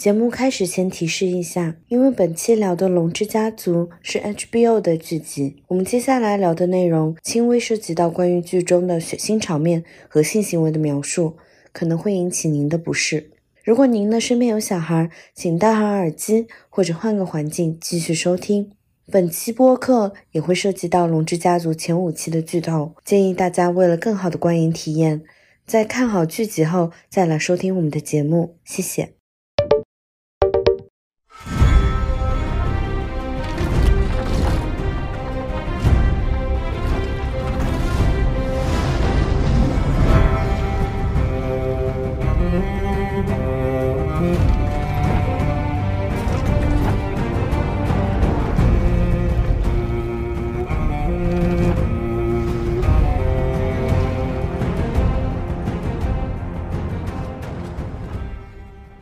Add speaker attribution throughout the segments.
Speaker 1: 节目开始前提示一下，因为本期聊的《龙之家族》是 HBO 的剧集，我们接下来聊的内容轻微涉及到关于剧中的血腥场面和性行为的描述，可能会引起您的不适。如果您的身边有小孩，请戴好耳机或者换个环境继续收听。本期播客也会涉及到《龙之家族》前五期的剧透，建议大家为了更好的观影体验，在看好剧集后再来收听我们的节目。谢谢。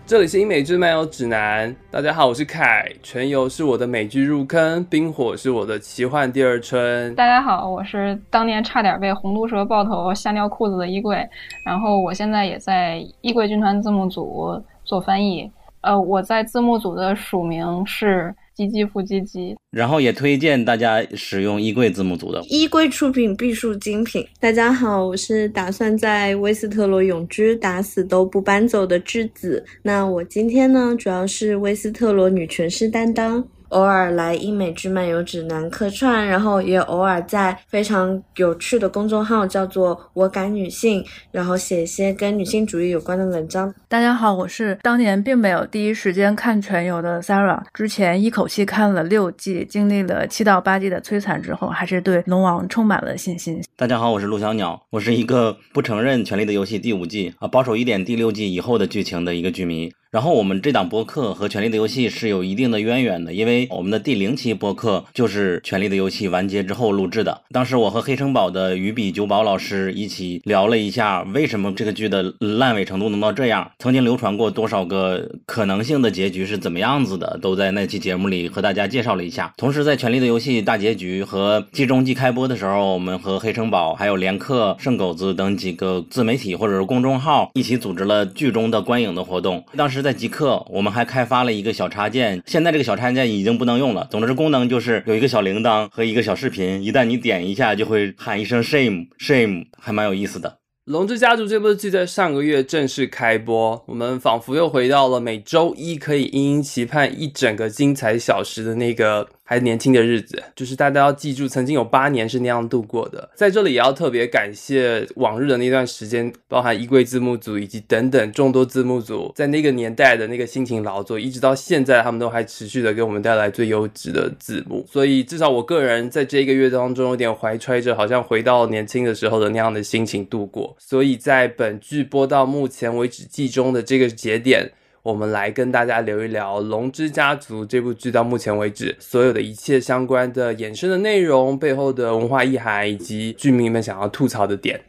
Speaker 2: 这里是英美剧漫游指南，大家好，我是凯，全游是我的美剧入坑，冰火是我的奇幻第二春。
Speaker 3: 大家好，我是当年差点被红毒蛇爆头吓尿裤子的衣柜，然后我现在也在衣柜军团字幕组做翻译，呃，我在字幕组的署名是。唧唧复唧唧，
Speaker 4: 然后也推荐大家使用衣柜字幕组的
Speaker 1: 衣柜出品必属精品。大家好，我是打算在威斯特罗永居打死都不搬走的质子。那我今天呢，主要是威斯特罗女权师担当。偶尔来英美剧漫游指南客串，然后也偶尔在非常有趣的公众号叫做“我感女性”，然后写一些跟女性主义有关的文章。
Speaker 5: 大家好，我是当年并没有第一时间看全游的 Sarah，之前一口气看了六季，经历了七到八季的摧残之后，还是对龙王充满了信心。
Speaker 4: 大家好，我是陆小鸟，我是一个不承认《权力的游戏》第五季啊，保守一点第六季以后的剧情的一个剧迷。然后我们这档播客和《权力的游戏》是有一定的渊源的，因为我们的第零期播客就是《权力的游戏》完结之后录制的。当时我和黑城堡的鱼比九宝老师一起聊了一下，为什么这个剧的烂尾程度能到这样？曾经流传过多少个可能性的结局是怎么样子的？都在那期节目里和大家介绍了一下。同时，在《权力的游戏》大结局和季中季开播的时候，我们和黑城堡、还有连客、圣狗子等几个自媒体或者是公众号一起组织了剧中的观影的活动。当时。在即刻，我们还开发了一个小插件，现在这个小插件已经不能用了。总之，功能就是有一个小铃铛和一个小视频，一旦你点一下，就会喊一声 shame shame，还蛮有意思的。
Speaker 2: 《龙之家族》这部剧在上个月正式开播，我们仿佛又回到了每周一可以殷殷期盼一整个精彩小时的那个还年轻的日子。就是大家要记住，曾经有八年是那样度过的。在这里也要特别感谢往日的那段时间，包含衣柜字幕组以及等等众多字幕组在那个年代的那个辛勤劳作，一直到现在，他们都还持续的给我们带来最优质的字幕。所以至少我个人在这一个月当中，有点怀揣着好像回到年轻的时候的那样的心情度过。所以在本剧播到目前为止季中的这个节点，我们来跟大家聊一聊《龙之家族》这部剧到目前为止所有的一切相关的衍生的内容、背后的文化意涵以及剧迷们想要吐槽的点。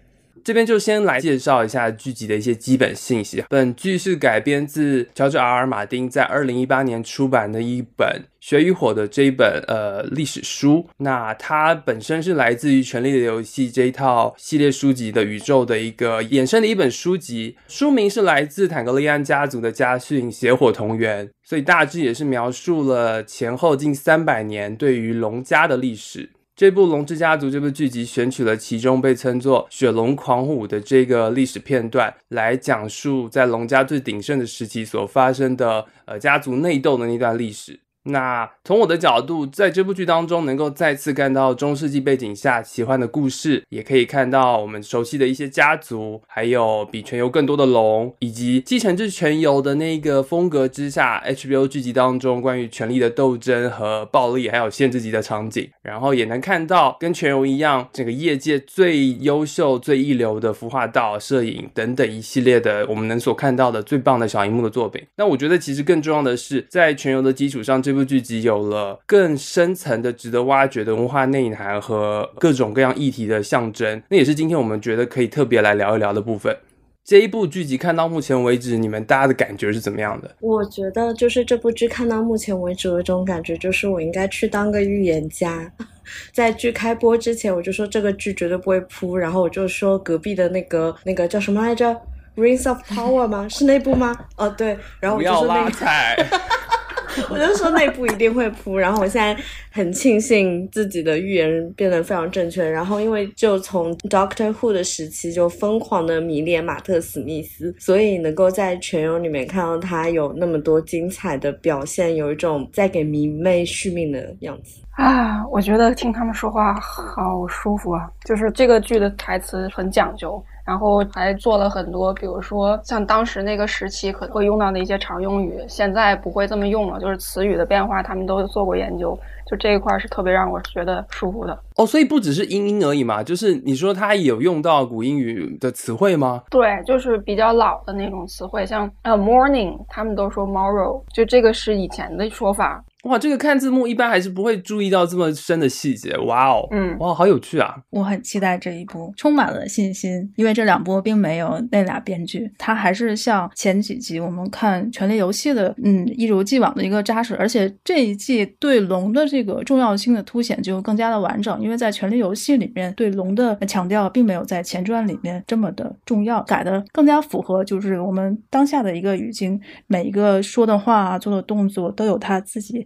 Speaker 2: 这边就先来介绍一下剧集的一些基本信息。本剧是改编自乔治 ·R·R· 马丁在二零一八年出版的一本《血与火》的这一本呃历史书。那它本身是来自于《权力的游戏》这一套系列书籍的宇宙的一个衍生的一本书籍。书名是来自坦格利安家族的家训《血火同源》，所以大致也是描述了前后近三百年对于龙家的历史。这部《龙之家族》这部剧集选取了其中被称作“血龙狂舞”的这个历史片段，来讲述在龙家最鼎盛的时期所发生的呃家族内斗的那段历史。那从我的角度，在这部剧当中，能够再次看到中世纪背景下奇幻的故事，也可以看到我们熟悉的一些家族，还有比全游更多的龙，以及继承自全游的那个风格之下，HBO 剧集当中关于权力的斗争和暴力，还有限制级的场景。然后也能看到跟全游一样，整个业界最优秀、最一流的服化道、摄影等等一系列的我们能所看到的最棒的小荧幕的作品。那我觉得其实更重要的是，在全游的基础上。这部剧集有了更深层的、值得挖掘的文化内涵和各种各样议题的象征，那也是今天我们觉得可以特别来聊一聊的部分。这一部剧集看到目前为止，你们大家的感觉是怎么样的？
Speaker 1: 我觉得就是这部剧看到目前为止有一种感觉，就是我应该去当个预言家。在剧开播之前，我就说这个剧绝对不会扑，然后我就说隔壁的那个那个叫什么来着？Rings of Power 吗？是那部吗？哦，对，然后我就说那
Speaker 2: 拉踩。
Speaker 1: 我就说那部一定会扑，然后我现在很庆幸自己的预言变得非常正确。然后因为就从 Doctor Who 的时期就疯狂的迷恋马特·史密斯，所以能够在全游里面看到他有那么多精彩的表现，有一种在给迷妹续命的样子。
Speaker 3: 啊，我觉得听他们说话好舒服啊！就是这个剧的台词很讲究。然后还做了很多，比如说像当时那个时期可能会用到的一些常用语，现在不会这么用了。就是词语的变化，他们都做过研究。就这一块是特别让我觉得舒服的。
Speaker 2: 哦，所以不只是英音而已嘛，就是你说它有用到古英语的词汇吗？
Speaker 3: 对，就是比较老的那种词汇，像呃 morning，他们都说 morrow，就这个是以前的说法。
Speaker 2: 哇，这个看字幕一般还是不会注意到这么深的细节。哇哦，嗯，哇，好有趣啊！
Speaker 5: 我很期待这一部，充满了信心，因为这两部并没有那俩编剧，他还是像前几集我们看《权力游戏》的，嗯，一如既往的一个扎实，而且这一季对龙的这个重要性的凸显就更加的完整，因为在《权力游戏》里面对龙的强调并没有在前传里面这么的重要，改的更加符合就是我们当下的一个语境，每一个说的话、做的动作都有他自己。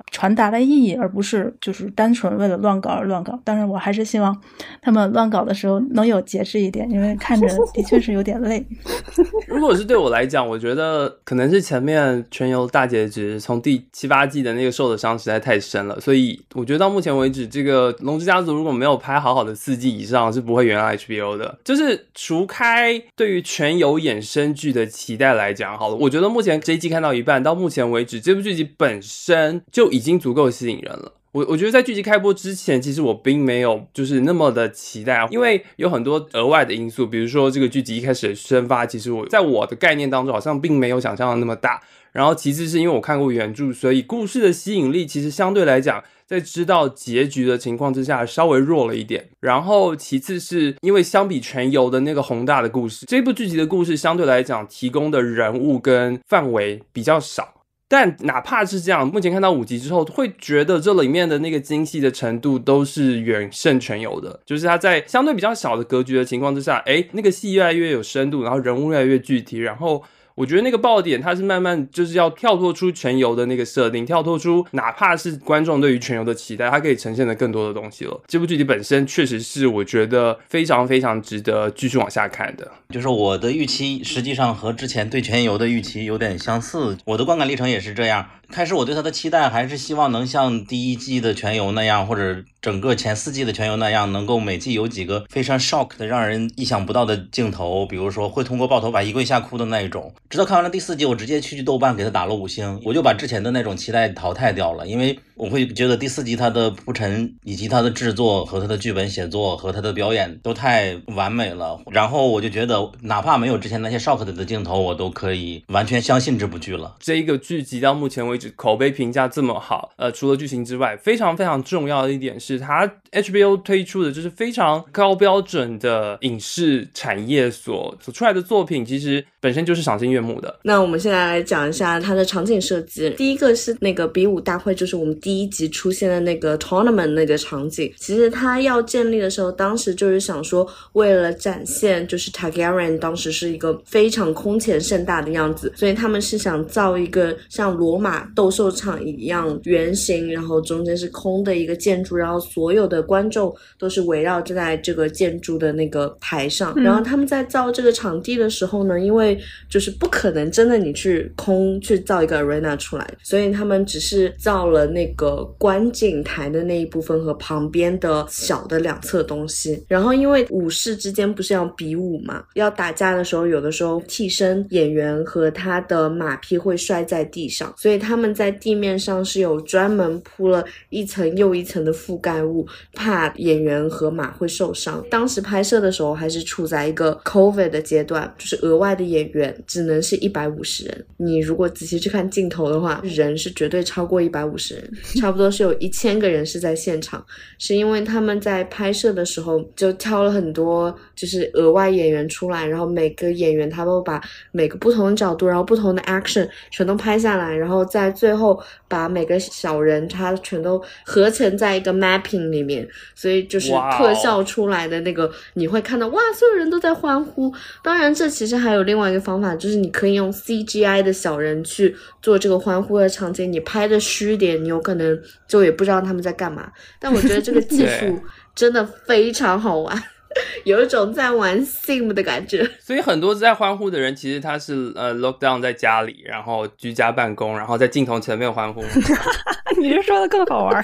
Speaker 5: 传达的意义，而不是就是单纯为了乱搞而乱搞。当然，我还是希望他们乱搞的时候能有节制一点，因为看着的确是有点累。
Speaker 2: 如果是对我来讲，我觉得可能是前面全游大结局，从第七八季的那个受的伤实在太深了，所以我觉得到目前为止，这个《龙之家族》如果没有拍好好的四季以上，是不会原谅 HBO 的。就是除开对于全游衍生剧的期待来讲，好了，我觉得目前这一季看到一半，到目前为止，这部剧集本身就。已已经足够吸引人了。我我觉得在剧集开播之前，其实我并没有就是那么的期待，因为有很多额外的因素，比如说这个剧集一开始的宣发，其实我在我的概念当中好像并没有想象的那么大。然后其次是因为我看过原著，所以故事的吸引力其实相对来讲，在知道结局的情况之下稍微弱了一点。然后其次是因为相比全游的那个宏大的故事，这部剧集的故事相对来讲提供的人物跟范围比较少。但哪怕是这样，目前看到五集之后，会觉得这里面的那个精细的程度都是远胜全游的。就是他在相对比较小的格局的情况之下，哎，那个戏越来越有深度，然后人物越来越具体，然后。我觉得那个爆点，它是慢慢就是要跳脱出全游的那个设定，跳脱出哪怕是观众对于全游的期待，它可以呈现的更多的东西了。这部剧集本身确实是我觉得非常非常值得继续往下看的。
Speaker 4: 就是我的预期实际上和之前对全游的预期有点相似，我的观感历程也是这样。开始我对它的期待还是希望能像第一季的全游那样，或者整个前四季的全游那样，能够每季有几个非常 shock 的、让人意想不到的镜头，比如说会通过爆头把衣柜吓哭的那一种。直到看完了第四季，我直接去豆瓣给他打了五星，我就把之前的那种期待淘汰掉了，因为我会觉得第四集它的铺陈以及它的制作和它的剧本写作和它的表演都太完美了，然后我就觉得哪怕没有之前那些 shock 的镜头，我都可以完全相信这部剧了。
Speaker 2: 这一个剧集到目前为止。口碑评价这么好，呃，除了剧情之外，非常非常重要的一点是，它 HBO 推出的就是非常高标准的影视产业所所出来的作品，其实本身就是赏心悦目的。
Speaker 1: 那我们现在来讲一下它的场景设计。第一个是那个比武大会，就是我们第一集出现的那个 tournament 那个场景。其实他要建立的时候，当时就是想说，为了展现就是 Targaryen 当时是一个非常空前盛大的样子，所以他们是想造一个像罗马。斗兽场一样圆形，然后中间是空的一个建筑，然后所有的观众都是围绕在这个建筑的那个台上。然后他们在造这个场地的时候呢，因为就是不可能真的你去空去造一个 arena 出来，所以他们只是造了那个个观景台的那一部分和旁边的小的两侧东西。然后因为武士之间不是要比武嘛，要打架的时候，有的时候替身演员和他的马匹会摔在地上，所以。他们在地面上是有专门铺了一层又一层的覆盖物，怕演员和马会受伤。当时拍摄的时候还是处在一个 COVID 的阶段，就是额外的演员只能是一百五十人。你如果仔细去看镜头的话，人是绝对超过一百五十人。差不多是有一千个人是在现场，是因为他们在拍摄的时候就挑了很多就是额外演员出来，然后每个演员他都把每个不同的角度，然后不同的 action 全都拍下来，然后在最后把每个小人他全都合成在一个 mapping 里面，所以就是特效出来的那个你会看到哇，所有人都在欢呼。当然，这其实还有另外一个方法，就是你可以用 CGI 的小人去做这个欢呼的场景，你拍的虚一点，你有可能就也不知道他们在干嘛。但我觉得这个 技术真的非常好玩，有一种在玩 Sim 的感觉。
Speaker 2: 所以很多在欢呼的人，其实他是呃 lock down 在家里，然后居家办公，然后在镜头前面欢呼。
Speaker 3: 你这说的更好玩儿。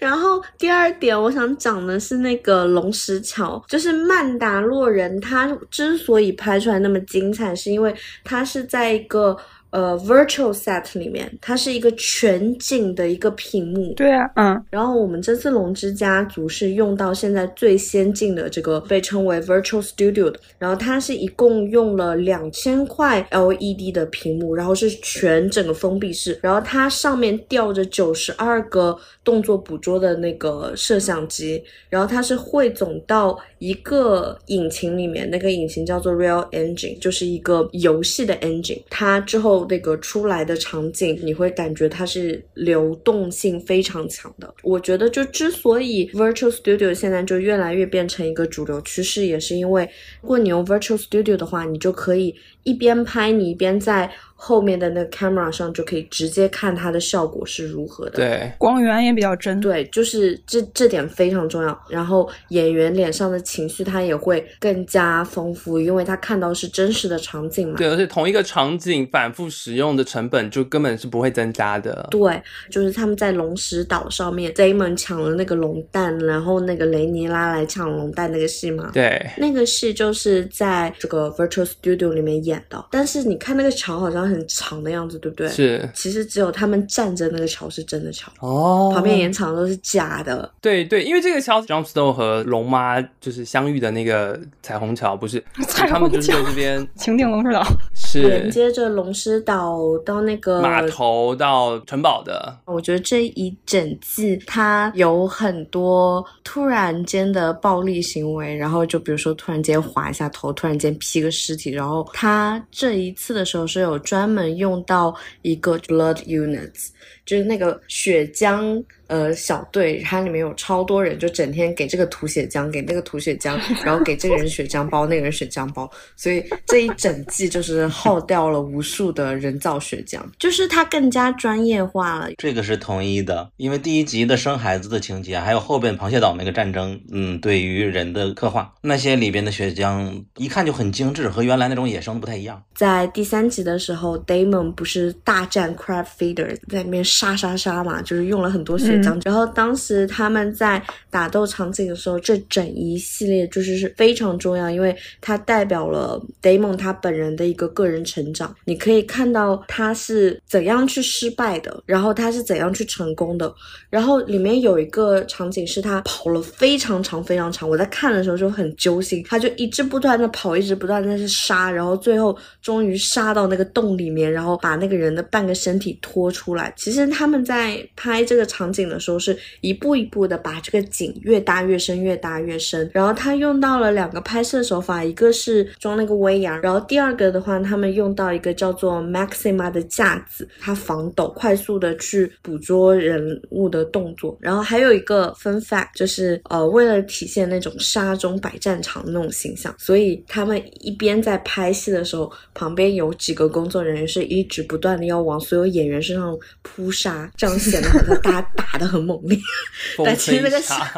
Speaker 1: 然后第二点，我想讲的是那个龙石桥，就是曼达洛人，他之所以拍出来那么精彩，是因为他是在一个呃 virtual set 里面，它是一个全景的一个屏幕。
Speaker 3: 对啊，嗯，
Speaker 1: 然后我们这次龙之家族是用到现在最先进的这个被称为 Virtual Studio 的，然后它是一共用了两千块 LED 的屏幕，然后是全整个封闭式，然后它上面吊着九十二个动作捕捉的那个摄像机，然后它是汇总到一个引擎里面，那个引擎叫做 Real Engine，就是一个游戏的 engine，它之后那个出来的场景，你会感觉它是流动性非常强的。我觉得就之所以 Virtual Studio 现在就越来越变成一个主流趋势，也是因为如果你用 Virtual Studio 的话，你就可以一边拍，你一边在后面的那个 camera 上就可以直接看它的效果是如何的。
Speaker 2: 对，
Speaker 3: 光源也比较真。
Speaker 1: 对，就是这这点非常重要。然后演员脸上的情绪他也会更加丰富，因为他看到是真实的场景嘛。
Speaker 2: 对，而且同一个场景反复使用的成本就根本是不会增加的。
Speaker 1: 对，就是他们在龙石岛上面，Damon 抢了那个龙蛋，然后那个雷尼拉来抢龙蛋那个戏嘛。
Speaker 2: 对，
Speaker 1: 那个戏就是在这个 Virtual Studio 里面演的，但是你看那个桥好像很长的样子，对不对？。
Speaker 2: 是
Speaker 1: 其实只有他们站着那个桥是真的桥，
Speaker 2: 哦
Speaker 1: 旁边延长都是假的。
Speaker 2: 对对，因为这个桥，Johnstone 和龙妈就是相遇的那个彩虹桥，不是
Speaker 3: 彩虹
Speaker 2: 他们就是在
Speaker 3: 桥
Speaker 2: 这边
Speaker 3: 情定龙狮岛，
Speaker 2: 是连
Speaker 1: 接着龙狮岛到那个
Speaker 2: 码头到城堡的。
Speaker 1: 我觉得这一整季它有很多突然间的暴力行为，然后就比如说突然间划一下头，突然间劈个尸体，然后他这一次的时候是有专专门用到一个 blood units，就是那个血浆呃小队，它里面有超多人，就整天给这个涂血浆，给那个涂血浆，然后给这个人血浆包，那个人血浆包，所以这一整季就是耗掉了无数的人造血浆，就是它更加专业化了。
Speaker 4: 这个是同意的，因为第一集的生孩子的情节，还有后边螃蟹岛那个战争，嗯，对于人的刻画，那些里边的血浆一看就很精致，和原来那种野生不太一样。
Speaker 1: 在第三集的时候，Damon 不是大战 Crab Feeder，在里面杀杀杀嘛，就是用了很多血浆。然后当时他们在打斗场景的时候，这整一系列就是是非常重要，因为它代表了 Damon 他本人的一个个人成长。你可以看到他是怎样去失败的，然后他是怎样去成功的。然后里面有一个场景是他跑了非常长非常长，我在看的时候就很揪心，他就一直不断的跑，一直不断的去杀，然后最后终于杀到那个洞里面，然后把那个人的半个身体拖出来。其实他们在拍这个场景的时候，是一步一步的把这个景越搭越深，越搭越深。然后他用到了两个拍摄手法，一个是装那个威扬，然后第二个的话，他们用到一个叫做 Maxima 的架子，它防抖，快速的去捕捉人物的动作。然后还有一个 fun fact 就是，呃，为了体现那种沙中百战场那种形象，所以他们一边在拍戏的时候，旁边有几个工作人员是一直不断的要往所有演员身上扑沙，这样显 得好像大家打的很猛烈。但其实那个
Speaker 2: 沙，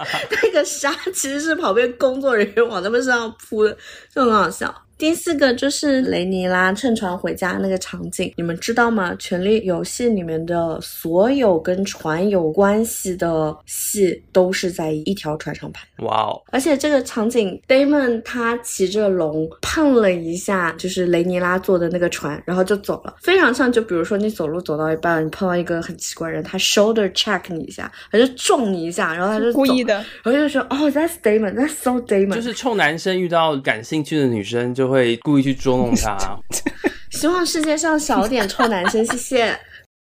Speaker 1: 那个沙其实是旁边工作人员往他们身上扑的，就很好笑。第四个就是雷尼拉乘船回家那个场景，你们知道吗？《权力游戏》里面的所有跟船有关系的戏都是在一条船上拍。
Speaker 2: 哇哦，
Speaker 1: 而且这个场景，Damon 他骑着龙碰了一下，就是雷尼拉坐的那个船，然后就走了，非常像就比如说你走路走到一半，你碰到一个很奇怪人，他 shoulder check 你一下，他就撞你一下，然后他就
Speaker 3: 故意，的。
Speaker 1: 然后就说哦，that's Damon，that's so Damon，
Speaker 2: 就是臭男生遇到感兴趣的女生就会故意去捉弄他。
Speaker 1: 希望世界上少点臭男生，谢谢。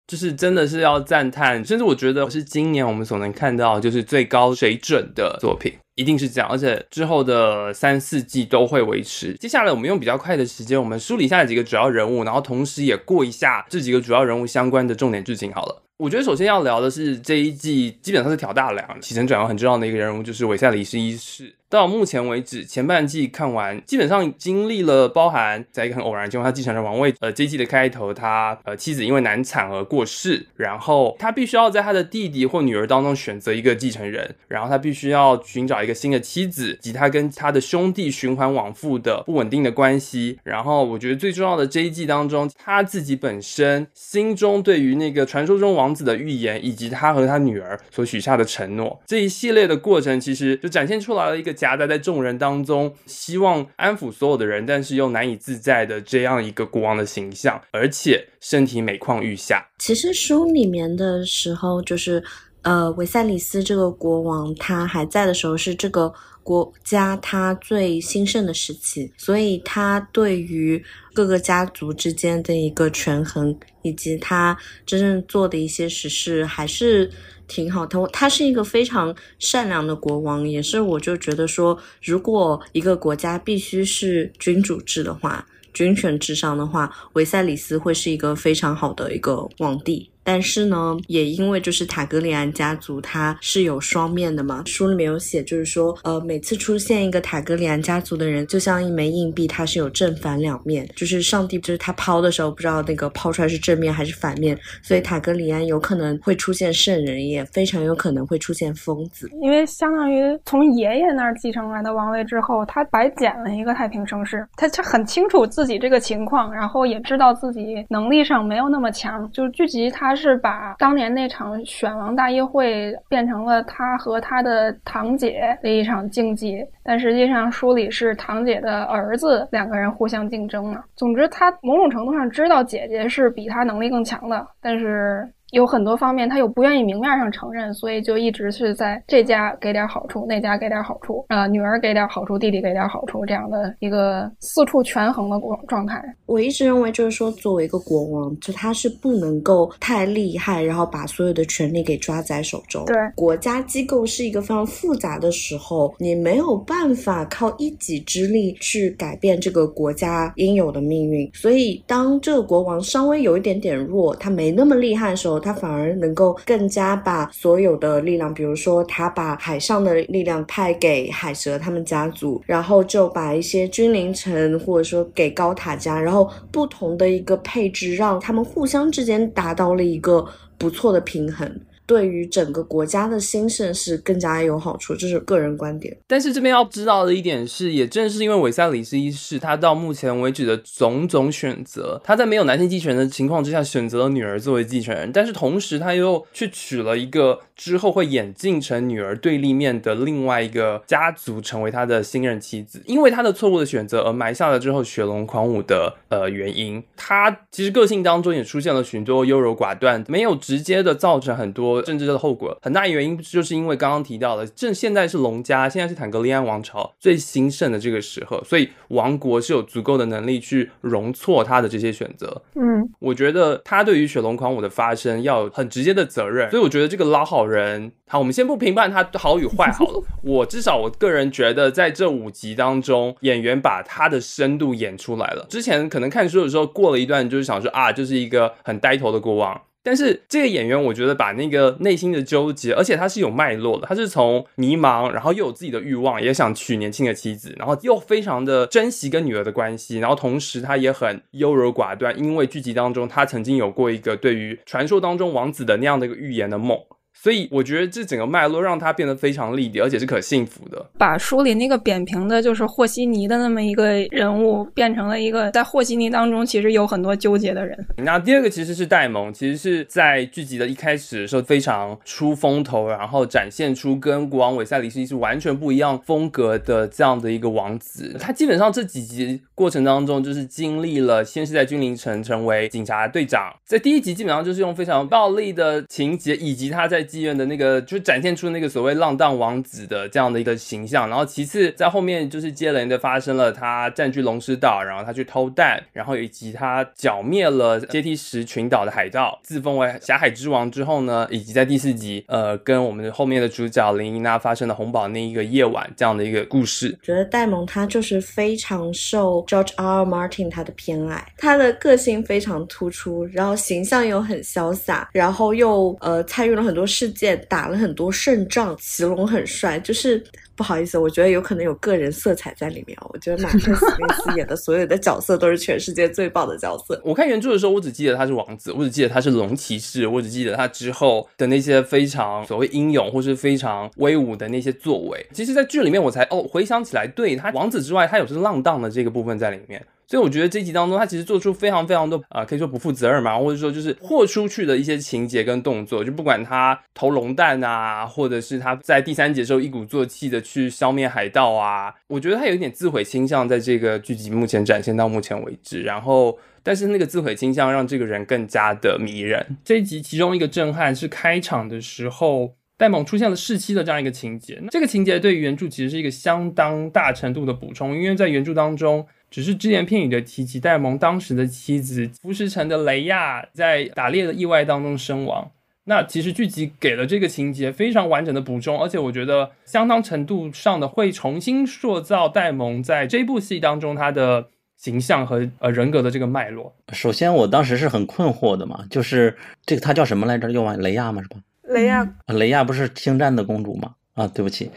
Speaker 2: 就是真的是要赞叹，甚至我觉得是今年我们所能看到就是最高水准的作品。一定是这样，而且之后的三四季都会维持。接下来我们用比较快的时间，我们梳理一下几个主要人物，然后同时也过一下这几个主要人物相关的重点剧情。好了，我觉得首先要聊的是这一季基本上是挑大梁，起承转合很重要的一个人物就是韦塞里斯一世。到目前为止，前半季看完，基本上经历了包含在一个很偶然的情况，他继承了王位。呃，这一季的开头，他呃妻子因为难产而过世，然后他必须要在他的弟弟或女儿当中选择一个继承人，然后他必须要寻找一一个新的妻子，及他跟他的兄弟循环往复的不稳定的关系。然后我觉得最重要的这一季当中，他自己本身心中对于那个传说中王子的预言，以及他和他女儿所许下的承诺，这一系列的过程，其实就展现出来了一个。夹杂在众人当中，希望安抚所有的人，但是又难以自在的这样一个国王的形象，而且身体每况愈下。
Speaker 1: 其实书里面的时候，就是呃，维塞里斯这个国王他还在的时候，是这个国家他最兴盛的时期，所以他对于各个家族之间的一个权衡，以及他真正做的一些实事，还是。挺好，他他是一个非常善良的国王，也是我就觉得说，如果一个国家必须是君主制的话，君权至上的话，维塞里斯会是一个非常好的一个皇帝。但是呢，也因为就是塔格里安家族，它是有双面的嘛。书里面有写，就是说，呃，每次出现一个塔格里安家族的人，就像一枚硬币，它是有正反两面。就是上帝，就是他抛的时候，不知道那个抛出来是正面还是反面。所以塔格里安有可能会出现圣人，也非常有可能会出现疯子。
Speaker 3: 因为相当于从爷爷那儿继承来的王位之后，他白捡了一个太平盛世。他他很清楚自己这个情况，然后也知道自己能力上没有那么强。就是剧集他。是把当年那场选王大议会变成了他和他的堂姐的一场竞技，但实际上书里是堂姐的儿子两个人互相竞争嘛。总之，他某种程度上知道姐姐是比他能力更强的，但是。有很多方面，他又不愿意明面上承认，所以就一直是在这家给点好处，那家给点好处，啊，女儿给点好处，弟弟给点好处，这样的一个四处权衡的状状态。
Speaker 1: 我一直认为，就是说，作为一个国王，就他是不能够太厉害，然后把所有的权力给抓在手中。
Speaker 3: 对，
Speaker 1: 国家机构是一个非常复杂的时候，你没有办法靠一己之力去改变这个国家应有的命运。所以，当这个国王稍微有一点点弱，他没那么厉害的时候。他反而能够更加把所有的力量，比如说他把海上的力量派给海蛇他们家族，然后就把一些君临城或者说给高塔家，然后不同的一个配置，让他们互相之间达到了一个不错的平衡。对于整个国家的兴盛是更加有好处，这是个人观点。
Speaker 2: 但是这边要知道的一点是，也正是因为韦塞里斯一世他到目前为止的种种选择，他在没有男性继承人的情况之下选择了女儿作为继承人，但是同时他又去娶了一个之后会演进成女儿对立面的另外一个家族成为他的新任妻子。因为他的错误的选择而埋下了之后血龙狂舞的呃原因。他其实个性当中也出现了许多优柔寡断，没有直接的造成很多。政治的后果很大原因就是因为刚刚提到的，正现在是龙家，现在是坦格利安王朝最兴盛的这个时候，所以王国是有足够的能力去容错他的这些选择。
Speaker 3: 嗯，
Speaker 2: 我觉得他对于雪龙狂舞的发生要有很直接的责任，所以我觉得这个老好人，好，我们先不评判他好与坏好了。我至少我个人觉得，在这五集当中，演员把他的深度演出来了。之前可能看书的时候过了一段，就是想说啊，就是一个很呆头的国王。但是这个演员，我觉得把那个内心的纠结，而且他是有脉络的，他是从迷茫，然后又有自己的欲望，也想娶年轻的妻子，然后又非常的珍惜跟女儿的关系，然后同时他也很优柔寡断，因为剧集当中他曾经有过一个对于传说当中王子的那样的一个预言的梦。所以我觉得这整个脉络让他变得非常立体，而且是可信服的。
Speaker 3: 把书里那个扁平的，就是和稀泥的那么一个人物，变成了一个在和稀泥当中其实有很多纠结的人。
Speaker 2: 那第二个其实是戴蒙，其实是在剧集的一开始的时候非常出风头，然后展现出跟国王韦塞里斯是完全不一样风格的这样的一个王子。他基本上这几集过程当中，就是经历了先是在君临城成为警察队长，在第一集基本上就是用非常暴力的情节，以及他在妓院的那个，就展现出那个所谓浪荡王子的这样的一个形象。然后其次在后面就是接连的发生了他占据龙狮岛，然后他去偷蛋，然后以及他剿灭了阶梯石群岛的海盗，自封为狭海之王之后呢，以及在第四集呃跟我们的后面的主角林依娜发生的红堡那一个夜晚这样的一个故事。
Speaker 1: 觉得戴蒙他就是非常受 George R. Martin 他的偏爱，他的个性非常突出，然后形象又很潇洒，然后又呃参与了很多事件，打了很多胜仗，骑龙很帅，就是不好意思，我觉得有可能有个人色彩在里面。我觉得马克·史密斯演的所有的角色都是全世界最棒的角色。
Speaker 2: 我看原著的时候，我只记得他是王子，我只记得他是龙骑士，我只记得他之后的那些非常所谓英勇或是非常威武的那些作为。其实，在剧里面我才哦回想起来，对他王子之外，他有是浪荡的这个部分在里面。所以我觉得这集当中，他其实做出非常非常多啊，可以说不负责任嘛，或者说就是豁出去的一些情节跟动作，就不管他投龙蛋啊，或者是他在第三节时候一鼓作气的去消灭海盗啊，我觉得他有一点自毁倾向，在这个剧集目前展现到目前为止。然后，但是那个自毁倾向让这个人更加的迷人。这一集其中一个震撼是开场的时候，戴蒙出现了弑妻的这样一个情节，这个情节对于原著其实是一个相当大程度的补充，因为在原著当中。只是只言片语的提及戴蒙当时的妻子浮石城的雷亚在打猎的意外当中身亡。那其实剧集给了这个情节非常完整的补充，而且我觉得相当程度上的会重新塑造戴蒙在这部戏当中他的形象和呃人格的这个脉络。
Speaker 4: 首先，我当时是很困惑的嘛，就是这个她叫什么来着？又往雷亚吗？是吧？
Speaker 3: 雷亚，
Speaker 4: 雷亚不是星战的公主吗？啊，对不起，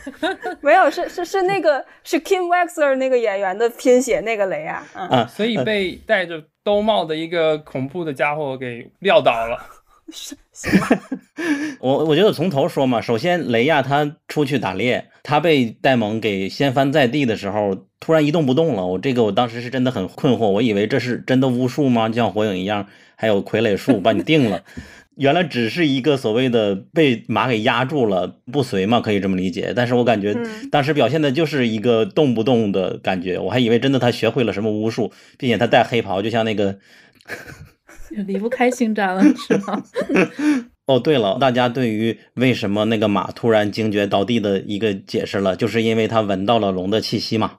Speaker 3: 没有，是是是那个是 Kim Wexler 那个演员的拼写那个雷啊，
Speaker 4: 啊，
Speaker 2: 所以被戴着兜帽的一个恐怖的家伙给撂倒了。
Speaker 3: 是，
Speaker 4: 我我觉得从头说嘛，首先雷亚他出去打猎，他被戴蒙给掀翻在地的时候，突然一动不动了，我这个我当时是真的很困惑，我以为这是真的巫术吗？就像火影一样，还有傀儡术把你定了。原来只是一个所谓的被马给压住了不遂嘛，可以这么理解。但是我感觉当时表现的就是一个动不动的感觉，我还以为真的他学会了什么巫术，并且他戴黑袍，就像那个
Speaker 5: 离不开星战了，是吗？
Speaker 4: 哦，对了，大家对于为什么那个马突然惊觉倒地的一个解释了，就是因为他闻到了龙的气息嘛。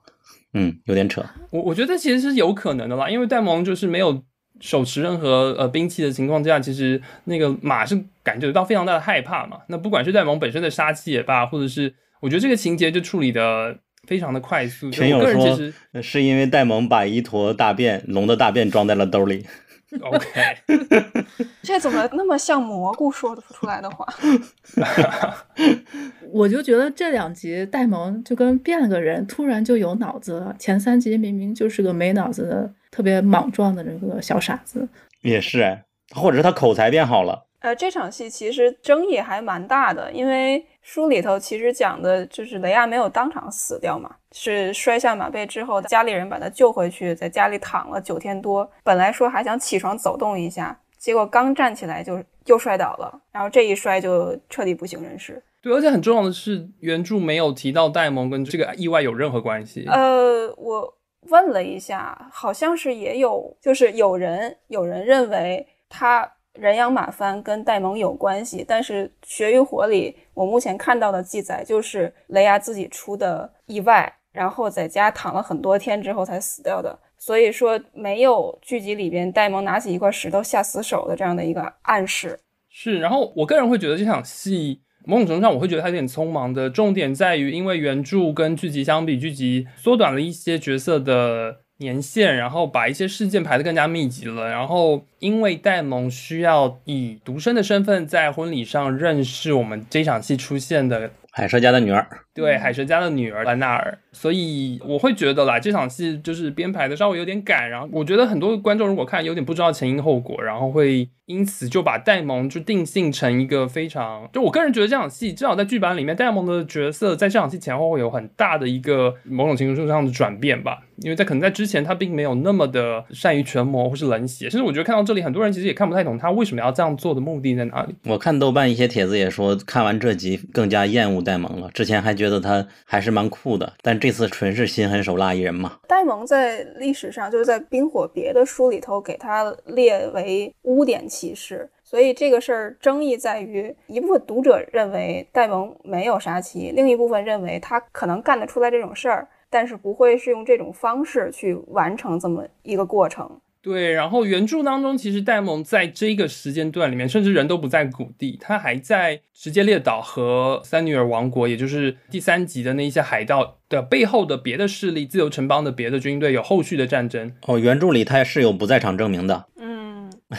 Speaker 4: 嗯，有点扯。
Speaker 2: 我我觉得其实是有可能的吧，因为戴蒙就是没有。手持任何呃兵器的情况之下，其实那个马是感觉到非常大的害怕嘛。那不管是戴蒙本身的杀气也罢，或者是我觉得这个情节就处理的非常的快速。
Speaker 4: 群友说是因为戴蒙把一坨大便龙的大便装在了兜里。
Speaker 2: OK，
Speaker 3: 这怎么那么像蘑菇说的出来的话？
Speaker 5: 我就觉得这两集戴蒙就跟变了个人，突然就有脑子了。前三集明明就是个没脑子的。特别莽撞的那个小傻子，
Speaker 4: 也是哎，或者是他口才变好了。
Speaker 3: 呃，这场戏其实争议还蛮大的，因为书里头其实讲的就是雷亚没有当场死掉嘛，是摔下马背之后，家里人把他救回去，在家里躺了九天多。本来说还想起床走动一下，结果刚站起来就又摔倒了，然后这一摔就彻底不省人事。
Speaker 2: 对，而且很重要的是，原著没有提到戴蒙跟这个意外有任何关系。
Speaker 3: 呃，我。问了一下，好像是也有，就是有人有人认为他人仰马翻跟戴蒙有关系，但是《血与火》里我目前看到的记载就是雷亚自己出的意外，然后在家躺了很多天之后才死掉的，所以说没有剧集里边戴蒙拿起一块石头下死手的这样的一个暗示。
Speaker 2: 是，然后我个人会觉得这场戏。某种程度上，我会觉得它有点匆忙的重点在于，因为原著跟剧集相比，剧集缩短了一些角色的年限，然后把一些事件排得更加密集了。然后，因为戴蒙需要以独身的身份在婚礼上认识我们这场戏出现的
Speaker 4: 海蛇家的女儿，
Speaker 2: 对海蛇家的女儿兰纳尔，所以我会觉得啦，这场戏就是编排的稍微有点赶。然后，我觉得很多观众如果看有点不知道前因后果，然后会。因此就把戴蒙就定性成一个非常，就我个人觉得这场戏至少在剧版里面，戴蒙的角色在这场戏前后会有很大的一个某种程度上的转变吧。因为在可能在之前他并没有那么的善于权谋或是冷血，甚至我觉得看到这里很多人其实也看不太懂他为什么要这样做的目的在哪里。
Speaker 4: 我看豆瓣一些帖子也说，看完这集更加厌恶戴蒙了。之前还觉得他还是蛮酷的，但这次纯是心狠手辣一人嘛。
Speaker 3: 戴蒙在历史上就是在冰火别的书里头给他列为污点。歧视，
Speaker 6: 所以这个事儿争议在于，一部分读者认为戴蒙没有杀妻，另一部分认为他可能干得出来这种事儿，但是不会是用这种方式去完成这么一个过程。
Speaker 2: 对，然后原著当中，其实戴蒙在这个时间段里面，甚至人都不在谷地，他还在直接列岛和三女儿王国，也就是第三集的那一些海盗的背后的别的势力，自由城邦的别的军队有后续的战争。
Speaker 4: 哦，原著里他是有不在场证明的。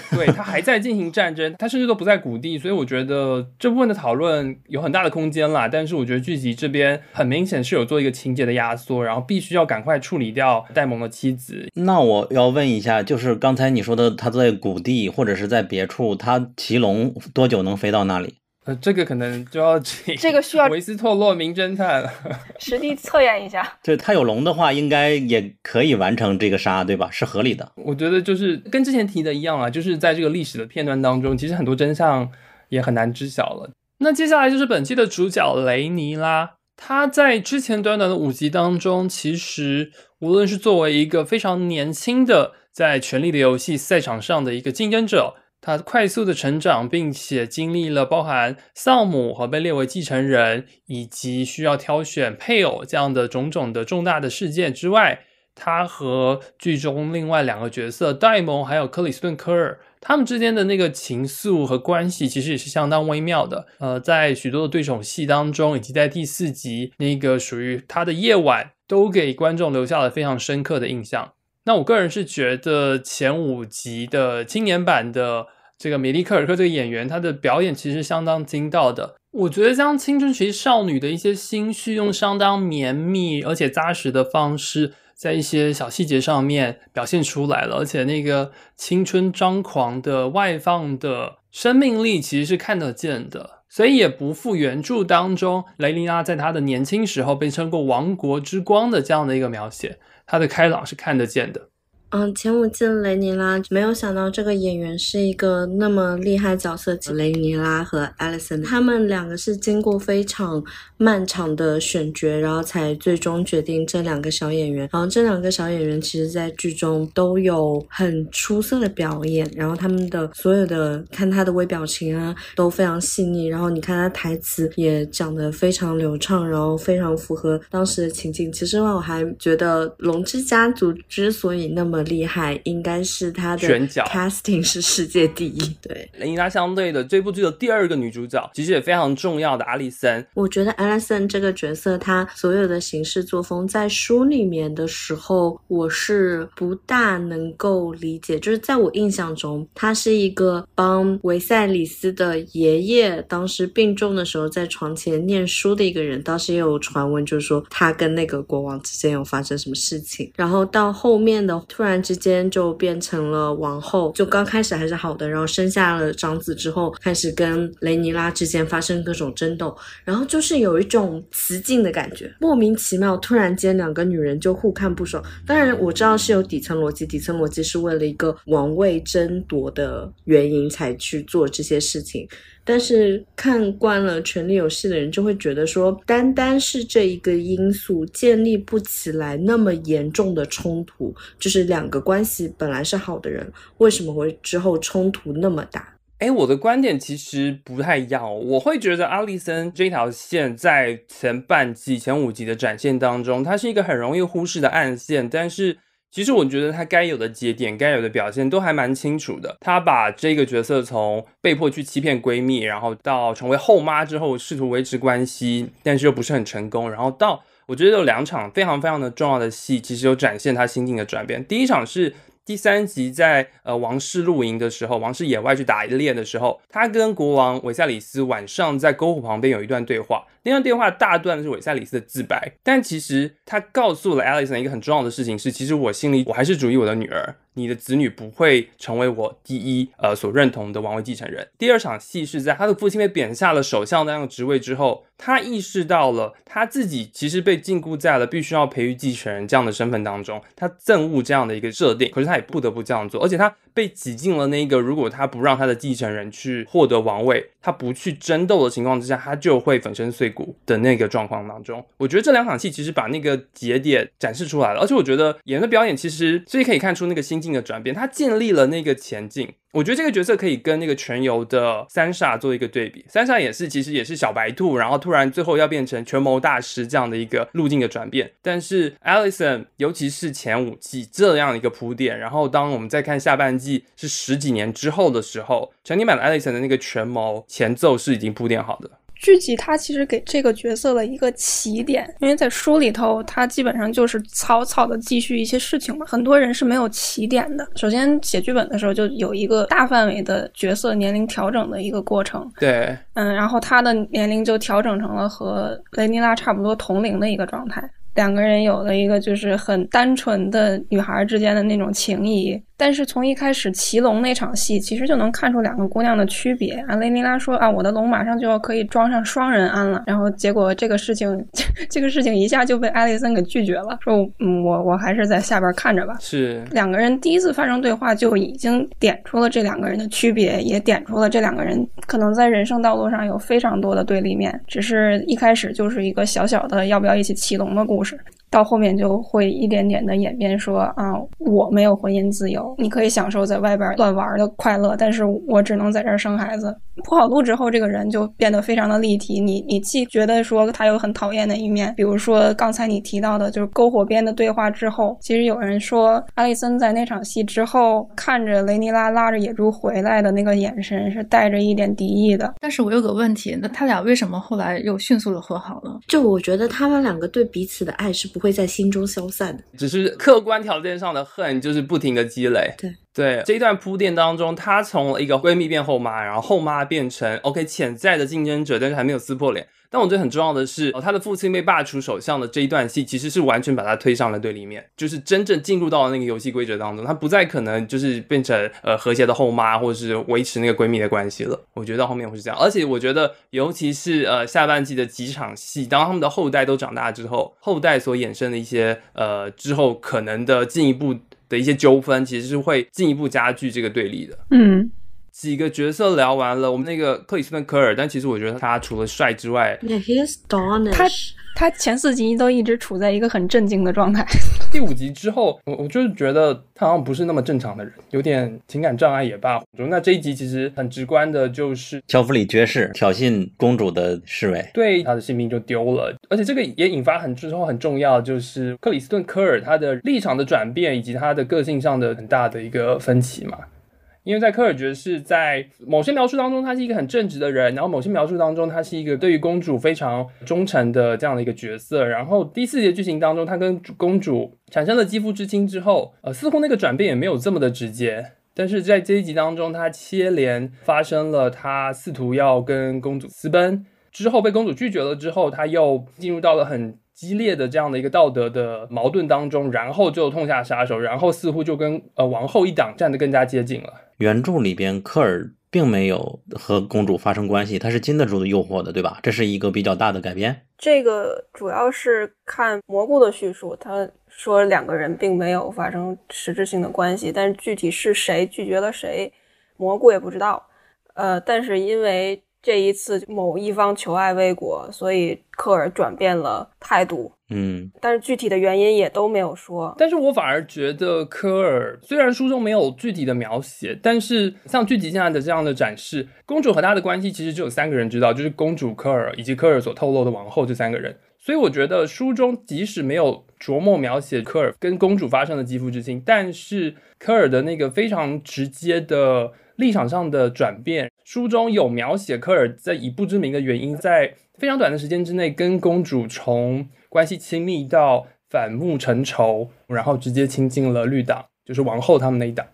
Speaker 2: 对他还在进行战争，他甚至都不在谷地，所以我觉得这部分的讨论有很大的空间啦。但是我觉得剧集这边很明显是有做一个情节的压缩，然后必须要赶快处理掉戴蒙的妻子。
Speaker 4: 那我要问一下，就是刚才你说的他在谷地或者是在别处，他骑龙多久能飞到那里？
Speaker 2: 呃，这个可能就要请
Speaker 6: 这个需要
Speaker 2: 维斯特洛名侦探
Speaker 6: 实地测验一下。
Speaker 4: 对他有龙的话，应该也可以完成这个杀，对吧？是合理的。
Speaker 2: 我觉得就是跟之前提的一样啊，就是在这个历史的片段当中，其实很多真相也很难知晓了。那接下来就是本期的主角雷尼拉，他在之前短短的五集当中，其实无论是作为一个非常年轻的在《权力的游戏》赛场上的一个竞争者。他快速的成长，并且经历了包含丧母和被列为继承人，以及需要挑选配偶这样的种种的重大的事件之外，他和剧中另外两个角色戴蒙还有克里斯顿科尔，他们之间的那个情愫和关系其实也是相当微妙的。呃，在许多的对手戏当中，以及在第四集那个属于他的夜晚，都给观众留下了非常深刻的印象。那我个人是觉得前五集的青年版的这个米利克尔克这个演员，他的表演其实相当精到的。我觉得将青春期少女的一些心绪，用相当绵密而且扎实的方式，在一些小细节上面表现出来了。而且那个青春张狂的外放的生命力，其实是看得见的。所以也不负原著当中雷琳拉在她的年轻时候被称过“王国之光”的这样的一个描写。他的开朗是看得见的。
Speaker 1: 嗯，前五季雷尼拉没有想到这个演员是一个那么厉害角色。雷尼拉和艾丽森，他们两个是经过非常漫长的选角，然后才最终决定这两个小演员。然后这两个小演员其实，在剧中都有很出色的表演。然后他们的所有的看他的微表情啊，都非常细腻。然后你看他台词也讲得非常流畅，然后非常符合当时的情境。其实我还觉得《龙之家族》之所以那么厉害应该是他的选角 casting 是世界第一。对，
Speaker 2: 雷尼拉相对的这部剧的第二个女主角，其实也非常重要的阿丽森。
Speaker 1: 我觉得阿丽森这个角色，她所有的行事作风，在书里面的时候，我是不大能够理解。就是在我印象中，她是一个帮维赛里斯的爷爷当时病重的时候，在床前念书的一个人。当时也有传闻，就是说他跟那个国王之间有发生什么事情。然后到后面的突然。然之间就变成了王后，就刚开始还是好的，然后生下了长子之后，开始跟雷尼拉之间发生各种争斗，然后就是有一种雌竞的感觉，莫名其妙，突然间两个女人就互看不爽。当然我知道是有底层逻辑，底层逻辑是为了一个王位争夺的原因才去做这些事情。但是看惯了《权力游戏》的人就会觉得说，单单是这一个因素建立不起来那么严重的冲突，就是两个关系本来是好的人，为什么会之后冲突那么大？
Speaker 2: 哎，我的观点其实不太一样，我会觉得阿丽森这条线在前半季前五集的展现当中，它是一个很容易忽视的暗线，但是。其实我觉得他该有的节点、该有的表现都还蛮清楚的。他把这个角色从被迫去欺骗闺蜜，然后到成为后妈之后试图维持关系，但是又不是很成功，然后到我觉得有两场非常非常的重要的戏，其实有展现他心境的转变。第一场是。第三集在呃王室露营的时候，王室野外去打猎的时候，他跟国王韦赛里斯晚上在篝火旁边有一段对话。那段电话大段是韦塞里斯的自白，但其实他告诉了 Alison 一个很重要的事情是，其实我心里我还是属于我的女儿。你的子女不会成为我第一呃所认同的王位继承人。第二场戏是在他的父亲被贬下了首相那样的职位之后，他意识到了他自己其实被禁锢在了必须要培育继承人这样的身份当中，他憎恶这样的一个设定，可是他也不得不这样做，而且他被挤进了那个如果他不让他的继承人去获得王位，他不去争斗的情况之下，他就会粉身碎的那个状况当中。我觉得这两场戏其实把那个节点展示出来了，而且我觉得演员的表演其实所以可以看出那个心境的转变，他建立了那个前进。我觉得这个角色可以跟那个全游的三傻做一个对比，三傻也是其实也是小白兔，然后突然最后要变成权谋大师这样的一个路径的转变。但是 Alison 尤其是前五季这样一个铺垫，然后当我们再看下半季是十几年之后的时候，成年版的 Alison 的那个权谋前奏是已经铺垫好的。
Speaker 3: 剧集它其实给这个角色了一个起点，因为在书里头，它基本上就是草草的继续一些事情嘛。很多人是没有起点的。首先写剧本的时候就有一个大范围的角色年龄调整的一个过程。
Speaker 2: 对，
Speaker 3: 嗯，然后他的年龄就调整成了和雷尼拉差不多同龄的一个状态。两个人有了一个就是很单纯的女孩之间的那种情谊。但是从一开始骑龙那场戏，其实就能看出两个姑娘的区别啊。雷尼拉说啊，我的龙马上就要可以装上双人鞍了。然后结果这个事情，这个事情一下就被艾丽森给拒绝了，说嗯，我我还是在下边看着吧。
Speaker 2: 是
Speaker 3: 两个人第一次发生对话就已经点出了这两个人的区别，也点出了这两个人可能在人生道路上有非常多的对立面。只是一开始就是一个小小的要不要一起骑龙的故事。到后面就会一点点的演变，说啊，我没有婚姻自由，你可以享受在外边乱玩的快乐，但是我只能在这儿生孩子。铺好路之后，这个人就变得非常的立体。你你既觉得说他有很讨厌的一面，比如说刚才你提到的，就是篝火边的对话之后，其实有人说艾丽森在那场戏之后看着雷尼拉拉着野猪回来的那个眼神是带着一点敌意的。
Speaker 5: 但是我有个问题，那他俩为什么后来又迅速的和好了？
Speaker 1: 就我觉得他们两个对彼此的爱是不会在心中消散的，
Speaker 2: 只是客观条件上的恨就是不停的积累。
Speaker 1: 对。
Speaker 2: 对这一段铺垫当中，她从一个闺蜜变后妈，然后后妈变成 OK 潜在的竞争者，但是还没有撕破脸。但我觉得很重要的是，哦，他的父亲被罢黜首相的这一段戏，其实是完全把他推上了对立面，就是真正进入到了那个游戏规则当中，他不再可能就是变成呃和谐的后妈，或者是维持那个闺蜜的关系了。我觉得到后面会是这样，而且我觉得尤其是呃下半季的几场戏，当他们的后代都长大之后，后代所衍生的一些呃之后可能的进一步。的一些纠纷其实是会进一步加剧这个对立的。
Speaker 3: 嗯，
Speaker 2: 几个角色聊完了，我们那个克里斯顿科尔，但其实我觉得他除了帅之外
Speaker 1: ，Yeah.
Speaker 3: 他。他前四集都一直处在一个很震惊的状态。
Speaker 2: 第五集之后，我我就是觉得他好像不是那么正常的人，有点情感障碍也罢。那这一集其实很直观的就是
Speaker 4: 乔弗里爵士挑衅公主的侍卫，
Speaker 2: 对他的性命就丢了。而且这个也引发很之后很重要，就是克里斯顿科尔他的立场的转变以及他的个性上的很大的一个分歧嘛。因为在科尔爵士在某些描述当中，他是一个很正直的人，然后某些描述当中，他是一个对于公主非常忠诚的这样的一个角色。然后第四节剧情当中，他跟公主产生了肌肤之亲之后，呃，似乎那个转变也没有这么的直接。但是在这一集当中，他接连发生了他试图要跟公主私奔之后，被公主拒绝了之后，他又进入到了很。激烈的这样的一个道德的矛盾当中，然后就痛下杀手，然后似乎就跟呃王后一党站得更加接近了。
Speaker 4: 原著里边科尔并没有和公主发生关系，他是经得住的诱惑的，对吧？这是一个比较大的改编。
Speaker 3: 这个主要是看蘑菇的叙述，他说两个人并没有发生实质性的关系，但是具体是谁拒绝了谁，蘑菇也不知道。呃，但是因为。这一次某一方求爱未果，所以科尔转变了态度。
Speaker 4: 嗯，
Speaker 3: 但是具体的原因也都没有说。
Speaker 2: 但是我反而觉得科尔虽然书中没有具体的描写，但是像剧集现在的这样的展示，公主和他的关系其实只有三个人知道，就是公主科尔以及科尔所透露的王后这三个人。所以我觉得书中即使没有琢磨描写科尔跟公主发生的肌肤之亲，但是科尔的那个非常直接的。立场上的转变，书中有描写科尔在以不知名的原因，在非常短的时间之内，跟公主从关系亲密到反目成仇，然后直接亲近了绿党，就是王后他们那一党。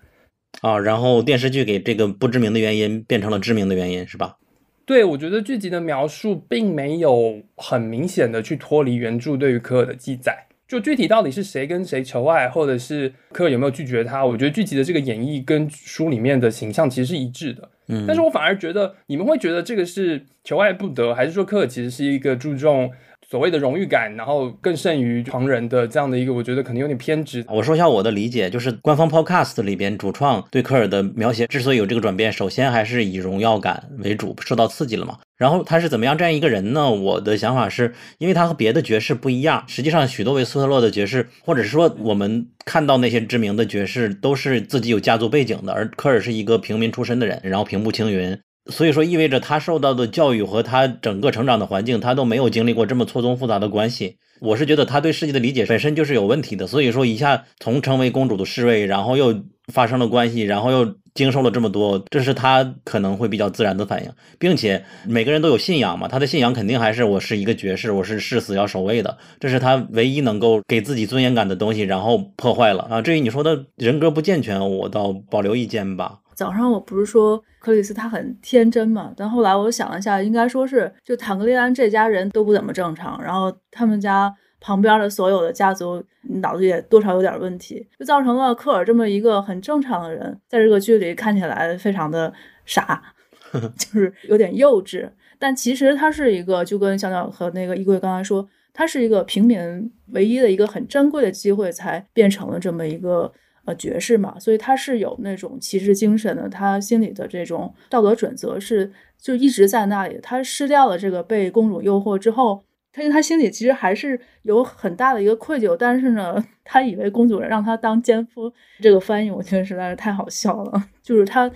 Speaker 4: 啊，然后电视剧给这个不知名的原因变成了知名的原因，是吧？
Speaker 2: 对，我觉得剧集的描述并没有很明显的去脱离原著对于科尔的记载。就具体到底是谁跟谁求爱，或者是科尔有没有拒绝他？我觉得剧集的这个演绎跟书里面的形象其实是一致的。
Speaker 4: 嗯，
Speaker 2: 但是我反而觉得你们会觉得这个是求爱不得，还是说科尔其实是一个注重所谓的荣誉感，然后更胜于旁人的这样的一个，我觉得可能有点偏执。
Speaker 4: 我说一下我的理解，就是官方 Podcast 里边主创对科尔的描写之所以有这个转变，首先还是以荣耀感为主，受到刺激了嘛。然后他是怎么样这样一个人呢？我的想法是，因为他和别的爵士不一样。实际上，许多维斯特洛的爵士，或者是说我们看到那些知名的爵士，都是自己有家族背景的，而科尔是一个平民出身的人，然后平步青云。所以说，意味着他受到的教育和他整个成长的环境，他都没有经历过这么错综复杂的关系。我是觉得他对世界的理解本身就是有问题的。所以说，一下从成为公主的侍卫，然后又发生了关系，然后又经受了这么多，这是他可能会比较自然的反应。并且每个人都有信仰嘛，他的信仰肯定还是我是一个爵士，我是誓死要守卫的，这是他唯一能够给自己尊严感的东西，然后破坏了啊。至于你说的人格不健全，我倒保留意见吧。
Speaker 5: 早上我不是说克里斯他很天真嘛，但后来我想了一下，应该说是就坦格利安这家人都不怎么正常，然后他们家旁边的所有的家族脑子也多少有点问题，就造成了科尔这么一个很正常的人，在这个剧里看起来非常的傻，就是有点幼稚。但其实他是一个，就跟小鸟和那个衣柜刚才说，他是一个平民唯一的一个很珍贵的机会，才变成了这么一个。呃，爵士嘛，所以他是有那种骑士精神的，他心里的这种道德准则是就一直在那里。他失掉了这个被公主诱惑之后，他他心里其实还是有很大的一个愧疚，但是呢，他以为公主让他当奸夫，这个翻译我觉得实在是太好笑了，就是他。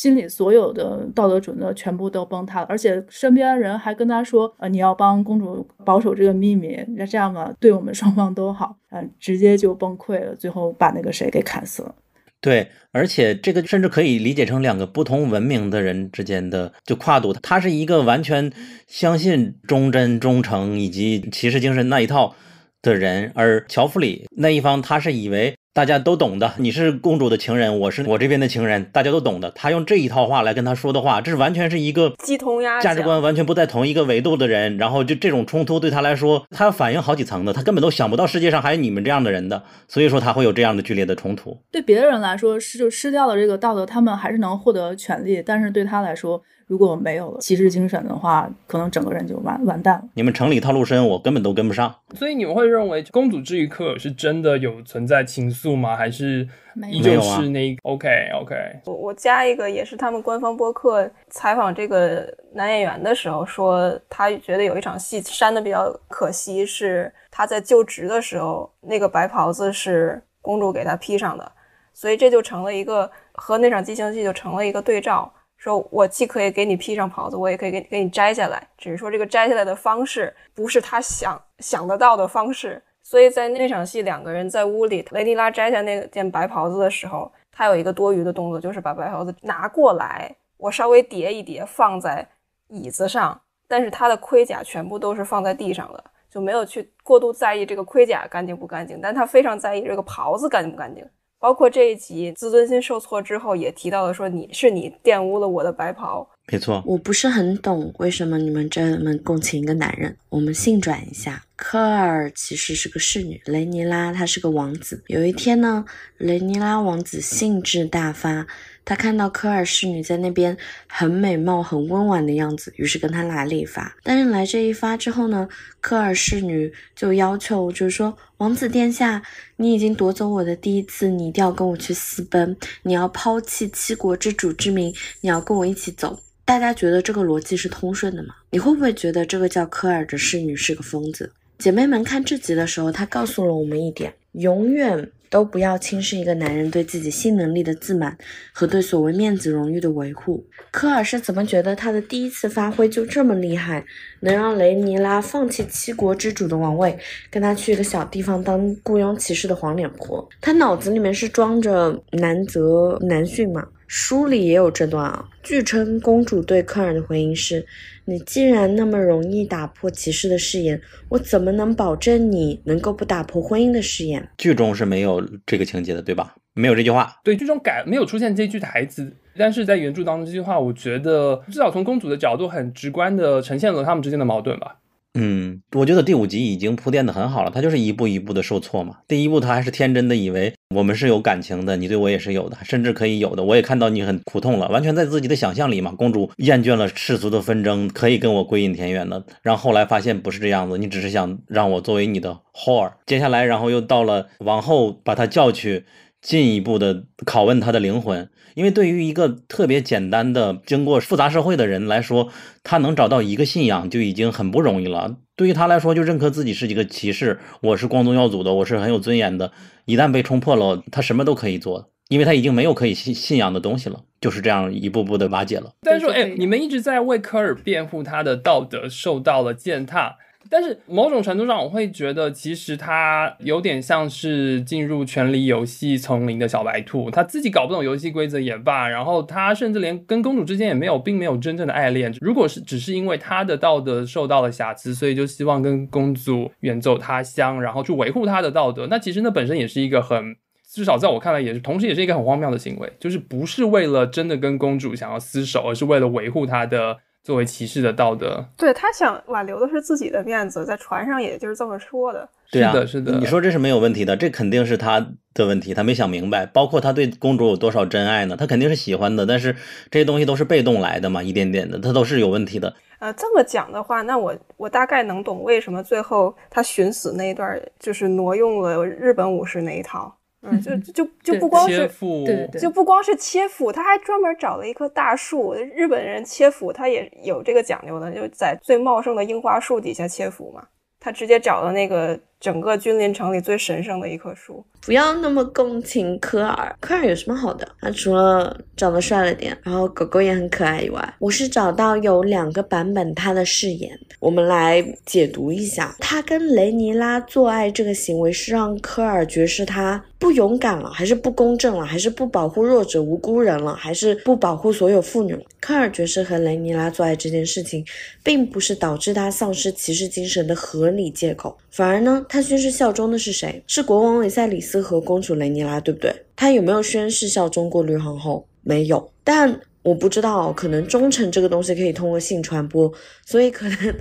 Speaker 5: 心里所有的道德准则全部都崩塌了，而且身边人还跟他说：“呃，你要帮公主保守这个秘密，那这样吧，对我们双方都好。”嗯，直接就崩溃了，最后把那个谁给砍死了。
Speaker 4: 对，而且这个甚至可以理解成两个不同文明的人之间的就跨度。他是一个完全相信忠贞、忠诚以及骑士精神那一套的人，而乔弗里那一方，他是以为。大家都懂的，你是公主的情人，我是我这边的情人，大家都懂的。他用这一套话来跟他说的话，这是完全是一个
Speaker 6: 鸡同鸭
Speaker 4: 价值观完全不在同一个维度的人。然后就这种冲突对他来说，他要反应好几层的，他根本都想不到世界上还有你们这样的人的，所以说他会有这样的剧烈的冲突。
Speaker 5: 对别的人来说，失就失掉了这个道德，他们还是能获得权利，但是对他来说。如果没有了骑士精神的话，可能整个人就完完蛋了。
Speaker 4: 你们城里套路深，我根本都跟不上。
Speaker 2: 所以你们会认为公主治愈科尔是真的有存在情愫吗？还是依旧是那个？OK OK。
Speaker 6: 我我加一个，也是他们官方播客采访这个男演员的时候说，他觉得有一场戏删的比较可惜，是他在就职的时候，那个白袍子是公主给他披上的，所以这就成了一个和那场激情戏就成了一个对照。说我既可以给你披上袍子，我也可以给给你摘下来，只是说这个摘下来的方式不是他想想得到的方式。所以在那场戏，两个人在屋里，雷尼拉摘下那件白袍子的时候，他有一个多余的动作，就是把白袍子拿过来，我稍微叠一叠放在椅子上，但是他的盔甲全部都是放在地上的，就没有去过度在意这个盔甲干净不干净，但他非常在意这个袍子干净不干净。包括这一集自尊心受挫之后，也提到了说你是你玷污了我的白袍。
Speaker 4: 没错，
Speaker 1: 我不是很懂为什么你们这么共情一个男人。我们性转一下，科尔其实是个侍女，雷尼拉他是个王子。有一天呢，雷尼拉王子兴致大发。他看到科尔侍女在那边很美貌、很温婉的样子，于是跟他来了一发。但是来这一发之后呢，科尔侍女就要求，就是说，王子殿下，你已经夺走我的第一次，你一定要跟我去私奔，你要抛弃七国之主之名，你要跟我一起走。大家觉得这个逻辑是通顺的吗？你会不会觉得这个叫科尔的侍女是个疯子？姐妹们看这集的时候，她告诉了我们一点：永远。都不要轻视一个男人对自己性能力的自满和对所谓面子荣誉的维护。科尔是怎么觉得他的第一次发挥就这么厉害，能让雷尼拉放弃七国之主的王位，跟他去一个小地方当雇佣骑士的黄脸婆？他脑子里面是装着男则男训吗？书里也有这段啊。据称，公主对科尔的回应是。你既然那么容易打破骑士的誓言，我怎么能保证你能够不打破婚姻的誓言？
Speaker 4: 剧中是没有这个情节的，对吧？没有这句话。
Speaker 2: 对，剧中改没有出现这句台词，但是在原著当中，这句话我觉得至少从公主的角度，很直观的呈现了他们之间的矛盾吧。
Speaker 4: 嗯，我觉得第五集已经铺垫的很好了，他就是一步一步的受挫嘛。第一步，他还是天真的以为我们是有感情的，你对我也是有的，甚至可以有的。我也看到你很苦痛了，完全在自己的想象里嘛。公主厌倦了世俗的纷争，可以跟我归隐田园的。然后后来发现不是这样子，你只是想让我作为你的 whore。接下来，然后又到了王后把他叫去，进一步的拷问他的灵魂。因为对于一个特别简单的、经过复杂社会的人来说，他能找到一个信仰就已经很不容易了。对于他来说，就认可自己是一个骑士，我是光宗耀祖的，我是很有尊严的。一旦被冲破了，他什么都可以做，因为他已经没有可以信信仰的东西了，就是这样一步步的瓦解了。
Speaker 2: 但是说，哎，你们一直在为科尔辩护，他的道德受到了践踏。但是某种程度上，我会觉得其实他有点像是进入权力游戏丛林的小白兔，他自己搞不懂游戏规则也罢，然后他甚至连跟公主之间也没有，并没有真正的爱恋。如果是只是因为他的道德受到了瑕疵，所以就希望跟公主远走他乡，然后去维护他的道德，那其实那本身也是一个很，至少在我看来也是，同时也是一个很荒谬的行为，就是不是为了真的跟公主想要厮守，而是为了维护他的。作为骑士的道德，
Speaker 6: 对他想挽留的是自己的面子，在船上也就是这么说的。
Speaker 4: 对啊，
Speaker 2: 是的，
Speaker 4: 你说这是没有问题的，这肯定是他的问题，他没想明白。包括他对公主有多少真爱呢？他肯定是喜欢的，但是这些东西都是被动来的嘛，一点点的，他都是有问题的。
Speaker 6: 呃，这么讲的话，那我我大概能懂为什么最后他寻死那一段就是挪用了日本武士那一套。嗯，就就就不光是，
Speaker 5: 对对，
Speaker 6: 就不光是切腹，他还专门找了一棵大树。日本人切腹，他也有这个讲究的，就在最茂盛的樱花树底下切腹嘛。他直接找了那个整个君临城里最神圣的一棵树。
Speaker 1: 不要那么共情科尔，科尔有什么好的？他除了长得帅了点，然后狗狗也很可爱以外，我是找到有两个版本他的誓言，我们来解读一下。他跟雷尼拉做爱这个行为是让科尔觉示他不勇敢了，还是不公正了，还是不保护弱者无辜人了，还是不保护所有妇女了？科尔爵士和雷尼拉做爱这件事情，并不是导致他丧失骑士精神的合理借口，反而呢，他宣誓效忠的是谁？是国王维塞里斯。和公主雷尼拉，对不对？他有没有宣誓效忠过绿皇后？没有，但。我不知道，可能忠诚这个东西可以通过性传播，所以可能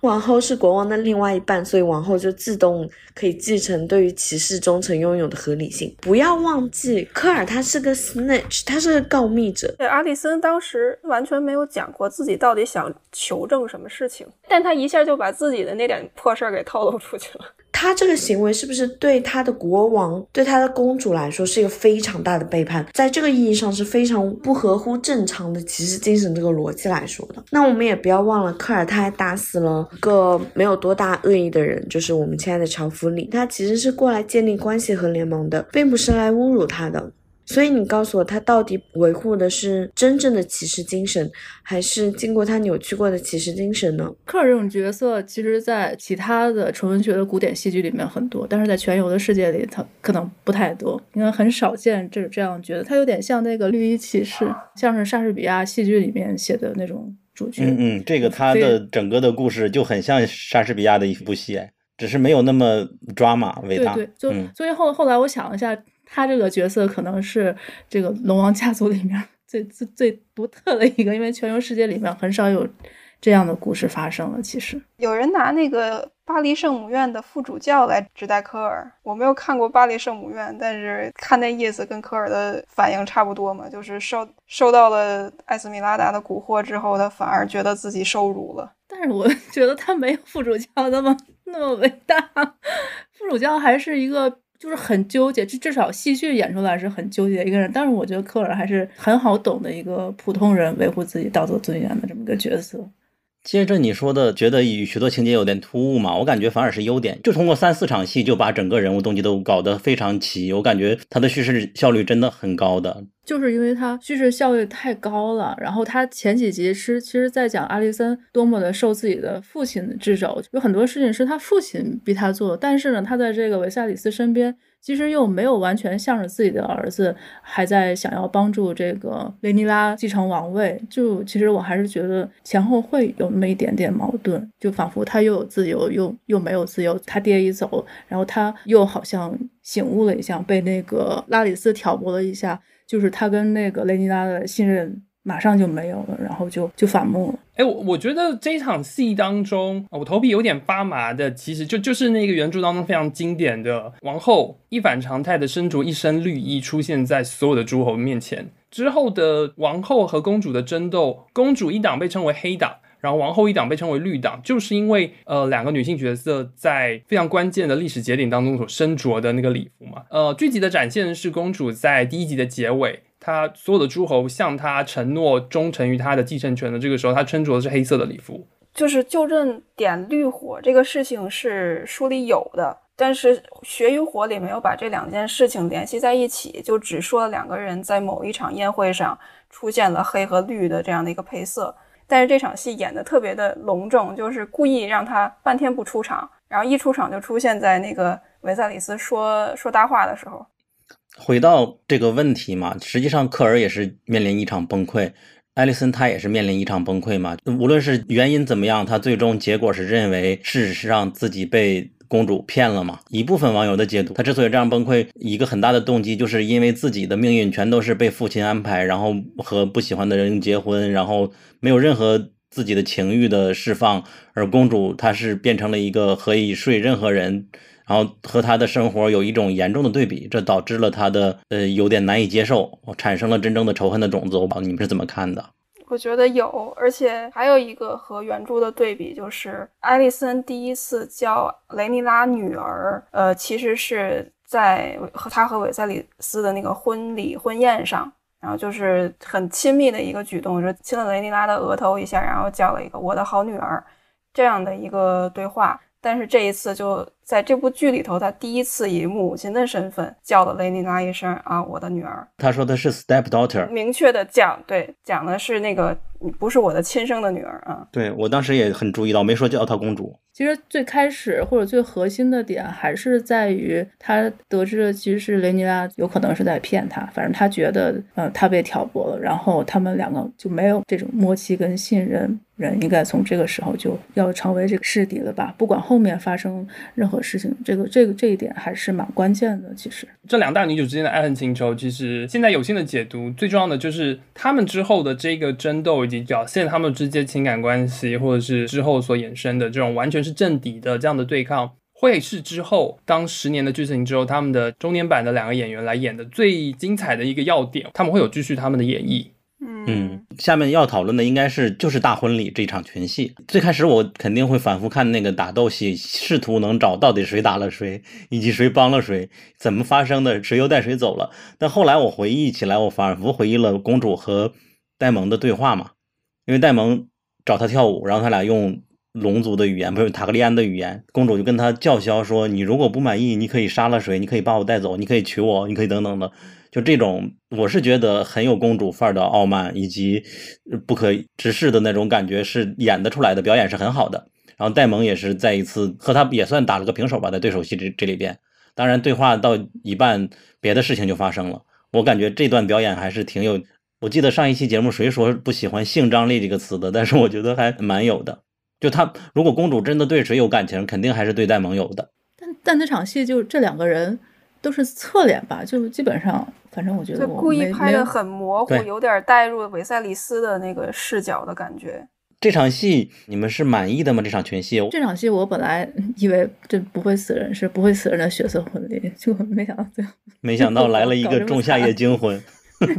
Speaker 1: 王后是国王的另外一半，所以王后就自动可以继承对于骑士忠诚拥有的合理性。不要忘记，科尔他是个 snitch，他是个告密者。
Speaker 6: 对，阿里森当时完全没有讲过自己到底想求证什么事情，但他一下就把自己的那点破事儿给透露出去了。
Speaker 1: 他这个行为是不是对他的国王、对他的公主来说是一个非常大的背叛？在这个意义上是非常不合乎正常的骑士精神这个逻辑来说的。那我们也不要忘了，科尔他还打死了一个没有多大恶意的人，就是我们亲爱的乔弗里。他其实是过来建立关系和联盟的，并不是来侮辱他的。所以你告诉我，他到底维护的是真正的骑士精神，还是经过他扭曲过的骑士精神呢？
Speaker 5: 科尔这种角色，其实，在其他的纯文学的古典戏剧里面很多，但是在全游的世界里，他可能不太多，因为很少见这这样觉得。他有点像那个绿衣骑士，像是莎士比亚戏剧里面写的那种主角。
Speaker 4: 嗯嗯，这个他的整个的故事就很像莎士比亚的一部戏，只是没有那么抓马伟大。
Speaker 5: 对对，就所以后后来我想了一下。他这个角色可能是这个龙王家族里面最最最独特的一个，因为全游世界里面很少有这样的故事发生了。其实
Speaker 6: 有人拿那个巴黎圣母院的副主教来指代科尔，我没有看过巴黎圣母院，但是看那意思跟科尔的反应差不多嘛，就是受受到了艾斯米拉达的蛊惑之后，他反而觉得自己受辱了。
Speaker 5: 但是我 觉得他没有副主教那么那么伟大，副主教还是一个。就是很纠结，至至少戏剧演出来是很纠结一个人。但是我觉得科尔还是很好懂的一个普通人维护自己道德尊严的这么个角色。
Speaker 4: 接着你说的，觉得与许多情节有点突兀嘛？我感觉反而是优点，就通过三四场戏就把整个人物动机都搞得非常齐。我感觉他的叙事效率真的很高的。
Speaker 5: 就是因为他叙事效率太高了，然后他前几集是其实在讲阿里森多么的受自己的父亲的之手，有很多事情是他父亲逼他做，但是呢，他在这个维萨里斯身边，其实又没有完全向着自己的儿子，还在想要帮助这个雷尼拉继承王位。就其实我还是觉得前后会有那么一点点矛盾，就仿佛他又有自由，又又没有自由。他爹一走，然后他又好像醒悟了一下，被那个拉里斯挑拨了一下。就是他跟那个雷尼拉的信任马上就没有了，然后就就反目了。
Speaker 2: 哎，我我觉得这场戏当中，我头皮有点发麻的，其实就就是那个原著当中非常经典的王后一反常态的身着一身绿衣出现在所有的诸侯面前。之后的王后和公主的争斗，公主一党被称为黑党，然后王后一党被称为绿党，就是因为呃两个女性角色在非常关键的历史节点当中所身着的那个礼服嘛。呃，剧集的展现是公主在第一集的结尾。他所有的诸侯向他承诺忠诚于他的继承权的这个时候，他穿着的是黑色的礼服。
Speaker 3: 就是就任点绿火这个事情是书里有的，但是《血与火》里没有把这两件事情联系在一起，就只说了两个人在某一场宴会上出现了黑和绿的这样的一个配色。但是这场戏演的特别的隆重，就是故意让他半天不出场，然后一出场就出现在那个维赛里斯说说大话的时候。
Speaker 4: 回到这个问题嘛，实际上科尔也是面临一场崩溃，艾利森他也是面临一场崩溃嘛。无论是原因怎么样，他最终结果是认为事实上自己被公主骗了嘛。一部分网友的解读，他之所以这样崩溃，一个很大的动机就是因为自己的命运全都是被父亲安排，然后和不喜欢的人结婚，然后没有任何自己的情欲的释放，而公主她是变成了一个可以睡任何人。然后和他的生活有一种严重的对比，这导致了他的呃有点难以接受，产生了真正的仇恨的种子。我不知道你们是怎么看的？
Speaker 3: 我觉得有，而且还有一个和原著的对比，就是艾丽森第一次叫雷尼拉女儿，呃，其实是在和他和韦塞里斯的那个婚礼婚宴上，然后就是很亲密的一个举动，是亲了雷尼拉的额头一下，然后叫了一个我的好女儿这样的一个对话。但是这一次就在这部剧里头，他第一次以母亲的身份叫了雷妮拉一声啊，我的女儿。
Speaker 4: 他说的是 step daughter，
Speaker 3: 明确的讲，对，讲的是那个不是我的亲生的女儿啊。
Speaker 4: 对我当时也很注意到，没说叫她公主。
Speaker 5: 其实最开始或者最核心的点还是在于他得知的其实是雷尼拉有可能是在骗他，反正他觉得呃他被挑拨了，然后他们两个就没有这种默契跟信任。人应该从这个时候就要成为这个势敌了吧？不管后面发生任何事情，这个这个这一点还是蛮关键的。其实
Speaker 2: 这两大女主之间的爱恨情仇，其实现在有限的解读，最重要的就是他们之后的这个争斗以及表现他们之间情感关系，或者是之后所衍生的这种完全是正敌的这样的对抗，会是之后当十年的剧情之后，他们的中年版的两个演员来演的最精彩的一个要点，他们会有继续他们的演绎。
Speaker 4: 嗯，下面要讨论的应该是就是大婚礼这场群戏。最开始我肯定会反复看那个打斗戏，试图能找到底谁打了谁，以及谁帮了谁，怎么发生的，谁又带谁走了。但后来我回忆起来，我反复回忆了公主和戴蒙的对话嘛，因为戴蒙找他跳舞，然后他俩用龙族的语言，不是塔格利安的语言，公主就跟他叫嚣说：“你如果不满意，你可以杀了谁，你可以把我带走，你可以娶我，你可以等等的。”就这种，我是觉得很有公主范儿的傲慢，以及不可直视的那种感觉，是演得出来的，表演是很好的。然后戴蒙也是再一次和他也算打了个平手吧，在对手戏这这里边。当然，对话到一半，别的事情就发生了。我感觉这段表演还是挺有。我记得上一期节目谁说不喜欢性张力这个词的，但是我觉得还蛮有的。就他如果公主真的对谁有感情，肯定还是对戴蒙有的。
Speaker 5: 但但那场戏就这两个人。都是侧脸吧，就基本上，反正我觉得
Speaker 3: 故意拍的很模糊，有点带入韦塞里斯的那个视角的感觉。
Speaker 4: 这场戏你们是满意的吗？这场全戏？
Speaker 5: 这场戏我本来以为这不会死人，是不会死人的血色婚礼，就没想到最后，
Speaker 4: 没想到来了一个仲夏夜惊魂。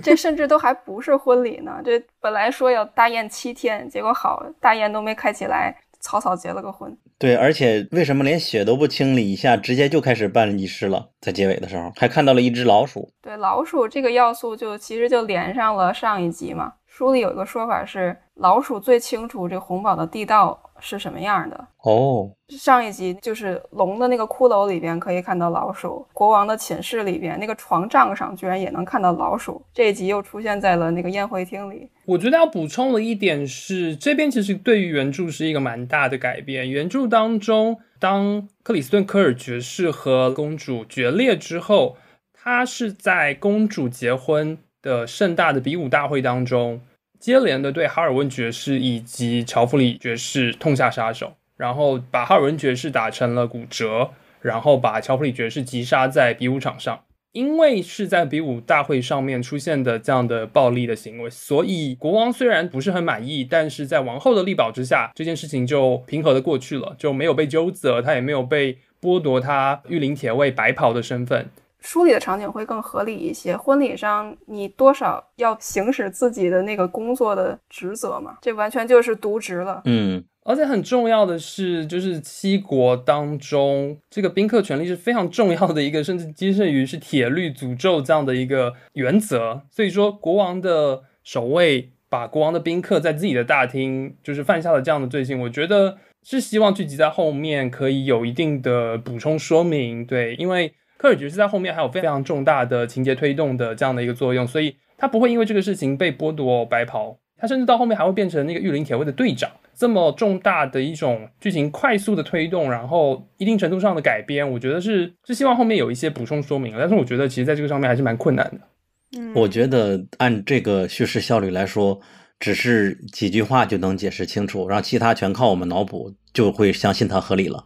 Speaker 3: 这甚至都还不是婚礼呢，这本来说要大宴七天，结果好大宴都没开起来，草草结了个婚。
Speaker 4: 对，而且为什么连血都不清理一下，直接就开始办仪式了？在结尾的时候，还看到了一只老鼠。
Speaker 3: 对，老鼠这个要素就其实就连上了上一集嘛。书里有一个说法是，老鼠最清楚这红堡的地道。是什么样的
Speaker 4: 哦？
Speaker 3: 上一集就是龙的那个骷髅里边可以看到老鼠，国王的寝室里边那个床帐上居然也能看到老鼠。这一集又出现在了那个宴会厅里。
Speaker 2: 我觉得要补充的一点是，这边其实对于原著是一个蛮大的改变。原著当中，当克里斯顿科尔爵士和公主决裂之后，他是在公主结婚的盛大的比武大会当中。接连的对哈尔温爵士以及乔弗里爵士痛下杀手，然后把哈尔温爵士打成了骨折，然后把乔弗里爵士击杀在比武场上。因为是在比武大会上面出现的这样的暴力的行为，所以国王虽然不是很满意，但是在王后的力保之下，这件事情就平和的过去了，就没有被纠责，他也没有被剥夺他御林铁卫白袍的身份。
Speaker 6: 书里的场景会更合理一些。婚礼上，你多少要行使自己的那个工作的职责嘛？这完全就是渎职了。
Speaker 4: 嗯，
Speaker 2: 而且很重要的是，就是七国当中，这个宾客权利是非常重要的一个，甚至接近于是铁律诅咒这样的一个原则。所以说，国王的守卫把国王的宾客在自己的大厅就是犯下了这样的罪行，我觉得是希望剧集在后面可以有一定的补充说明。对，因为。科尔爵士在后面还有非常重大的情节推动的这样的一个作用，所以他不会因为这个事情被剥夺白袍，他甚至到后面还会变成那个御林铁卫的队长。这么重大的一种剧情快速的推动，然后一定程度上的改编，我觉得是是希望后面有一些补充说明。但是我觉得其实在这个上面还是蛮困难的。
Speaker 6: 嗯，
Speaker 4: 我觉得按这个叙事效率来说，只是几句话就能解释清楚，然后其他全靠我们脑补，就会相信它合理了。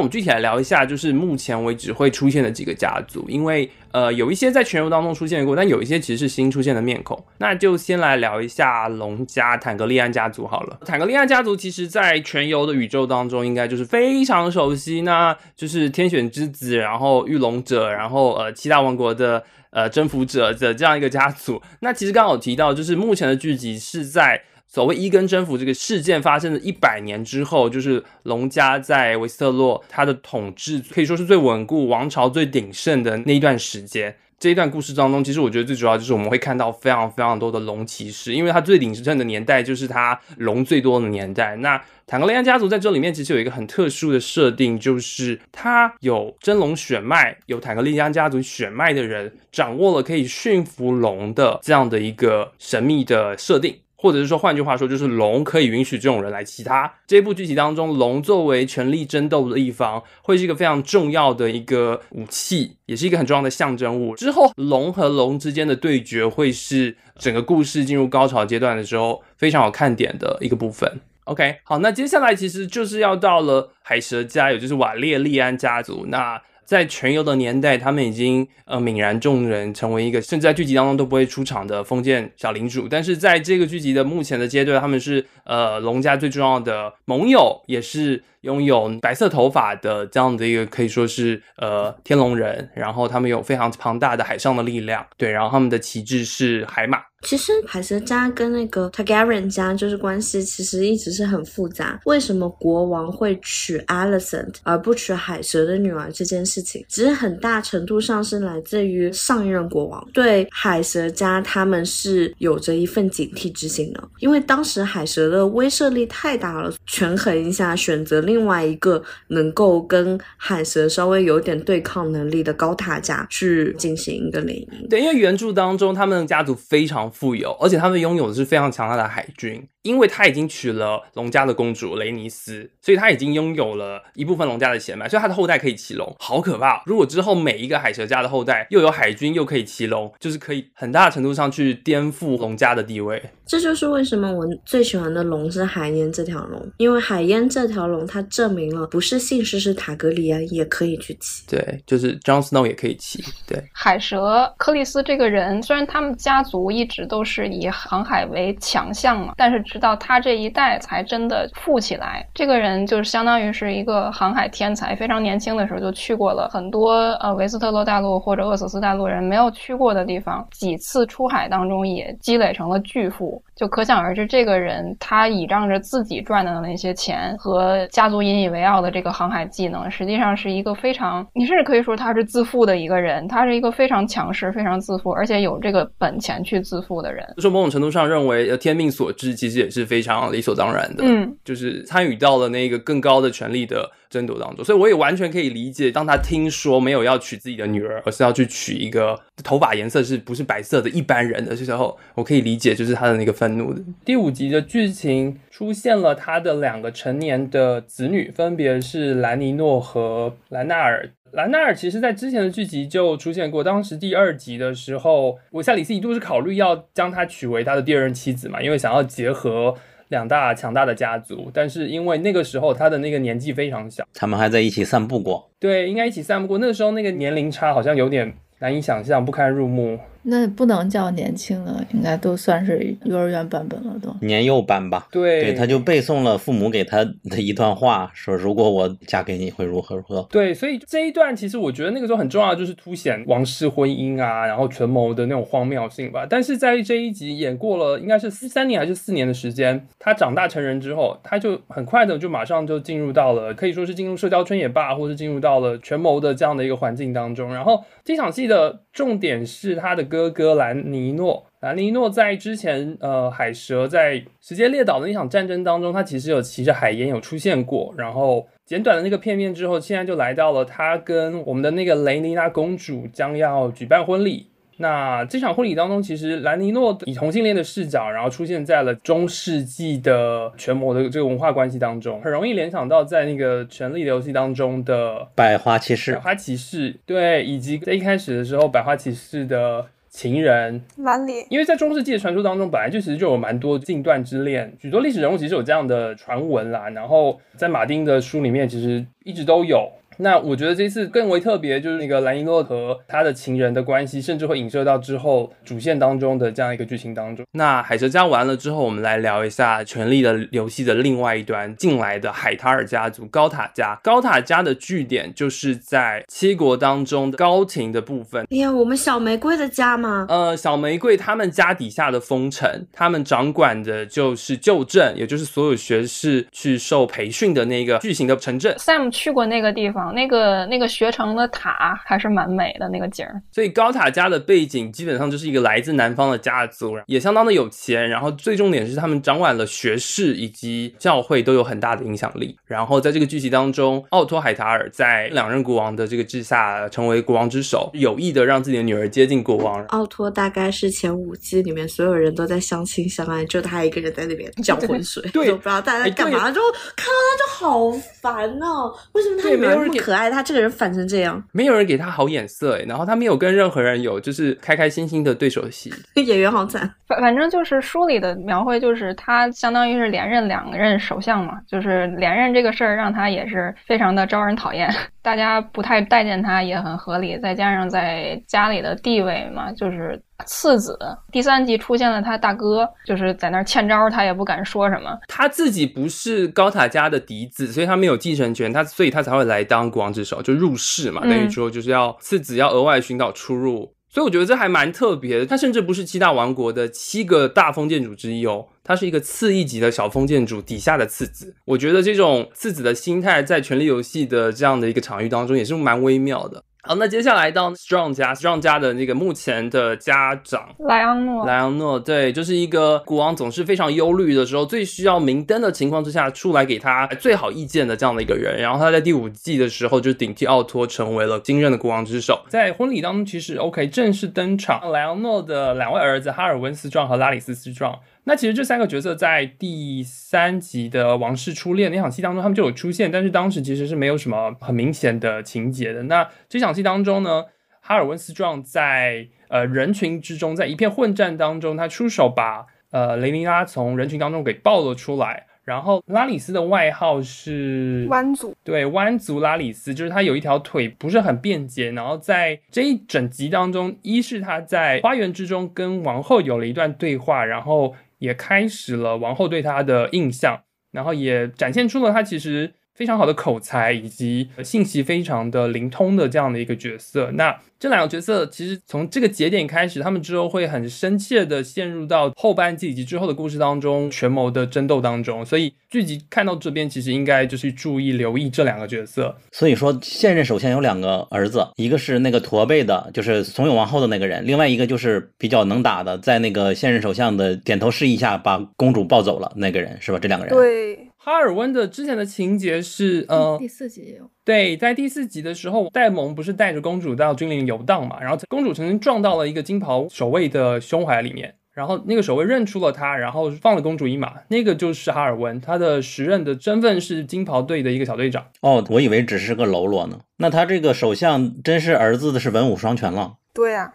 Speaker 2: 我们具体来聊一下，就是目前为止会出现的几个家族，因为呃有一些在全游当中出现过，但有一些其实是新出现的面孔。那就先来聊一下龙家坦格利安家族好了。坦格利安家族其实在全游的宇宙当中，应该就是非常熟悉，那就是天选之子，然后御龙者，然后呃七大王国的呃征服者的这样一个家族。那其实刚刚有提到，就是目前的剧集是在。所谓伊根征服这个事件发生的一百年之后，就是龙家在维斯特洛，他的统治可以说是最稳固、王朝最鼎盛的那一段时间。这一段故事当中，其实我觉得最主要就是我们会看到非常非常多的龙骑士，因为他最鼎盛的年代就是他龙最多的年代。那坦格利安家族在这里面其实有一个很特殊的设定，就是他有真龙血脉，有坦格利安家族血脉的人掌握了可以驯服龙的这样的一个神秘的设定。或者是说，换句话说，就是龙可以允许这种人来骑它。这部剧集当中，龙作为权力争斗的一方，会是一个非常重要的一个武器，也是一个很重要的象征物。之后，龙和龙之间的对决，会是整个故事进入高潮阶段的时候非常有看点的一个部分。OK，好，那接下来其实就是要到了海蛇家，也就是瓦列利安家族。那在全游的年代，他们已经呃泯然众人，成为一个甚至在剧集当中都不会出场的封建小领主。但是在这个剧集的目前的阶段，他们是呃龙家最重要的盟友，也是拥有白色头发的这样的一个可以说是呃天龙人。然后他们有非常庞大的海上的力量，对，然后他们的旗帜是海马。
Speaker 1: 其实海蛇家跟那个 Targaryen 家就是关系其实一直是很复杂。为什么国王会娶 Alicent 而不娶海蛇的女儿这件事情，其实很大程度上是来自于上一任国王对海蛇家他们是有着一份警惕之心的，因为当时海蛇的威慑力太大了，权衡一下，选择另外一个能够跟海蛇稍微有点对抗能力的高塔家去进行一个联姻。
Speaker 2: 对，因为原著当中他们的家族非常富有，而且他们拥有的是非常强大的海军。因为他已经娶了龙家的公主雷尼斯，所以他已经拥有了一部分龙家的血脉，所以他的后代可以骑龙，好可怕！如果之后每一个海蛇家的后代又有海军又可以骑龙，就是可以很大程度上去颠覆龙家的地位。
Speaker 1: 这就是为什么我最喜欢的龙是海燕这条龙，因为海燕这条龙它证明了不是姓氏是塔格里安也可以去骑。
Speaker 2: 对，就是 Jon Snow 也可以骑。对，
Speaker 3: 海蛇克里斯这个人，虽然他们家族一直都是以航海为强项嘛，但是。直到他这一代才真的富起来。这个人就是相当于是一个航海天才，非常年轻的时候就去过了很多呃维斯特洛大陆或者厄索斯大陆人没有去过的地方。几次出海当中也积累成了巨富，就可想而知，这个人他倚仗着自己赚的那些钱和家族引以为傲的这个航海技能，实际上是一个非常，你甚至可以说他是自负的一个人。他是一个非常强势、非常自负，而且有这个本钱去自负的人。
Speaker 2: 就说某种程度上认为，呃，天命所致，其实。也是非常理所当然的，
Speaker 3: 嗯，
Speaker 2: 就是参与到了那个更高的权力的争夺当中，所以我也完全可以理解，当他听说没有要娶自己的女儿，而是要去娶一个头发颜色是不是白色的一般人的时候，我可以理解，就是他的那个愤怒的。第五集的剧情出现了他的两个成年的子女，分别是兰尼诺和兰纳尔。兰纳尔其实，在之前的剧集就出现过。当时第二集的时候，我夏里斯一度是考虑要将她娶为他的第二任妻子嘛，因为想要结合两大强大的家族。但是因为那个时候他的那个年纪非常小，
Speaker 4: 他们还在一起散步过。
Speaker 2: 对，应该一起散步过。那个时候那个年龄差好像有点难以想象，不堪入目。
Speaker 5: 那不能叫年轻了，应该都算是幼儿园版本了，都
Speaker 4: 年幼版吧。
Speaker 2: 对，
Speaker 4: 对，他就背诵了父母给他的一段话，说如果我嫁给你会如何如何。
Speaker 2: 对，所以这一段其实我觉得那个时候很重要，就是凸显王室婚姻啊，然后权谋的那种荒谬性吧。但是在这一集演过了，应该是三年还是四年的时间，他长大成人之后，他就很快的就马上就进入到了可以说是进入社交圈也罢，或者进入到了权谋的这样的一个环境当中。然后这场戏的重点是他的哥哥兰。尼诺，兰尼诺在之前，呃，海蛇在时间列岛的那场战争当中，他其实有骑着海燕有出现过。然后简短的那个片面之后，现在就来到了他跟我们的那个雷尼娜公主将要举办婚礼。那这场婚礼当中，其实兰尼诺以同性恋的视角，然后出现在了中世纪的权谋的这个文化关系当中，很容易联想到在那个权力的游戏当中的
Speaker 4: 百花骑士。
Speaker 2: 百花骑士，对，以及在一开始的时候，百花骑士的。情人
Speaker 6: 兰里，
Speaker 2: 因为在中世纪的传说当中，本来就其实就有蛮多禁断之恋，许多历史人物其实有这样的传闻啦。然后在马丁的书里面，其实一直都有。那我觉得这次更为特别，就是那个兰尼诺和他的情人的关系，甚至会影射到之后主线当中的这样一个剧情当中。那海蛇家完了之后，我们来聊一下《权力的游戏》的另外一端进来的海塔尔家族高塔家。高塔家的据点就是在七国当中的高庭的部分。
Speaker 1: 哎呀，我们小玫瑰的家吗？
Speaker 2: 呃，小玫瑰他们家底下的封城，他们掌管的就是旧镇，也就是所有学士去受培训的那个巨型的城镇。
Speaker 3: Sam 去过那个地方。那个那个学城的塔还是蛮美的，那个景儿。
Speaker 2: 所以高塔家的背景基本上就是一个来自南方的家族，也相当的有钱。然后最重点是他们掌管了学士以及教会都有很大的影响力。然后在这个剧集当中，奥托海塔尔在两任国王的这个治下成为国王之首，有意的让自己的女儿接近国王。
Speaker 1: 奥托大概是前五季里面所有人都在相亲相爱，就他一个人在那边搅浑水，
Speaker 2: 对，
Speaker 1: 不知道大家在干嘛，就看到他就好烦哦。为什么他女儿那么可爱，他这个人反成这样？
Speaker 2: 没有人给他好眼色哎，然后他没有跟任何人有就是开开心心的对手戏，
Speaker 1: 演员好惨。
Speaker 3: 反反正就是书里的描绘，就是他相当于是连任两任首相嘛，就是连任这个事儿让他也是非常的招人讨厌，大家不太待见他也很合理。再加上在家里的地位嘛，就是次子。第三集出现了他大哥，就是在那儿欠招，他也不敢说什么。
Speaker 2: 他自己不是高塔家的嫡子，所以他没有继承权，他所以他才会来当国王之首，就入世嘛，等于说就是要次子要额外寻找出入。所以我觉得这还蛮特别的。他甚至不是七大王国的七个大封建主之一哦，他是一个次一级的小封建主底下的次子。我觉得这种次子的心态，在权力游戏的这样的一个场域当中，也是蛮微妙的。好，那接下来到 Strong 家，Strong 家的那个目前的家长
Speaker 3: 莱昂诺，
Speaker 2: 莱昂诺，对，就是一个国王总是非常忧虑的时候，最需要明灯的情况之下，出来给他最好意见的这样的一个人。然后他在第五季的时候就顶替奥托，成为了新任的国王之首。在婚礼当中，其实 OK 正式登场，莱昂诺的两位儿子哈尔温斯壮和拉里斯斯壮。那其实这三个角色在第三集的《王室初恋》那场戏当中，他们就有出现，但是当时其实是没有什么很明显的情节的。那这场戏当中呢，哈尔温斯壮在呃人群之中，在一片混战当中，他出手把呃雷尼拉从人群当中给抱了出来。然后拉里斯的外号是
Speaker 6: 弯足，
Speaker 2: 对，弯足拉里斯，就是他有一条腿不是很便捷。然后在这一整集当中，一是他在花园之中跟王后有了一段对话，然后。也开始了王后对他的印象，然后也展现出了他其实非常好的口才以及信息非常的灵通的这样的一个角色。那这两个角色其实从这个节点开始，他们之后会很深切的陷入到后半季以及之后的故事当中权谋的争斗当中。所以剧集看到这边，其实应该就是注意留意这两个角色。
Speaker 4: 所以说现任首相有两个儿子，一个是那个驼背的，就是怂恿王后的那个人；另外一个就是比较能打的，在那个现任首相的点头示意下把公主抱走了那个人，是吧？这两个人。
Speaker 6: 对。
Speaker 2: 哈尔温的之前的情节是，呃，
Speaker 5: 第四集也有。
Speaker 2: 对，在第四集的时候，戴蒙不是带着公主到君临游荡嘛？然后公主曾经撞到了一个金袍守卫的胸怀里面，然后那个守卫认出了他，然后放了公主一马。那个就是哈尔温，他的时任的身份是金袍队的一个小队长。
Speaker 4: 哦，我以为只是个喽啰呢。那他这个首相真是儿子的是文武双全了。
Speaker 6: 对呀。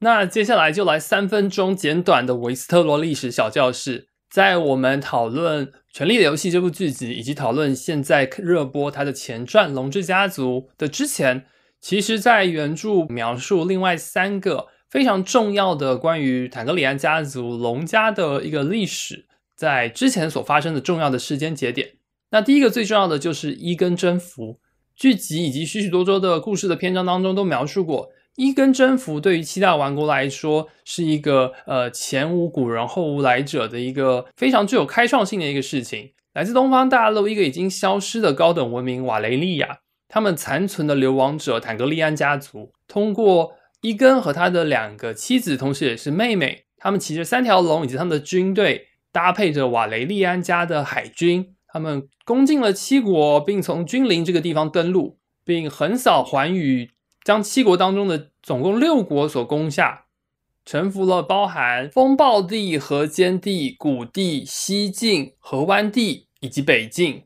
Speaker 2: 那接下来就来三分钟简短的维斯特洛历史小教室。在我们讨论《权力的游戏》这部剧集，以及讨论现在热播它的前传《龙之家族》的之前，其实，在原著描述另外三个非常重要的关于坦格里安家族龙家的一个历史，在之前所发生的重要的时间节点。那第一个最重要的就是伊根征服剧集，以及许许多多的故事的篇章当中都描述过。伊根征服对于七大王国来说是一个呃前无古人后无来者的一个非常具有开创性的一个事情。来自东方大陆一个已经消失的高等文明瓦雷利亚，他们残存的流亡者坦格利安家族，通过伊根和他的两个妻子，同时也是妹妹，他们骑着三条龙以及他们的军队，搭配着瓦雷利安家的海军，他们攻进了七国，并从君临这个地方登陆，并横扫寰宇。将七国当中的总共六国所攻下，臣服了包含风暴地、河间地、谷地、西境、河湾地以及北境。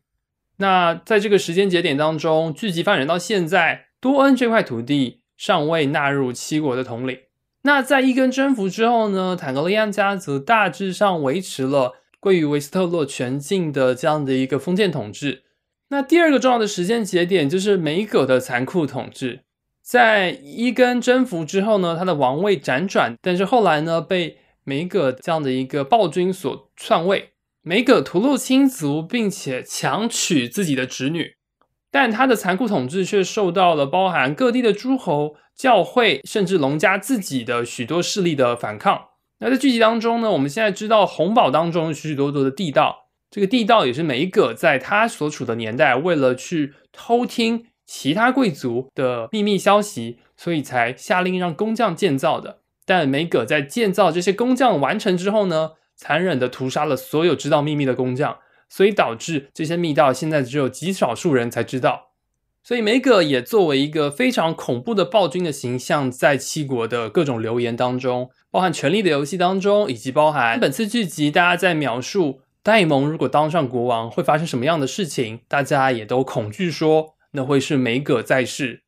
Speaker 2: 那在这个时间节点当中，剧集发展到现在，多恩这块土地尚未纳入七国的统领。那在一根征服之后呢？坦格利安家则大致上维持了归于维斯特洛全境的这样的一个封建统治。那第二个重要的时间节点就是梅葛的残酷统治。在伊根征服之后呢，他的王位辗转，但是后来呢，被梅葛这样的一个暴君所篡位。梅葛屠戮亲族，并且强娶自己的侄女，但他的残酷统治却受到了包含各地的诸侯、教会，甚至龙家自己的许多势力的反抗。那在剧集当中呢，我们现在知道红堡当中许许多多的地道，这个地道也是梅葛在他所处的年代，为了去偷听。其他贵族的秘密消息，所以才下令让工匠建造的。但梅葛在建造这些工匠完成之后呢，残忍的屠杀了所有知道秘密的工匠，所以导致这些密道现在只有极少数人才知道。所以梅葛也作为一个非常恐怖的暴君的形象，在七国的各种流言当中，包含《权力的游戏》当中，以及包含本次剧集，大家在描述戴蒙如果当上国王会发生什么样的事情，大家也都恐惧说。那会是梅葛在世。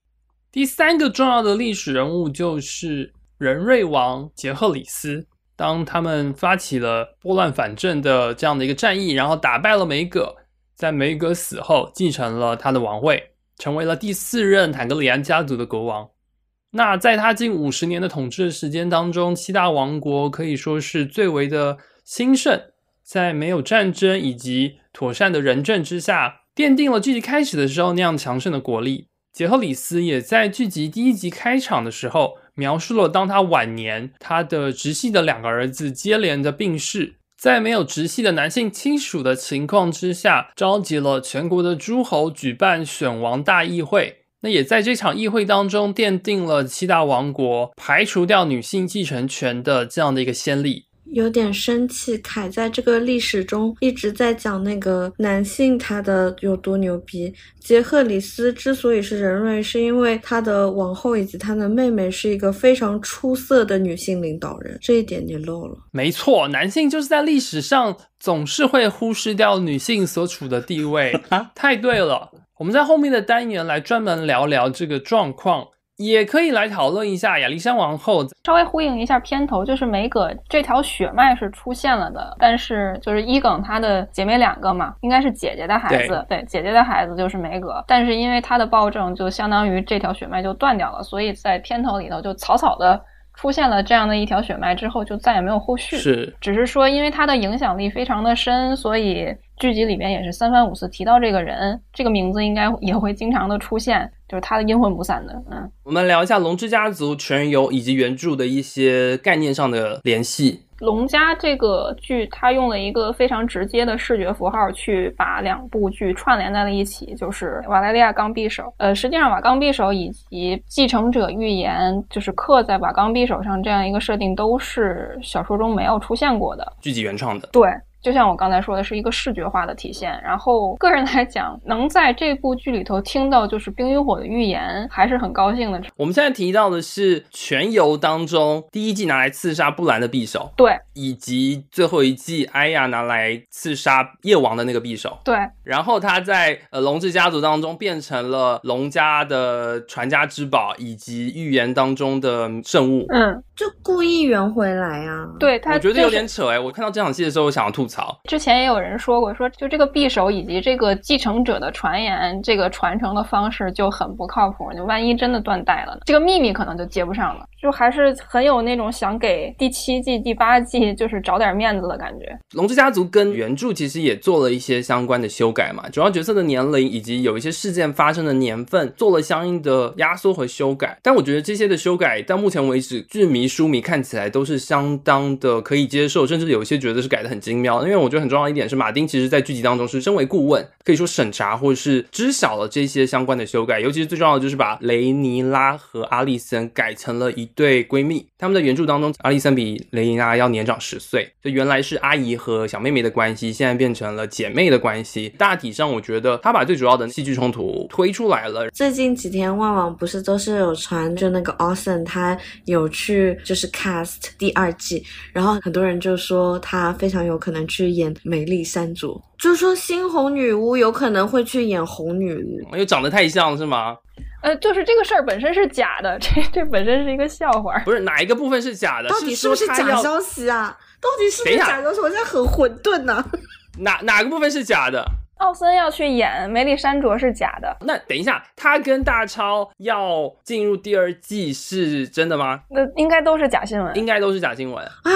Speaker 2: 第三个重要的历史人物就是仁瑞王杰赫里斯。当他们发起了拨乱反正的这样的一个战役，然后打败了梅葛，在梅葛死后继承了他的王位，成为了第四任坦格里安家族的国王。那在他近五十年的统治时间当中，七大王国可以说是最为的兴盛，在没有战争以及妥善的人政之下。奠定了剧集开始的时候那样强盛的国力。杰赫里斯也在剧集第一集开场的时候描述了当他晚年，他的直系的两个儿子接连的病逝，在没有直系的男性亲属的情况之下，召集了全国的诸侯举办选王大议会。那也在这场议会当中奠定了七大王国排除掉女性继承权的这样的一个先例。
Speaker 1: 有点生气，凯在这个历史中一直在讲那个男性他的有多牛逼。杰赫里斯之所以是人瑞，是因为他的王后以及他的妹妹是一个非常出色的女性领导人，这一点你漏了。
Speaker 2: 没错，男性就是在历史上总是会忽视掉女性所处的地位，太对了。我们在后面的单元来专门聊聊这个状况，也可以来讨论一下亚历山王后。
Speaker 3: 稍微呼应一下片头，就是梅葛这条血脉是出现了的，但是就是伊耿她的姐妹两个嘛，应该是姐姐的孩子，对，姐姐的孩子就是梅葛，但是因为她的暴政，就相当于这条血脉就断掉了，所以在片头里头就草草的。出现了这样的一条血脉之后，就再也没有后续。
Speaker 2: 是，
Speaker 3: 只是说因为他的影响力非常的深，所以剧集里面也是三番五次提到这个人，这个名字应该也会经常的出现，就是他的阴魂不散的。嗯，
Speaker 2: 我们聊一下龙之家族全游以及原著的一些概念上的联系。
Speaker 3: 龙家这个剧，它用了一个非常直接的视觉符号去把两部剧串联在了一起，就是瓦莱利亚钢匕首。呃，实际上瓦钢匕首以及继承者预言，就是刻在瓦钢匕首上这样一个设定，都是小说中没有出现过的，
Speaker 2: 剧集原创的。
Speaker 3: 对。就像我刚才说的，是一个视觉化的体现。然后个人来讲，能在这部剧里头听到就是《冰与火》的预言，还是很高兴的。
Speaker 2: 我们现在提到的是全游当中第一季拿来刺杀布兰的匕首，
Speaker 3: 对，
Speaker 2: 以及最后一季艾亚拿来刺杀夜王的那个匕首，
Speaker 3: 对。
Speaker 2: 然后他在呃龙之家族当中变成了龙家的传家之宝，以及预言当中的圣物，
Speaker 3: 嗯，
Speaker 1: 就故意圆回来啊。
Speaker 3: 对他，
Speaker 2: 我觉得有点扯哎。我看到这场戏的时候，我想要吐槽。
Speaker 3: 之前也有人说过，说就这个匕首以及这个继承者的传言，这个传承的方式就很不靠谱。就万一真的断代了呢，这个秘密可能就接不上了。就还是很有那种想给第七季、第八季就是找点面子的感觉。
Speaker 2: 龙之家族跟原著其实也做了一些相关的修改嘛，主要角色的年龄以及有一些事件发生的年份做了相应的压缩和修改。但我觉得这些的修改到目前为止，剧迷书迷看起来都是相当的可以接受，甚至有一些觉得是改的很精妙。因为我觉得很重要一点是，马丁其实在剧集当中是身为顾问，可以说审查或者是知晓了这些相关的修改。尤其是最重要的就是把雷尼拉和阿丽森改成了一对闺蜜。他们的原著当中，阿丽森比雷尼娜要年长十岁，就原来是阿姨和小妹妹的关系，现在变成了姐妹的关系。大体上，我觉得他把最主要的戏剧冲突推出来了。
Speaker 1: 最近几天，万网不是都是有传，就那个 Austin 他有去就是 cast 第二季，然后很多人就说他非常有可能去演美丽山卓，就说猩红女巫有可能会去演红女巫，
Speaker 2: 因为长得太像是吗？
Speaker 3: 呃，就是这个事儿本身是假的，这这本身是一个笑话。
Speaker 2: 不是哪一个部分是假的？
Speaker 1: 到底是不是假消息啊？到底是不是假消息？我现在很混沌呢。
Speaker 2: 哪哪个部分是假的？
Speaker 3: 奥森要去演梅丽珊卓是假的。
Speaker 2: 那等一下，他跟大超要进入第二季是真的吗？
Speaker 3: 那应该都是假新闻，
Speaker 2: 应该都是假新闻
Speaker 1: 啊！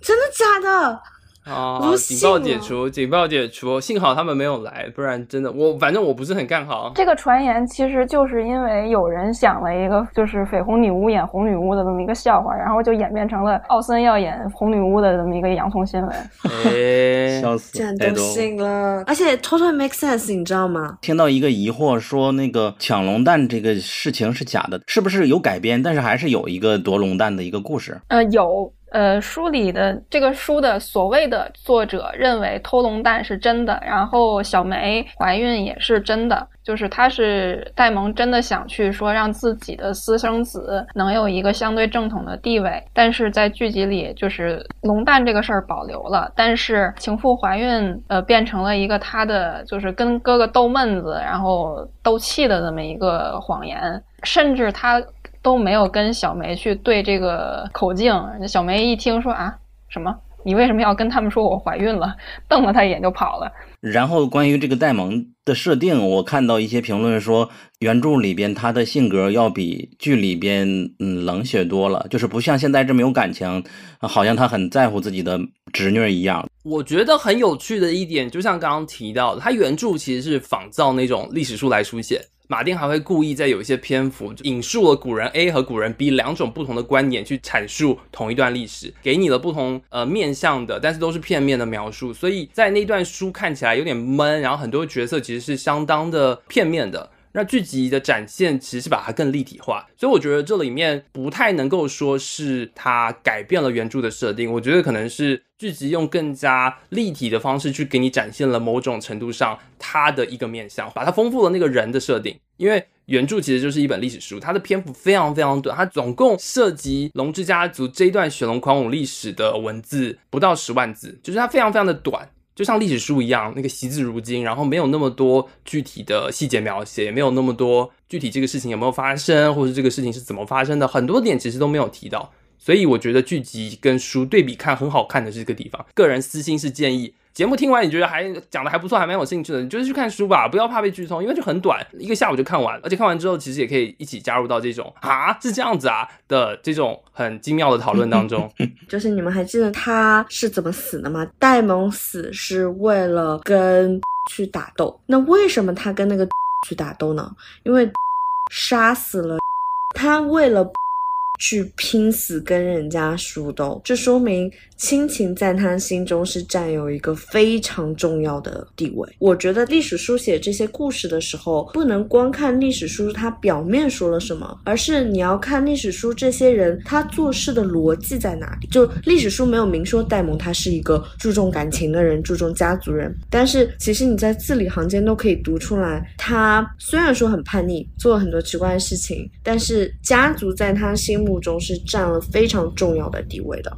Speaker 1: 真的假的？
Speaker 2: 啊！警报解除，警报解除。幸好他们没有来，不然真的我反正我不是很看好
Speaker 3: 这个传言。其实就是因为有人想了一个就是绯红女巫演红女巫的这么一个笑话，然后就演变成了奥森要演红女巫的这么一个洋葱新闻。
Speaker 2: 哎，
Speaker 4: 笑死！
Speaker 1: 竟然都信了，而且 totally make sense，你知道吗？
Speaker 4: 听到一个疑惑，说那个抢龙蛋这个事情是假的，是不是有改编？但是还是有一个夺龙蛋的一个故事。
Speaker 3: 呃，有。呃，书里的这个书的所谓的作者认为偷龙蛋是真的，然后小梅怀孕也是真的，就是他是戴蒙真的想去说让自己的私生子能有一个相对正统的地位，但是在剧集里就是龙蛋这个事儿保留了，但是情妇怀孕呃变成了一个他的就是跟哥哥逗闷子，然后斗气的这么一个谎言，甚至他。都没有跟小梅去对这个口径，小梅一听说啊什么，你为什么要跟他们说我怀孕了？瞪了他一眼就跑了。
Speaker 4: 然后关于这个戴蒙的设定，我看到一些评论说，原著里边他的性格要比剧里边嗯冷血多了，就是不像现在这么有感情，好像他很在乎自己的侄女一样。
Speaker 2: 我觉得很有趣的一点，就像刚刚提到的，他原著其实是仿造那种历史书来书写。马丁还会故意在有一些篇幅引述了古人 A 和古人 B 两种不同的观点去阐述同一段历史，给你了不同呃面向的，但是都是片面的描述，所以在那段书看起来有点闷，然后很多角色其实是相当的片面的。那剧集的展现其实是把它更立体化，所以我觉得这里面不太能够说是它改变了原著的设定，我觉得可能是剧集用更加立体的方式去给你展现了某种程度上它的一个面相，把它丰富了那个人的设定。因为原著其实就是一本历史书，它的篇幅非常非常短，它总共涉及龙之家族这一段血龙狂舞历史的文字不到十万字，就是它非常非常的短。就像历史书一样，那个惜字如金，然后没有那么多具体的细节描写，也没有那么多具体这个事情有没有发生，或者这个事情是怎么发生的，很多点其实都没有提到。所以我觉得剧集跟书对比看很好看的是这个地方。个人私心是建议。节目听完你觉得还讲的还不错，还蛮有兴趣的，你就是去看书吧，不要怕被剧透，因为就很短，一个下午就看完，而且看完之后其实也可以一起加入到这种 啊是这样子啊的这种很精妙的讨论当中。
Speaker 1: 就是你们还记得他是怎么死的吗？戴蒙死是为了跟去打斗，那为什么他跟那个 去打斗呢？因为 杀死了他，为了。去拼死跟人家输斗，这说明亲情在他心中是占有一个非常重要的地位。我觉得历史书写这些故事的时候，不能光看历史书它表面说了什么，而是你要看历史书这些人他做事的逻辑在哪里。就历史书没有明说戴蒙他是一个注重感情的人，注重家族人，但是其实你在字里行间都可以读出来，他虽然说很叛逆，做了很多奇怪的事情，但是家族在他心。目中是占了非常重要的地位的。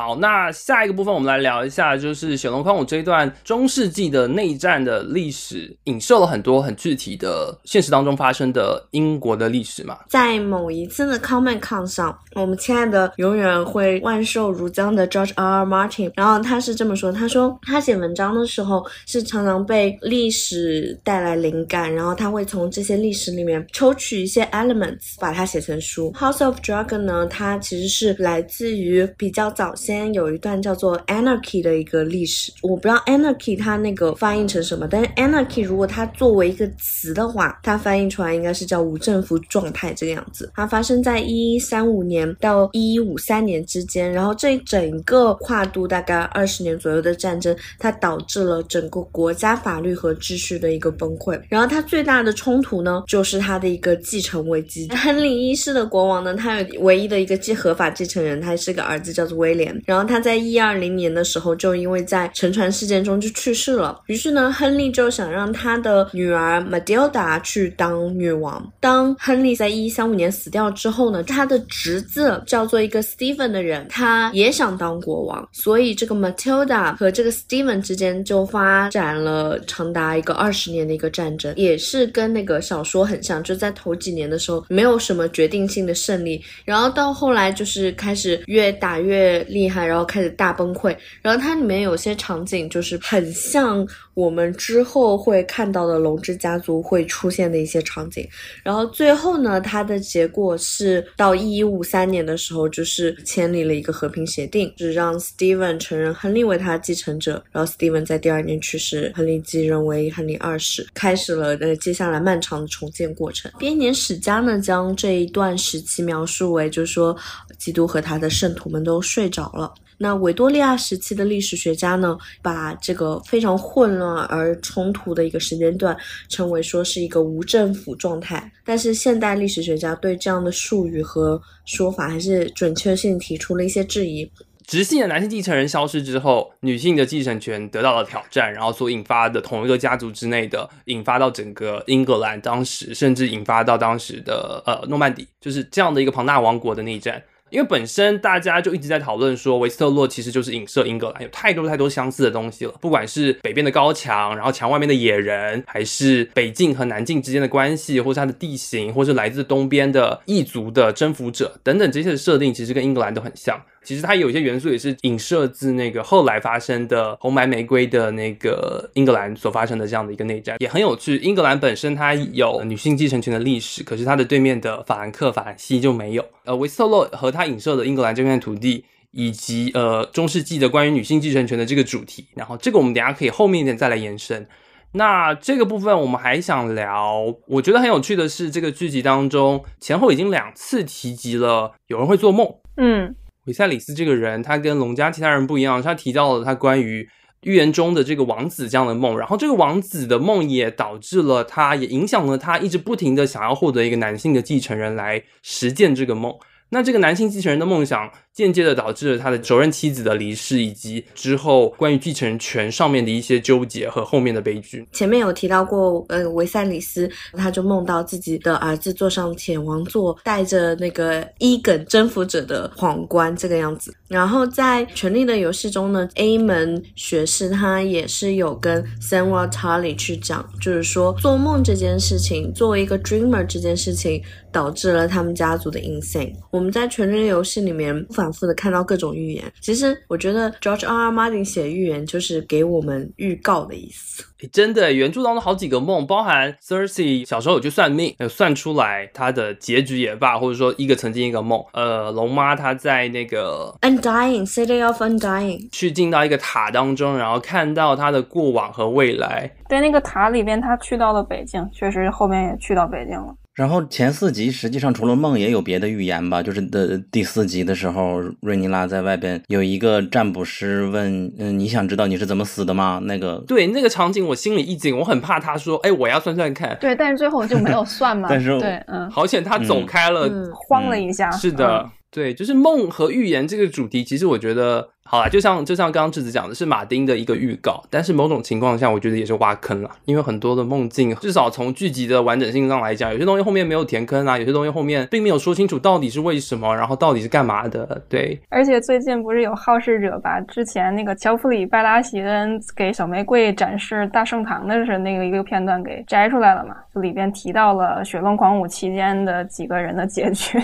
Speaker 2: 好，那下一个部分我们来聊一下，就是《雪龙狂舞》这一段中世纪的内战的历史，影射了很多很具体的现实当中发生的英国的历史嘛。
Speaker 1: 在某一次的 Comic Con 上，我们亲爱的永远会万寿如江的 George R. Martin，然后他是这么说：他说他写文章的时候是常常被历史带来灵感，然后他会从这些历史里面抽取一些 elements，把它写成书。House of Dragon 呢，它其实是来自于比较早。先有一段叫做 anarchy 的一个历史，我不知道 anarchy 它那个翻译成什么，但是 anarchy 如果它作为一个词的话，它翻译出来应该是叫无政府状态这个样子。它发生在一一三五年到一一五三年之间，然后这整个跨度大概二十年左右的战争，它导致了整个国家法律和秩序的一个崩溃。然后它最大的冲突呢，就是它的一个继承危机。亨利一世的国王呢，他有唯一的一个继合法继承人，他是个儿子，叫做威廉。然后他在一二零年的时候，就因为在沉船事件中就去世了。于是呢，亨利就想让他的女儿 Matilda 去当女王。当亨利在一三五年死掉之后呢，他的侄子叫做一个 Stephen 的人，他也想当国王。所以这个 Matilda 和这个 Stephen 之间就发展了长达一个二十年的一个战争，也是跟那个小说很像，就在头几年的时候没有什么决定性的胜利，然后到后来就是开始越打越厉。厉害，然后开始大崩溃。然后它里面有些场景就是很像我们之后会看到的龙之家族会出现的一些场景。然后最后呢，它的结果是到一一五三年的时候，就是签立了一个和平协定，是让 Steven 承认亨利为他的继承者。然后 Steven 在第二年去世，亨利继任为亨利二世，开始了呃接下来漫长的重建过程。编年史家呢，将这一段时期描述为，就是说基督和他的圣徒们都睡着。了，那维多利亚时期的历史学家呢，把这个非常混乱而冲突的一个时间段称为说是一个无政府状态。但是现代历史学家对这样的术语和说法还是准确性提出了一些质疑。
Speaker 2: 直系的男性继承人消失之后，女性的继承权得到了挑战，然后所引发的同一个家族之内的，引发到整个英格兰，当时甚至引发到当时的呃诺曼底，就是这样的一个庞大王国的内战。因为本身大家就一直在讨论说，维斯特洛其实就是影射英格兰，有太多太多相似的东西了。不管是北边的高墙，然后墙外面的野人，还是北境和南境之间的关系，或是它的地形，或是来自东边的异族的征服者等等这些的设定，其实跟英格兰都很像。其实它有一些元素也是影射自那个后来发生的红白玫瑰的那个英格兰所发生的这样的一个内战，也很有趣。英格兰本身它有女性继承权的历史，可是它的对面的法兰克、法兰西就没有。呃，维斯特洛和它影射的英格兰这片土地，以及呃中世纪的关于女性继承权的这个主题，然后这个我们等下可以后面一点再来延伸。那这个部分我们还想聊，我觉得很有趣的是，这个剧集当中前后已经两次提及了有人会做梦。
Speaker 3: 嗯，
Speaker 2: 韦塞里斯这个人，他跟龙家其他人不一样，他提到了他关于预言中的这个王子这样的梦，然后这个王子的梦也导致了他，也影响了他一直不停的想要获得一个男性的继承人来实践这个梦。那这个男性继承人的梦想，间接的导致了他的首任妻子的离世，以及之后关于继承权上面的一些纠结和后面的悲剧。
Speaker 1: 前面有提到过，呃，维塞里斯他就梦到自己的儿子坐上铁王座，带着那个伊耿征服者的皇冠这个样子。然后在《权力的游戏》中呢，A 门学士他也是有跟 Samuel Tully 去讲，就是说做梦这件事情，作为一个 dreamer 这件事情，导致了他们家族的 insane。我们在《权力的游戏》里面反复的看到各种预言。其实我觉得 George R. R. Martin 写预言就是给我们预告的意思。
Speaker 2: 诶真的，原著当中好几个梦，包含 Cersei 小时候有去算命，有算出来她的结局也罢，或者说一个曾经一个梦。呃，龙妈她在那个
Speaker 1: Undying City of Undying，
Speaker 2: 去进到一个塔当中，然后看到她的过往和未来。
Speaker 3: 在，那个塔里边他去到了北京，确实后面也去到北京了。
Speaker 4: 然后前四集实际上除了梦也有别的预言吧，就是的第四集的时候，瑞尼拉在外边有一个占卜师问，嗯，你想知道你是怎么死的吗？那个
Speaker 2: 对那个场景，我心里一紧，我很怕他说，哎，我要算算看。
Speaker 3: 对，但是最后就没有算嘛。
Speaker 4: 但是
Speaker 3: 对，嗯，
Speaker 2: 好险他走开了。
Speaker 1: 嗯，
Speaker 3: 慌了一下。
Speaker 2: 是的，
Speaker 3: 嗯
Speaker 2: 对，就是梦和预言这个主题，其实我觉得，好啦，就像就像刚刚智子讲的，是马丁的一个预告，但是某种情况下，我觉得也是挖坑了，因为很多的梦境，至少从剧集的完整性上来讲，有些东西后面没有填坑啊，有些东西后面并没有说清楚到底是为什么，然后到底是干嘛的，对，
Speaker 3: 而且最近不是有好事者把之前那个乔弗里·拜拉席恩给小玫瑰展示大圣堂的是那个一个片段给摘出来了嘛？就里边提到了雪龙狂舞期间的几个人的结局，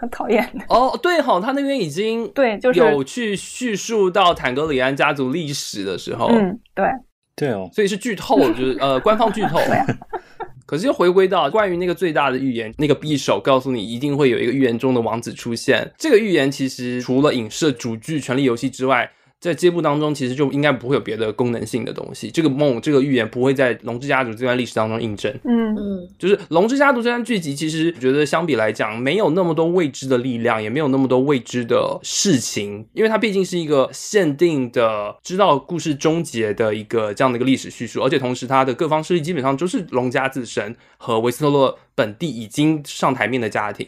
Speaker 3: 很讨厌的。
Speaker 2: 哦，对哈，他那边已经
Speaker 3: 对，就是
Speaker 2: 有去叙述到坦格里安家族历史的时候，
Speaker 3: 嗯，对，
Speaker 4: 对哦，
Speaker 2: 所以是剧透，就是呃官方剧透。可是又回归到关于那个最大的预言，那个匕首告诉你一定会有一个预言中的王子出现。这个预言其实除了影射主剧《权力游戏》之外，在这部当中其实就应该不会有别的功能性的东西。这个梦，这个预言不会在《龙之家族》这段历史当中印证。
Speaker 3: 嗯
Speaker 1: 嗯，
Speaker 2: 就是《龙之家族》这段剧集，其实我觉得相比来讲，没有那么多未知的力量，也没有那么多未知的事情，因为它毕竟是一个限定的，知道故事终结的一个这样的一个历史叙述，而且同时它的各方势力基本上就是龙家自身和维斯特洛本地已经上台面的家庭。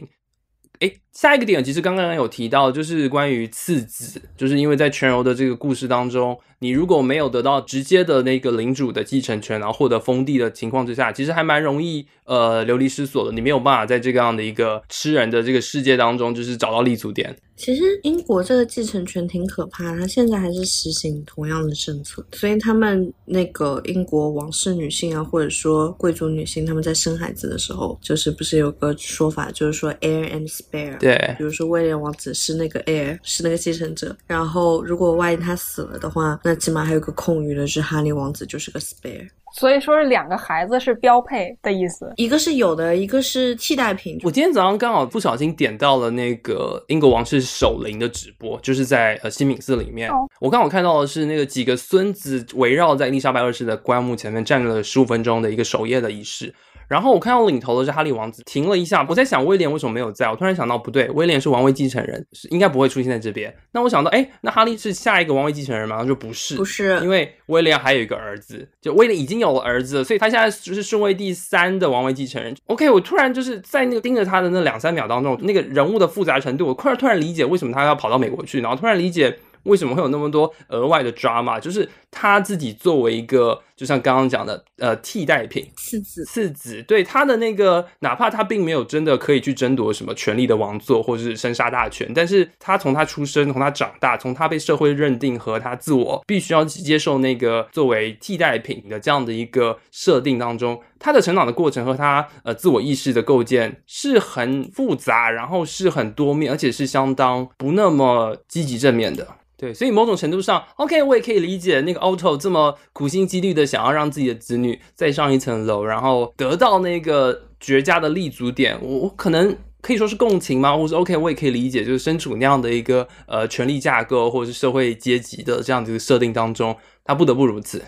Speaker 2: 诶，下一个点其实刚刚有提到，就是关于次子，就是因为在全柔的这个故事当中，你如果没有得到直接的那个领主的继承权，然后获得封地的情况之下，其实还蛮容易呃流离失所的。你没有办法在这个样的一个吃人的这个世界当中，就是找到立足点。
Speaker 1: 其实英国这个继承权挺可怕的，它现在还是实行同样的政策，所以他们那个英国王室女性啊，或者说贵族女性，她们在生孩子的时候，就是不是有个说法，就是说 heir and spare，
Speaker 2: 对
Speaker 1: 比如说威廉王子是那个 heir，是那个继承者，然后如果万一他死了的话，那起码还有个空余的，是哈利王子就是个 spare。
Speaker 3: 所以说是两个孩子是标配的意思。
Speaker 1: 一个是有的，一个是替代品。
Speaker 2: 我今天早上刚好不小心点到了那个英国王室守灵的直播，就是在呃西敏寺里面。
Speaker 3: 哦
Speaker 2: 我刚好看到的是那个几个孙子围绕在伊丽莎白二世的棺木前面站了十五分钟的一个守夜的仪式。然后我看到领头的是哈利王子，停了一下，我在想威廉为什么没有在？我突然想到，不对，威廉是王位继承人，是应该不会出现在这边。那我想到，哎，那哈利是下一个王位继承人吗？他说不是，
Speaker 1: 不是
Speaker 2: 因为威廉还有一个儿子，就威廉已经有了儿子了，所以他现在就是顺位第三的王位继承人。OK，我突然就是在那个盯着他的那两三秒当中，那个人物的复杂程度，我突然突然理解为什么他要跑到美国去，然后突然理解。为什么会有那么多额外的 drama？就是他自己作为一个，就像刚刚讲的，呃，替代品，
Speaker 1: 次子
Speaker 2: 次子，对他的那个，哪怕他并没有真的可以去争夺什么权力的王座或者是生杀大权，但是他从他出生，从他长大，从他被社会认定和他自我必须要接受那个作为替代品的这样的一个设定当中，他的成长的过程和他呃自我意识的构建是很复杂，然后是很多面，而且是相当不那么积极正面的。对，所以某种程度上，OK，我也可以理解那个 Otto 这么苦心积虑的想要让自己的子女再上一层楼，然后得到那个绝佳的立足点。我我可能可以说是共情吗？我说 OK，我也可以理解，就是身处那样的一个呃权力架构或者是社会阶级的这样子一个设定当中，他不得不如此。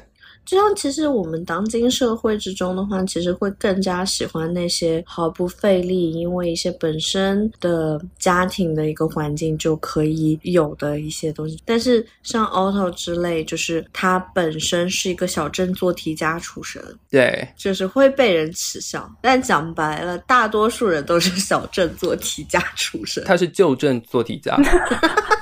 Speaker 1: 就像其实我们当今社会之中的话，其实会更加喜欢那些毫不费力，因为一些本身的家庭的一个环境就可以有的一些东西。但是像 Otto 之类，就是他本身是一个小镇做题家出身，
Speaker 2: 对，
Speaker 1: 就是会被人耻笑。但讲白了，大多数人都是小镇做题家出身。
Speaker 2: 他是旧镇做题家。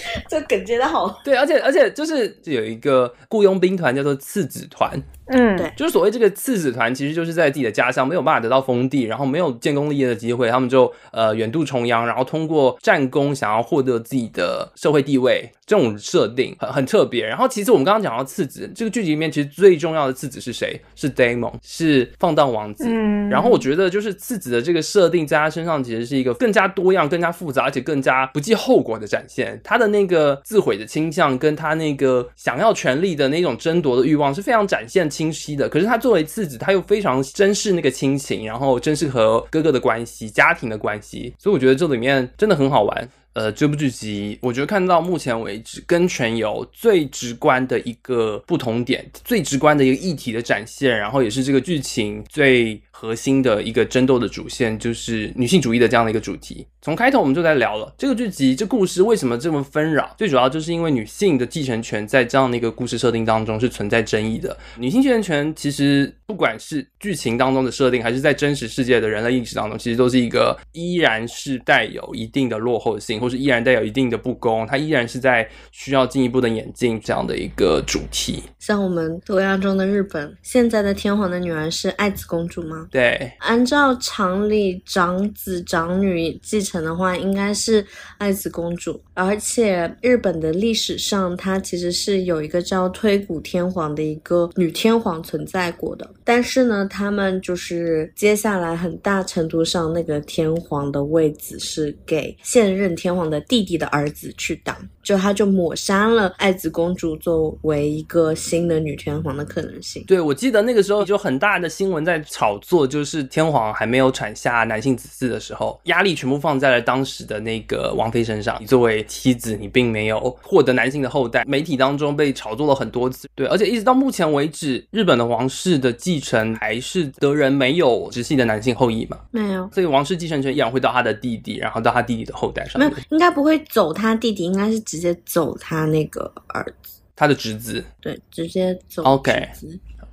Speaker 1: 这梗接的好，
Speaker 2: 对，而且而且就是有一个雇佣兵团叫做次子团，
Speaker 3: 嗯，
Speaker 1: 对
Speaker 2: 就是所谓这个次子团，其实就是在自己的家乡没有办法得到封地，然后没有建功立业的机会，他们就呃远渡重洋，然后通过战功想要获得自己的社会地位，这种设定很很特别。然后其实我们刚刚讲到次子，这个剧集里面其实最重要的次子是谁？是 Damon，是放荡王子。
Speaker 3: 嗯
Speaker 2: 然后我觉得就是次子的这个设定在他身上其实是一个更加多样、更加复杂，而且更加不计后果的展现。他的那个自毁的倾向，跟他那个想要权力的那种争夺的欲望是非常展现清晰的。可是他作为次子，他又非常珍视那个亲情，然后珍视和哥哥的关系、家庭的关系，所以我觉得这里面真的很好玩。呃，这部剧集，我觉得看到目前为止，跟全游最直观的一个不同点，最直观的一个议题的展现，然后也是这个剧情最核心的一个争斗的主线，就是女性主义的这样的一个主题。从开头我们就在聊了这个剧集，这故事为什么这么纷扰？最主要就是因为女性的继承权在这样的一个故事设定当中是存在争议的。女性继承权其实不管是剧情当中的设定，还是在真实世界的人类意识当中，其实都是一个依然是带有一定的落后性，或是依然带有一定的不公，它依然是在需要进一步的演进这样的一个主题。
Speaker 1: 像我们多样中的日本，现在的天皇的女儿是爱子公主吗？
Speaker 2: 对，
Speaker 1: 按照常理，长子长女继承的话，应该是爱子公主。而且日本的历史上，它其实是有一个叫推古天皇的一个女天皇存在过的。但是呢，他们就是接下来很大程度上，那个天皇的位子是给现任天皇的弟弟的儿子去当，就他就抹杀了爱子公主作为一个新的女天皇的可能性。
Speaker 2: 对，我记得那个时候就很大的新闻在炒作，就是天皇还没有产下男性子嗣的时候，压力全部放在了当时的那个王妃身上。你作为妻子，你并没有获得男性的后代，媒体当中被炒作了很多次。对，而且一直到目前为止，日本的王室的继承还是德人没有直系的男性后裔嘛，
Speaker 1: 没有，
Speaker 2: 所以王室继承权依然会到他的弟弟，然后到他弟弟的后代上面
Speaker 1: 没有，，应该不会走他弟弟，应该是直接走他那个儿子。
Speaker 2: 他的侄子。
Speaker 1: 对，直接走
Speaker 2: OK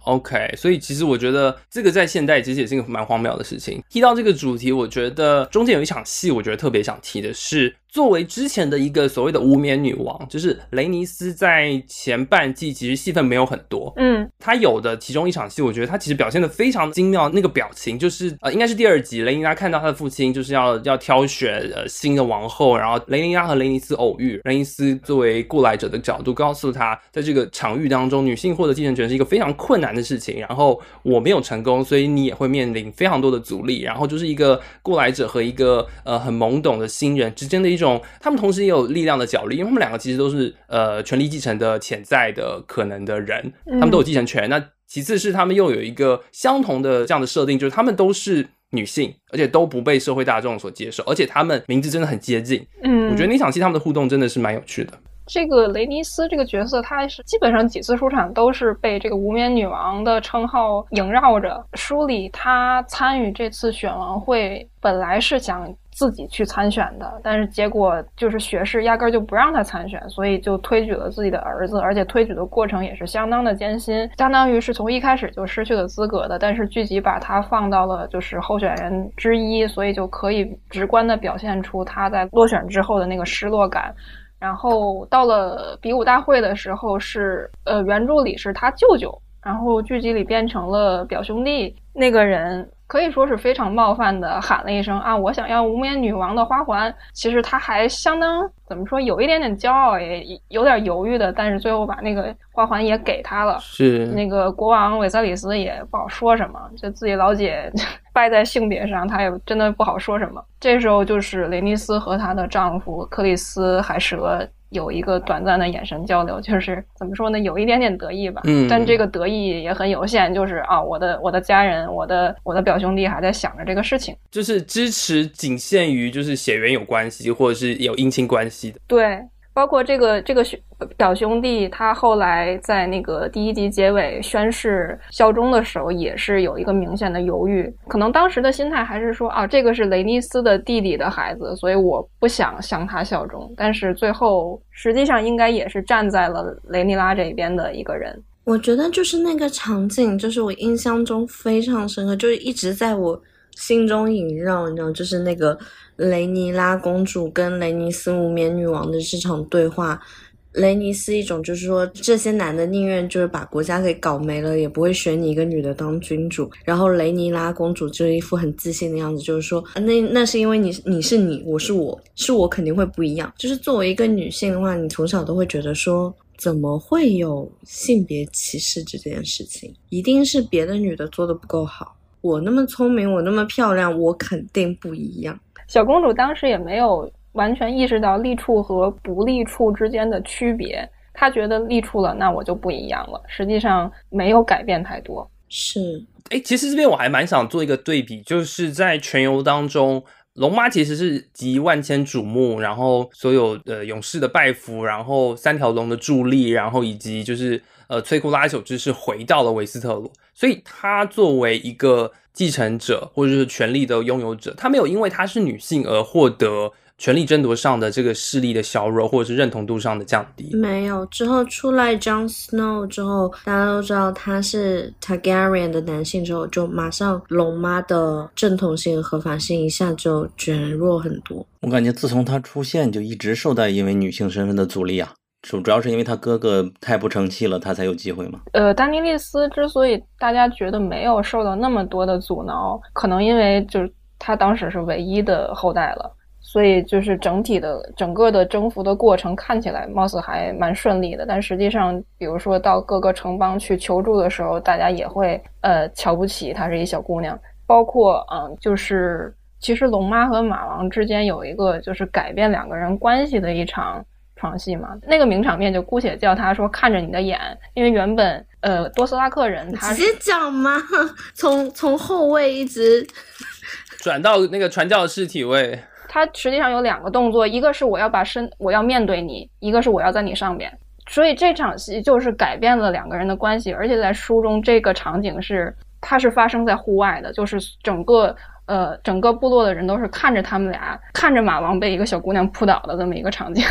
Speaker 2: OK，所以其实我觉得这个在现代其实也是一个蛮荒谬的事情。提到这个主题，我觉得中间有一场戏，我觉得特别想提的是，作为之前的一个所谓的无冕女王，就是雷尼斯在前半季其实戏份没有很多，
Speaker 3: 嗯。
Speaker 2: 她有的其中一场戏，我觉得她其实表现的非常精妙，那个表情就是呃，应该是第二集雷尼拉看到她的父亲就是要要挑选呃新的王后，然后雷尼拉和雷尼斯偶遇，雷尼斯作为过来者的角度告诉她，在这个场域当中，女性获得继承权是一个非常困难的事情，然后我没有成功，所以你也会面临非常多的阻力，然后就是一个过来者和一个呃很懵懂的新人之间的一种，他们同时也有力量的角力，因为他们两个其实都是呃权力继承的潜在的可能的人，他们都有继承权。那其次是他们又有一个相同的这样的设定，就是他们都是女性，而且都不被社会大众所接受，而且他们名字真的很接近。
Speaker 3: 嗯，
Speaker 2: 我觉得那场戏他们的互动真的是蛮有趣的。
Speaker 3: 这个雷尼斯这个角色，他是基本上几次出场都是被这个无冕女王的称号萦绕着。书里他参与这次选王会，本来是想自己去参选的，但是结果就是学士压根儿就不让他参选，所以就推举了自己的儿子，而且推举的过程也是相当的艰辛，相当于是从一开始就失去了资格的。但是剧集把他放到了就是候选人之一，所以就可以直观的表现出他在落选之后的那个失落感。然后到了比武大会的时候是，呃，原著里是他舅舅，然后剧集里变成了表兄弟。那个人可以说是非常冒犯的喊了一声啊，我想要无冕女王的花环。其实他还相当怎么说，有一点点骄傲，也有点犹豫的，但是最后把那个花环也给他了。
Speaker 2: 是
Speaker 3: 那个国王韦瑟里斯也不好说什么，就自己老姐 败在性别上，他也真的不好说什么。这时候就是雷尼斯和她的丈夫克里斯海蛇有一个短暂的眼神交流，就是怎么说呢，有一点点得意吧，
Speaker 2: 嗯
Speaker 3: 但这个得意也很有限，就是啊，我的我的家人，我的我的表兄弟还在想着这个事情。
Speaker 2: 就是支持仅限于就是血缘有关系或者是有姻亲关系的。
Speaker 3: 对，包括这个这个兄表兄弟，他后来在那个第一集结尾宣誓效忠的时候，也是有一个明显的犹豫。可能当时的心态还是说啊，这个是雷尼斯的弟弟的孩子，所以我不想向他效忠。但是最后实际上应该也是站在了雷尼拉这边的一个人。
Speaker 1: 我觉得就是那个场景，就是我印象中非常深刻，就是一直在我心中萦绕，你知道，就是那个。雷尼拉公主跟雷尼斯无冕女王的这场对话，雷尼斯一种就是说，这些男的宁愿就是把国家给搞没了，也不会选你一个女的当君主。然后雷尼拉公主就是一副很自信的样子，就是说，那那是因为你你是你，我是我，是我肯定会不一样。就是作为一个女性的话，你从小都会觉得说，怎么会有性别歧视这件事情？一定是别的女的做的不够好。我那么聪明，我那么漂亮，我肯定不一样。
Speaker 3: 小公主当时也没有完全意识到利处和不利处之间的区别，她觉得利处了，那我就不一样了。实际上没有改变太多。
Speaker 1: 是，
Speaker 2: 哎，其实这边我还蛮想做一个对比，就是在全游当中，龙妈其实是集万千瞩目，然后所有的勇士的拜服，然后三条龙的助力，然后以及就是呃摧枯拉朽之势回到了维斯特罗，所以她作为一个。继承者或者是权力的拥有者，他没有因为她是女性而获得权力争夺上的这个势力的削弱，或者是认同度上的降低。
Speaker 1: 没有，之后出来 Jon Snow 之后，大家都知道他是 Targaryen 的男性之后，就马上龙妈的正统性和合法性一下就减弱很多。
Speaker 4: 我感觉自从他出现，就一直受到因为女性身份的阻力啊。主主要是因为他哥哥太不成器了，他才有机会嘛。
Speaker 3: 呃，丹尼利斯之所以大家觉得没有受到那么多的阻挠，可能因为就是他当时是唯一的后代了，所以就是整体的整个的征服的过程看起来貌似还蛮顺利的。但实际上，比如说到各个城邦去求助的时候，大家也会呃瞧不起她是一小姑娘。包括嗯，就是其实龙妈和马王之间有一个就是改变两个人关系的一场。床戏嘛，那个名场面就姑且叫他说看着你的眼，因为原本呃多斯拉克人他
Speaker 1: 直接讲吗？从从后卫一直
Speaker 2: 转到那个传教士体位，
Speaker 3: 他实际上有两个动作，一个是我要把身我要面对你，一个是我要在你上边，所以这场戏就是改变了两个人的关系，而且在书中这个场景是它是发生在户外的，就是整个呃整个部落的人都是看着他们俩看着马王被一个小姑娘扑倒的这么一个场景。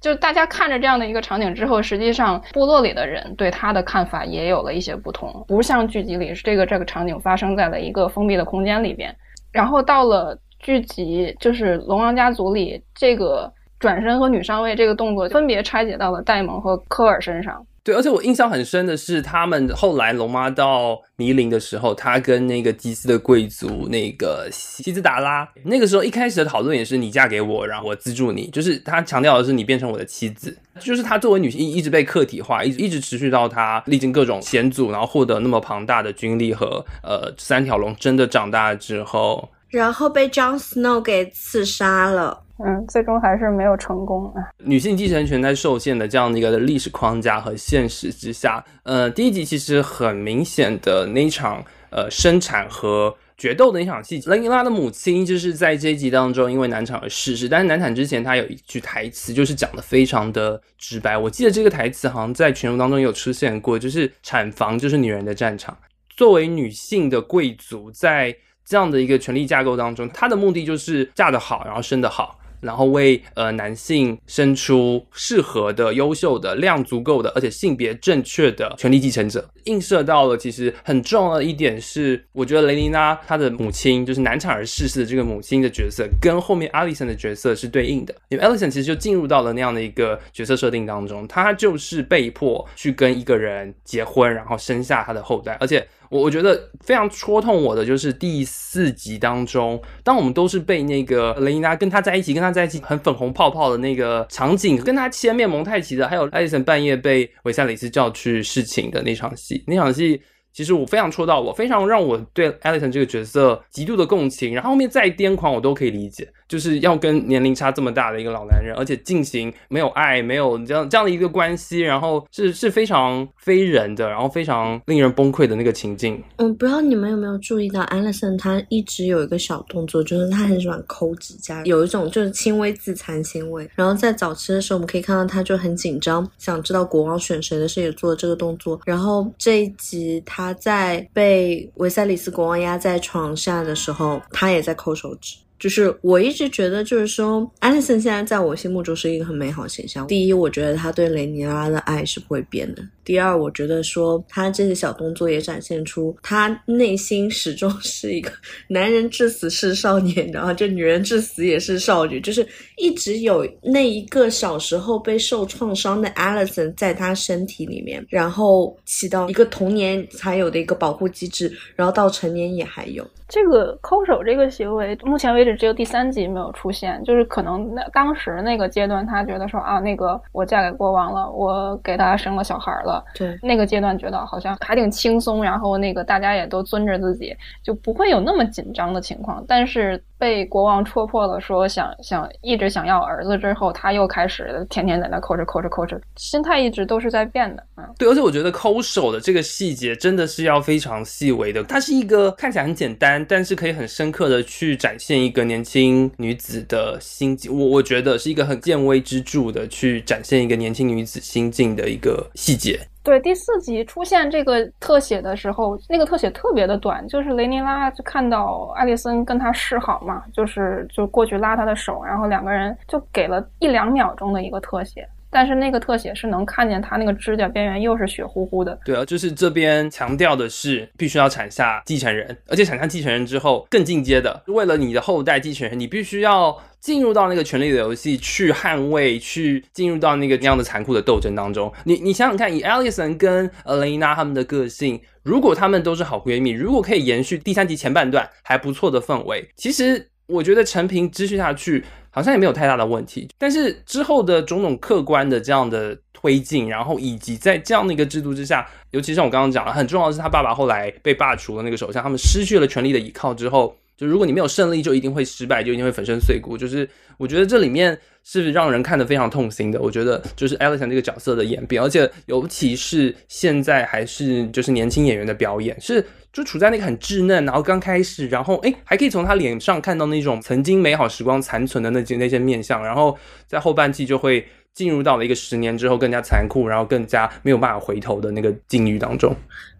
Speaker 3: 就大家看着这样的一个场景之后，实际上部落里的人对他的看法也有了一些不同，不像剧集里是这个这个场景发生在了一个封闭的空间里边，然后到了剧集就是龙王家族里，这个转身和女上位这个动作分别拆解到了戴蒙和科尔身上。
Speaker 2: 对，而且我印象很深的是，他们后来龙妈到迷林的时候，他跟那个祭司的贵族那个西兹达拉，那个时候一开始的讨论也是你嫁给我，然后我资助你，就是他强调的是你变成我的妻子，就是他作为女性一直被客体化，一直一直持续到他历经各种险阻，然后获得那么庞大的军力和呃三条龙真的长大之后，
Speaker 1: 然后被 Jon Snow 给刺杀了。
Speaker 3: 嗯，最终还是没有成功啊。
Speaker 2: 女性继承权在受限的这样的一个历史框架和现实之下，呃，第一集其实很明显的那场呃生产和决斗的那场戏，雷尼拉的母亲就是在这一集当中因为难产而逝世。但是难产之前，她有一句台词就是讲的非常的直白。我记得这个台词好像在全文当中有出现过，就是产房就是女人的战场。作为女性的贵族，在这样的一个权力架构当中，他的目的就是嫁得好，然后生得好。然后为呃男性生出适合的、优秀的、量足够的，而且性别正确的权力继承者，映射到了其实很重要的一点是，我觉得雷妮娜她的母亲就是难产而逝世的这个母亲的角色，跟后面艾丽森的角色是对应的。因为艾丽森其实就进入到了那样的一个角色设定当中，她就是被迫去跟一个人结婚，然后生下她的后代，而且。我我觉得非常戳痛我的就是第四集当中，当我们都是被那个雷妮娜跟他在一起，跟他在一起很粉红泡泡的那个场景，跟他牵面蒙太奇的，还有艾丽森半夜被维赛里斯叫去侍寝的那场戏，那场戏其实我非常戳到我，非常让我对艾丽森这个角色极度的共情，然后后面再癫狂我都可以理解，就是要跟年龄差这么大的一个老男人，而且进行没有爱、没有这样这样的一个关系，然后是是非常非人的，然后非常令人崩溃的那个情境。
Speaker 1: 嗯，不知道你们有没有注意到，Alison 他一直有一个小动作，就是他很喜欢抠指甲，有一种就是轻微自残行为。然后在早期的时候，我们可以看到他就很紧张，想知道国王选谁的时候也做了这个动作。然后这一集他在被维塞里斯国王压在床下的时候，他也在抠手指。就是我一直觉得，就是说，艾莉森现在在我心目中是一个很美好形象。第一，我觉得他对雷尼拉的爱是不会变的；第二，我觉得说他这些小动作也展现出他内心始终 是一个男人至死是少年，然后这女人至死也是少女，就是一直有那一个小时候被受创伤的 Alison 在他身体里面，然后起到一个童年才有的一个保护机制，然后到成年也还有。
Speaker 3: 这个抠手这个行为，目前为止只有第三集没有出现，就是可能那当时那个阶段，他觉得说啊，那个我嫁给国王了，我给他生了小孩了，
Speaker 1: 对，
Speaker 3: 那个阶段觉得好像还挺轻松，然后那个大家也都尊着自己，就不会有那么紧张的情况，但是。被国王戳破了，说想想一直想要儿子之后，他又开始天天在那抠着抠着抠着，心态一直都是在变的嗯。
Speaker 2: 对，而且我觉得抠手的这个细节真的是要非常细微的，它是一个看起来很简单，但是可以很深刻的去展现一个年轻女子的心境。我我觉得是一个很见微知著的去展现一个年轻女子心境的一个细节。
Speaker 3: 对第四集出现这个特写的时候，那个特写特别的短，就是雷尼拉就看到艾丽森跟他示好嘛，就是就过去拉他的手，然后两个人就给了一两秒钟的一个特写，但是那个特写是能看见他那个指甲边缘又是血乎乎的。
Speaker 2: 对啊，就是这边强调的是必须要产下继承人，而且产下继承人之后更进阶的，为了你的后代继承人，你必须要。进入到那个权力的游戏去捍卫，去进入到那个那样的残酷的斗争当中。你你想想看，以 Alison 跟 Elena 他们的个性，如果他们都是好闺蜜，如果可以延续第三集前半段还不错的氛围，其实我觉得陈平继续下去好像也没有太大的问题。但是之后的种种客观的这样的推进，然后以及在这样的一个制度之下，尤其像我刚刚讲了，很重要的是他爸爸后来被罢除了那个首相，他们失去了权力的依靠之后。就如果你没有胜利，就一定会失败，就一定会粉身碎骨。就是我觉得这里面是让人看得非常痛心的。我觉得就是 Alison 这个角色的演变，而且尤其是现在还是就是年轻演员的表演，是就处在那个很稚嫩，然后刚开始，然后哎还可以从他脸上看到那种曾经美好时光残存的那些那些面相，然后在后半季就会进入到了一个十年之后更加残酷，然后更加没有办法回头的那个境遇当中。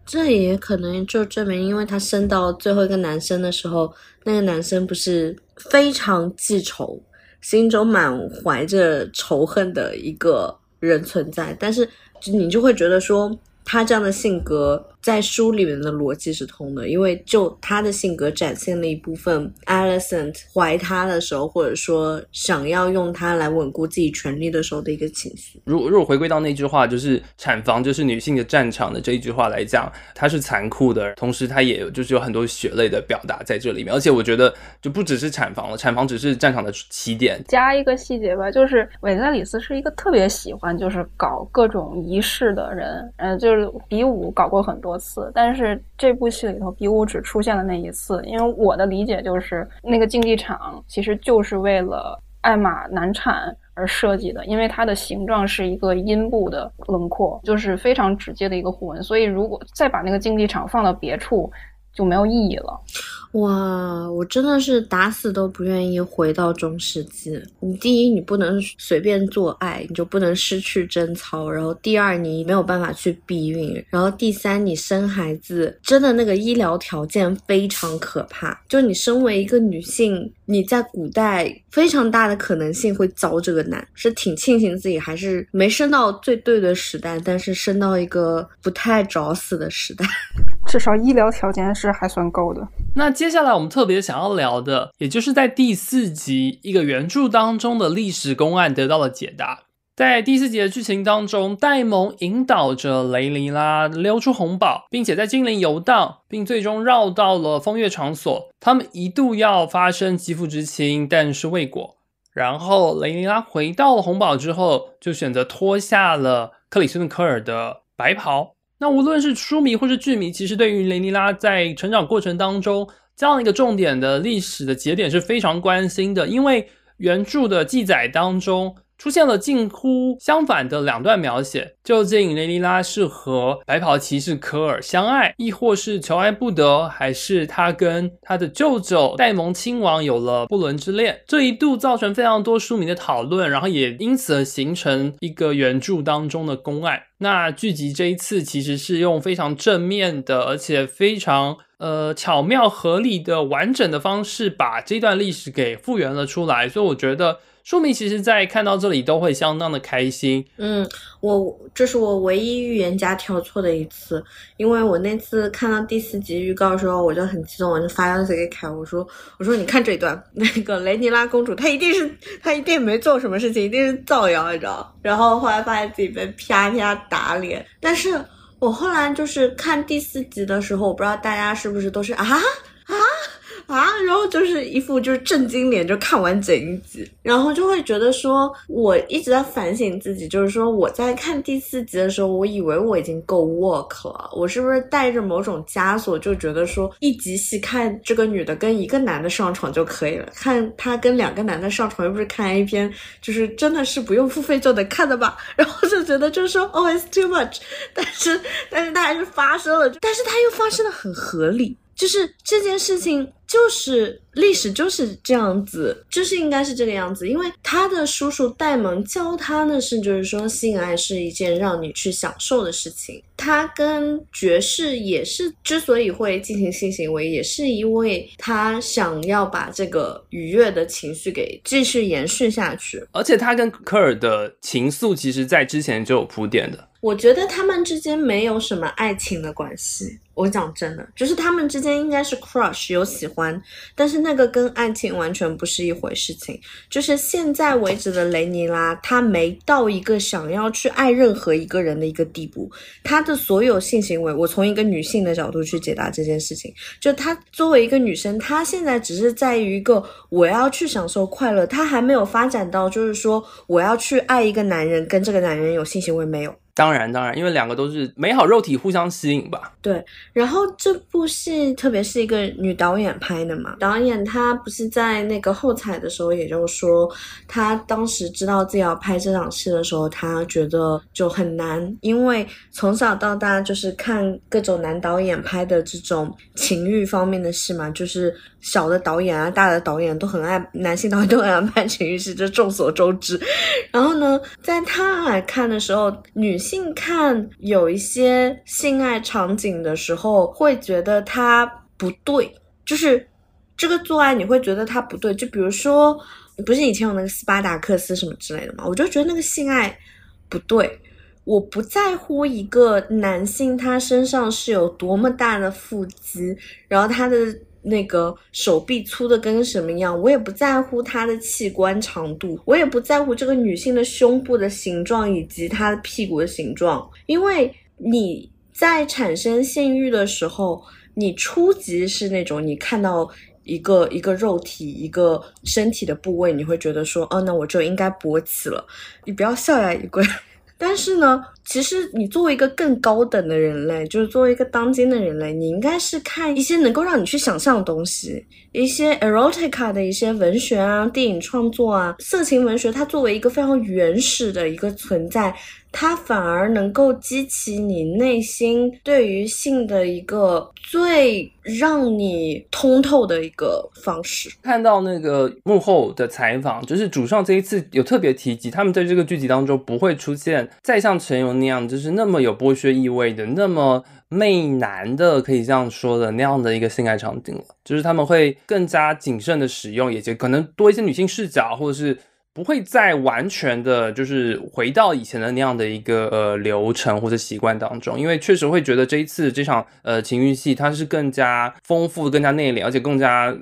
Speaker 1: 这也可能就证明，因为他生到最后一个男生的时候，那个男生不是非常记仇，心中满怀着仇恨的一个人存在，但是你就会觉得说，他这样的性格。在书里面的逻辑是通的，因为就他的性格展现了一部分，Alison 怀他的时候，或者说想要用他来稳固自己权利的时候的一个情绪。
Speaker 2: 如如果回归到那句话，就是产房就是女性的战场的这一句话来讲，它是残酷的，同时它也有就是有很多血泪的表达在这里面。而且我觉得就不只是产房了，产房只是战场的起点。
Speaker 3: 加一个细节吧，就是韦塞里斯是一个特别喜欢就是搞各种仪式的人，嗯，就是比武搞过很多。次，但是这部戏里头比武只出现了那一次，因为我的理解就是那个竞技场其实就是为了艾玛难产而设计的，因为它的形状是一个阴部的轮廓，就是非常直接的一个互纹，所以如果再把那个竞技场放到别处。就没有意义了。
Speaker 1: 哇，我真的是打死都不愿意回到中世纪。你第一，你不能随便做爱，你就不能失去贞操；然后第二，你没有办法去避孕；然后第三，你生孩子真的那个医疗条件非常可怕。就你身为一个女性，你在古代非常大的可能性会遭这个难，是挺庆幸自己还是没生到最对的时代，但是生到一个不太找死的时代。
Speaker 3: 至少医疗条件是还算够的。
Speaker 2: 那接下来我们特别想要聊的，也就是在第四集一个原著当中的历史公案得到了解答。在第四集的剧情当中，戴蒙引导着雷尼拉溜出红堡，并且在精灵游荡，并最终绕到了风月场所。他们一度要发生肌肤之亲，但是未果。然后雷尼拉回到了红堡之后，就选择脱下了克里斯顿科尔的白袍。那无论是书迷或是剧迷，其实对于雷尼拉在成长过程当中这样一个重点的历史的节点是非常关心的，因为原著的记载当中。出现了近乎相反的两段描写，究竟雷尼拉是和白袍骑士科尔相爱，亦或是求爱不得，还是他跟他的舅舅戴蒙亲王有了不伦之恋？这一度造成非常多书迷的讨论，然后也因此而形成一个原著当中的公案。那剧集这一次其实是用非常正面的，而且非常呃巧妙合理的完整的方式，把这段历史给复原了出来，所以我觉得。说明其实，在看到这里都会相当的开心。
Speaker 1: 嗯，我这是我唯一预言家挑错的一次，因为我那次看到第四集预告的时候，我就很激动，我就发消息给凯，我说：“我说你看这一段，那个雷尼拉公主，她一定是她一定没做什么事情，一定是造谣，你知道？然后后来发现自己被啪啪打脸。但是我后来就是看第四集的时候，我不知道大家是不是都是啊啊。”啊，然后就是一副就是震惊脸，就看完整一集，然后就会觉得说，我一直在反省自己，就是说我在看第四集的时候，我以为我已经够 work 了，我是不是带着某种枷锁，就觉得说一集戏看这个女的跟一个男的上床就可以了，看她跟两个男的上床又不是看 A 片，就是真的是不用付费就能看的吧？然后就觉得就是说，Oh it's too much，但是但是它还是发生了，但是它又发生的很合理。就是这件事情，就是历史就是这样子，就是应该是这个样子。因为他的叔叔戴蒙教他的是，就是说性爱是一件让你去享受的事情。他跟爵士也是之所以会进行性行为，也是因为他想要把这个愉悦的情绪给继续延续下去。
Speaker 2: 而且他跟科尔的情愫，其实在之前就有铺垫的。
Speaker 1: 我觉得他们之间没有什么爱情的关系。我讲真的，就是他们之间应该是 crush 有喜欢，但是那个跟爱情完全不是一回事情。就是现在为止的雷尼拉，他没到一个想要去爱任何一个人的一个地步。他的所有性行为，我从一个女性的角度去解答这件事情，就她作为一个女生，她现在只是在于一个我要去享受快乐，她还没有发展到就是说我要去爱一个男人，跟这个男人有性行为没有。
Speaker 2: 当然，当然，因为两个都是美好肉体互相吸引吧。
Speaker 1: 对，然后这部戏特别是一个女导演拍的嘛，导演她不是在那个后采的时候，也就是说，她当时知道自己要拍这场戏的时候，她觉得就很难，因为从小到大就是看各种男导演拍的这种情欲方面的戏嘛，就是小的导演啊，大的导演都很爱，男性导演都很爱拍情欲戏，这众所周知。然后呢，在他来看的时候，女。性看有一些性爱场景的时候，会觉得它不对，就是这个做爱你会觉得它不对。就比如说，不是以前有那个斯巴达克斯什么之类的吗？我就觉得那个性爱不对。我不在乎一个男性他身上是有多么大的腹肌，然后他的。那个手臂粗的跟什么样，我也不在乎她的器官长度，我也不在乎这个女性的胸部的形状以及她的屁股的形状，因为你在产生性欲的时候，你初级是那种你看到一个一个肉体一个身体的部位，你会觉得说，哦，那我就应该勃起了。你不要笑呀，衣柜。但是呢，其实你作为一个更高等的人类，就是作为一个当今的人类，你应该是看一些能够让你去想象的东西，一些 erotica 的一些文学啊、电影创作啊、色情文学，它作为一个非常原始的一个存在。它反而能够激起你内心对于性的一个最让你通透的一个方式。
Speaker 2: 看到那个幕后的采访，就是主创这一次有特别提及，他们在这个剧集当中不会出现再像陈游那样，就是那么有剥削意味的、那么媚男的，可以这样说的那样的一个性爱场景了。就是他们会更加谨慎的使用，也就可能多一些女性视角，或者是。不会再完全的，就是回到以前的那样的一个呃流程或者习惯当中，因为确实会觉得这一次这场呃情欲戏它是更加丰富、更加内敛，而且更加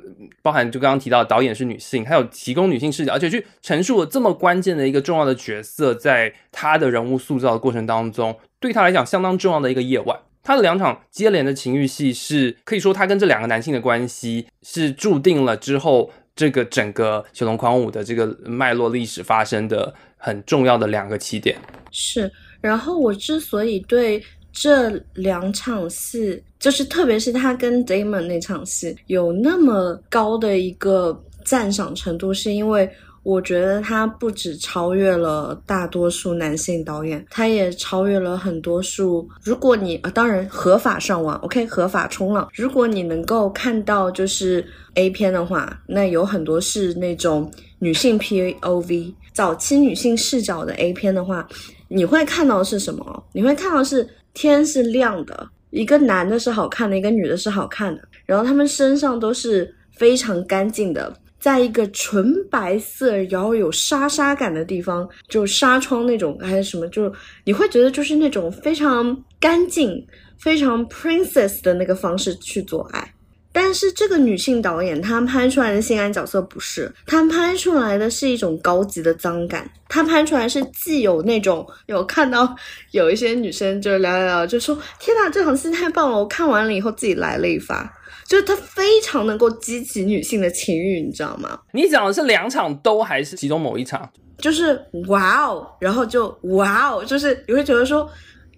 Speaker 2: 包含就刚刚提到导演是女性，她有提供女性视角，而且去陈述了这么关键的一个重要的角色，在她的人物塑造的过程当中，对她来讲相当重要的一个夜晚。她的两场接连的情欲戏是可以说她跟这两个男性的关系是注定了之后。这个整个《九龙狂舞》的这个脉络历史发生的很重要的两个起点。
Speaker 1: 是，然后我之所以对这两场戏，就是特别是他跟 Damon 那场戏，有那么高的一个赞赏程度，是因为我觉得他不止超越了大多数男性导演，他也超越了很多数。如果你啊，当然合法上网，OK，合法冲浪。如果你能够看到就是 A 片的话，那有很多是那种女性 POV，早期女性视角的 A 片的话，你会看到是什么？你会看到是。天是亮的，一个男的是好看的，一个女的是好看的，然后他们身上都是非常干净的，在一个纯白色，然后有沙沙感的地方，就纱窗那种还是什么，就你会觉得就是那种非常干净、非常 princess 的那个方式去做爱。但是这个女性导演她拍出来的性爱角色不是，她拍出来的是一种高级的脏感。她拍出来是既有那种有看到有一些女生就聊聊聊，就说天哪，这场戏太棒了！我看完了以后自己来了一发，就是他非常能够激起女性的情欲，你知道吗？
Speaker 2: 你讲的是两场都还是其中某一场？
Speaker 1: 就是哇哦，然后就哇哦，就是你会觉得说。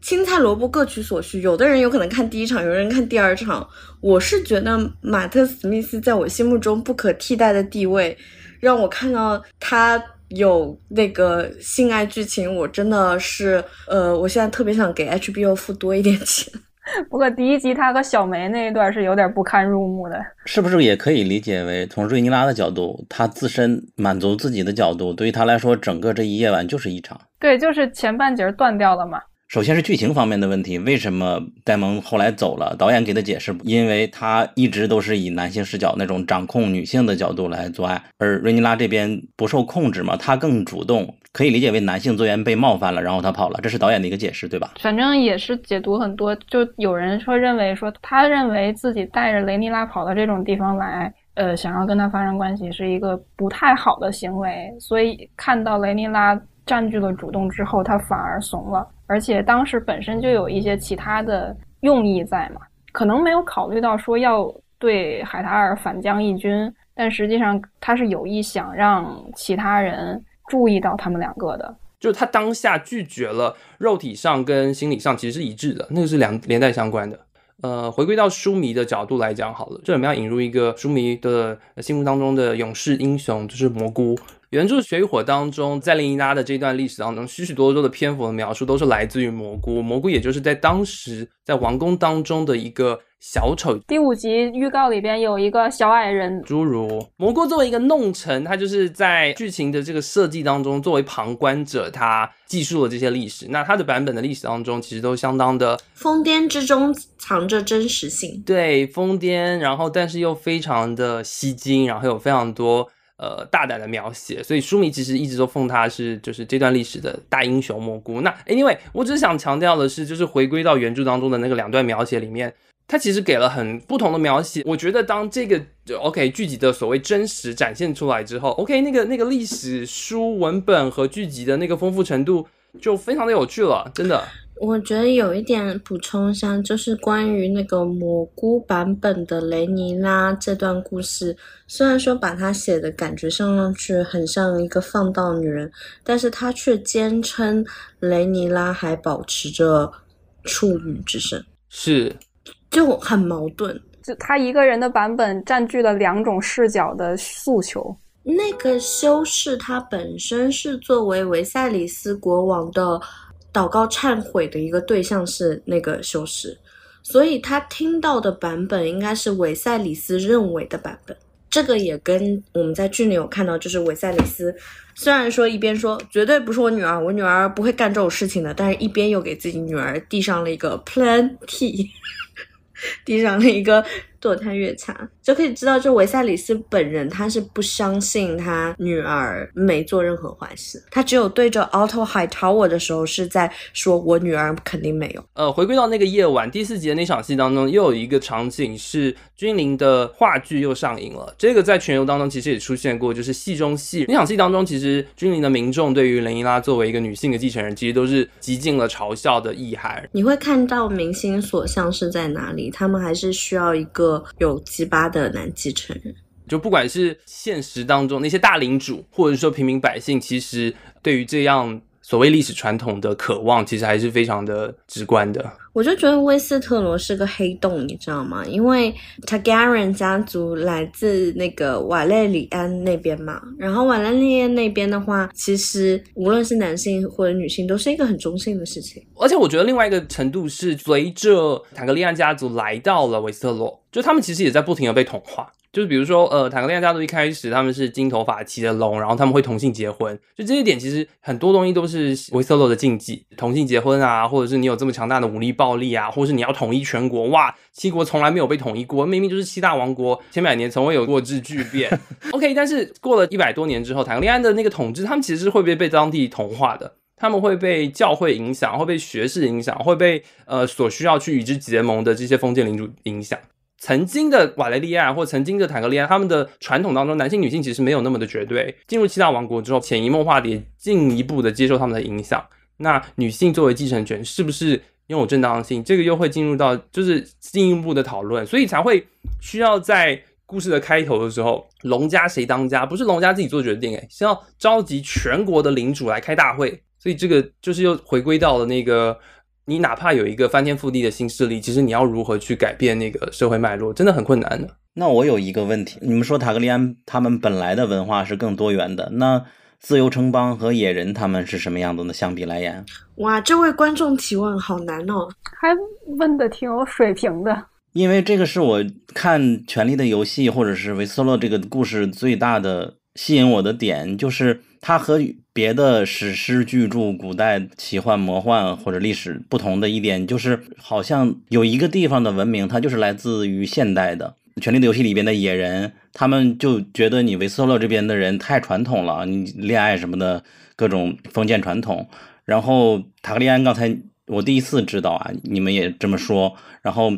Speaker 1: 青菜萝卜各取所需，有的人有可能看第一场，有人看第二场。我是觉得马特·史密斯在我心目中不可替代的地位，让我看到他有那个性爱剧情，我真的是，呃，我现在特别想给 HBO 付多一点钱。
Speaker 3: 不过第一集他和小梅那一段是有点不堪入目的，
Speaker 4: 是不是也可以理解为从瑞尼拉的角度，他自身满足自己的角度，对于他来说，整个这一夜晚就是一场。
Speaker 3: 对，就是前半截断掉了嘛。
Speaker 4: 首先是剧情方面的问题，为什么戴蒙后来走了？导演给的解释，因为他一直都是以男性视角那种掌控女性的角度来做爱，而瑞尼拉这边不受控制嘛，他更主动，可以理解为男性资源被冒犯了，然后他跑了，这是导演的一个解释，对吧？
Speaker 3: 反正也是解读很多，就有人说认为说他认为自己带着雷尼拉跑到这种地方来，呃，想要跟他发生关系是一个不太好的行为，所以看到雷尼拉占据了主动之后，他反而怂了。而且当时本身就有一些其他的用意在嘛，可能没有考虑到说要对海塔尔反将一军，但实际上他是有意想让其他人注意到他们两个的。
Speaker 2: 就是他当下拒绝了肉体上跟心理上其实是一致的，那个是两连带相关的。呃，回归到书迷的角度来讲好了，这里面要引入一个书迷的心目当中的勇士英雄，就是蘑菇。原著《血与火》当中，在林依拉的这段历史当中，许许多多的篇幅的描述都是来自于蘑菇。蘑菇也就是在当时在王宫当中的一个小丑。
Speaker 3: 第五集预告里边有一个小矮人，
Speaker 2: 侏儒。蘑菇作为一个弄臣，他就是在剧情的这个设计当中，作为旁观者，他记述了这些历史。那他的版本的历史当中，其实都相当的
Speaker 1: 疯癫之中藏着真实性。
Speaker 2: 对，疯癫，然后但是又非常的吸睛，然后有非常多。呃，大胆的描写，所以书迷其实一直都奉他是就是这段历史的大英雄蘑菇。那 anyway，我只是想强调的是，就是回归到原著当中的那个两段描写里面，他其实给了很不同的描写。我觉得当这个 OK 剧集的所谓真实展现出来之后，OK 那个那个历史书文本和剧集的那个丰富程度就非常的有趣了，真的。
Speaker 1: 我觉得有一点补充一下，就是关于那个蘑菇版本的雷尼拉这段故事，虽然说把它写的感觉上去很像一个放荡女人，但是她却坚称雷尼拉还保持着处女之身，
Speaker 2: 是，
Speaker 1: 就很矛盾。
Speaker 3: 就她一个人的版本占据了两种视角的诉求。
Speaker 1: 那个修士他本身是作为维赛里斯国王的。祷告忏悔的一个对象是那个修士，所以他听到的版本应该是韦塞里斯认为的版本。这个也跟我们在剧里有看到，就是韦塞里斯虽然说一边说绝对不是我女儿，我女儿不会干这种事情的，但是一边又给自己女儿递上了一个 Plan T，递上了一个。堕胎越差，就可以知道，就维赛里斯本人他是不相信他女儿没做任何坏事，他只有对着 Auto High Tower 的时候是在说，我女儿肯定没有。
Speaker 2: 呃，回归到那个夜晚第四集的那场戏当中，又有一个场景是君临的话剧又上映了。这个在全游当中其实也出现过，就是戏中戏。那场戏当中，其实君临的民众对于雷伊拉作为一个女性的继承人，其实都是极尽了嘲笑的意涵。
Speaker 1: 你会看到明星所向是在哪里？他们还是需要一个。有鸡巴的男继承人，
Speaker 2: 就不管是现实当中那些大领主，或者说平民百姓，其实对于这样所谓历史传统的渴望，其实还是非常的直观的。
Speaker 1: 我就觉得威斯特罗是个黑洞，你知道吗？因为 Targaryen 家族来自那个瓦雷里安那边嘛，然后瓦雷里安那边的话，其实无论是男性或者女性，都是一个很中性的事情。
Speaker 2: 而且我觉得另外一个程度是，随着坦格利安家族来到了维斯特洛，就他们其实也在不停的被同化。就是比如说，呃，坦格利亚家族一开始他们是金头发、骑着龙，然后他们会同性结婚。就这一点，其实很多东西都是维瑟洛的禁忌，同性结婚啊，或者是你有这么强大的武力暴力啊，或者是你要统一全国，哇，七国从来没有被统一过，明明就是七大王国，千百年从未有过之巨变。OK，但是过了一百多年之后，坦格利安的那个统治，他们其实是会被被当地同化的，他们会被教会影响，会被学士影响，会被呃所需要去与之结盟的这些封建领主影响。曾经的瓦雷利亚或曾经的坦格利亚，他们的传统当中，男性女性其实没有那么的绝对。进入七大王国之后，潜移默化的进一步的接受他们的影响。那女性作为继承权，是不是拥有正当性？这个又会进入到就是进一步的讨论，所以才会需要在故事的开头的时候，龙家谁当家？不是龙家自己做决定，诶，是要召集全国的领主来开大会。所以这个就是又回归到了那个。你哪怕有一个翻天覆地的新势力，其实你要如何去改变那个社会脉络，真的很困难的。
Speaker 4: 那我有一个问题，你们说塔格利安他们本来的文化是更多元的，那自由城邦和野人他们是什么样子呢？相比来言，
Speaker 1: 哇，这位观众提问好难哦，
Speaker 3: 还问的挺有水平的。
Speaker 4: 因为这个是我看《权力的游戏》或者是维斯洛这个故事最大的吸引我的点，就是它和。别的史诗巨著、古代奇幻、魔幻或者历史不同的一点，就是好像有一个地方的文明，它就是来自于现代的。《权力的游戏》里边的野人，他们就觉得你维斯特洛这边的人太传统了，你恋爱什么的各种封建传统。然后塔克利安刚才我第一次知道啊，你们也这么说。然后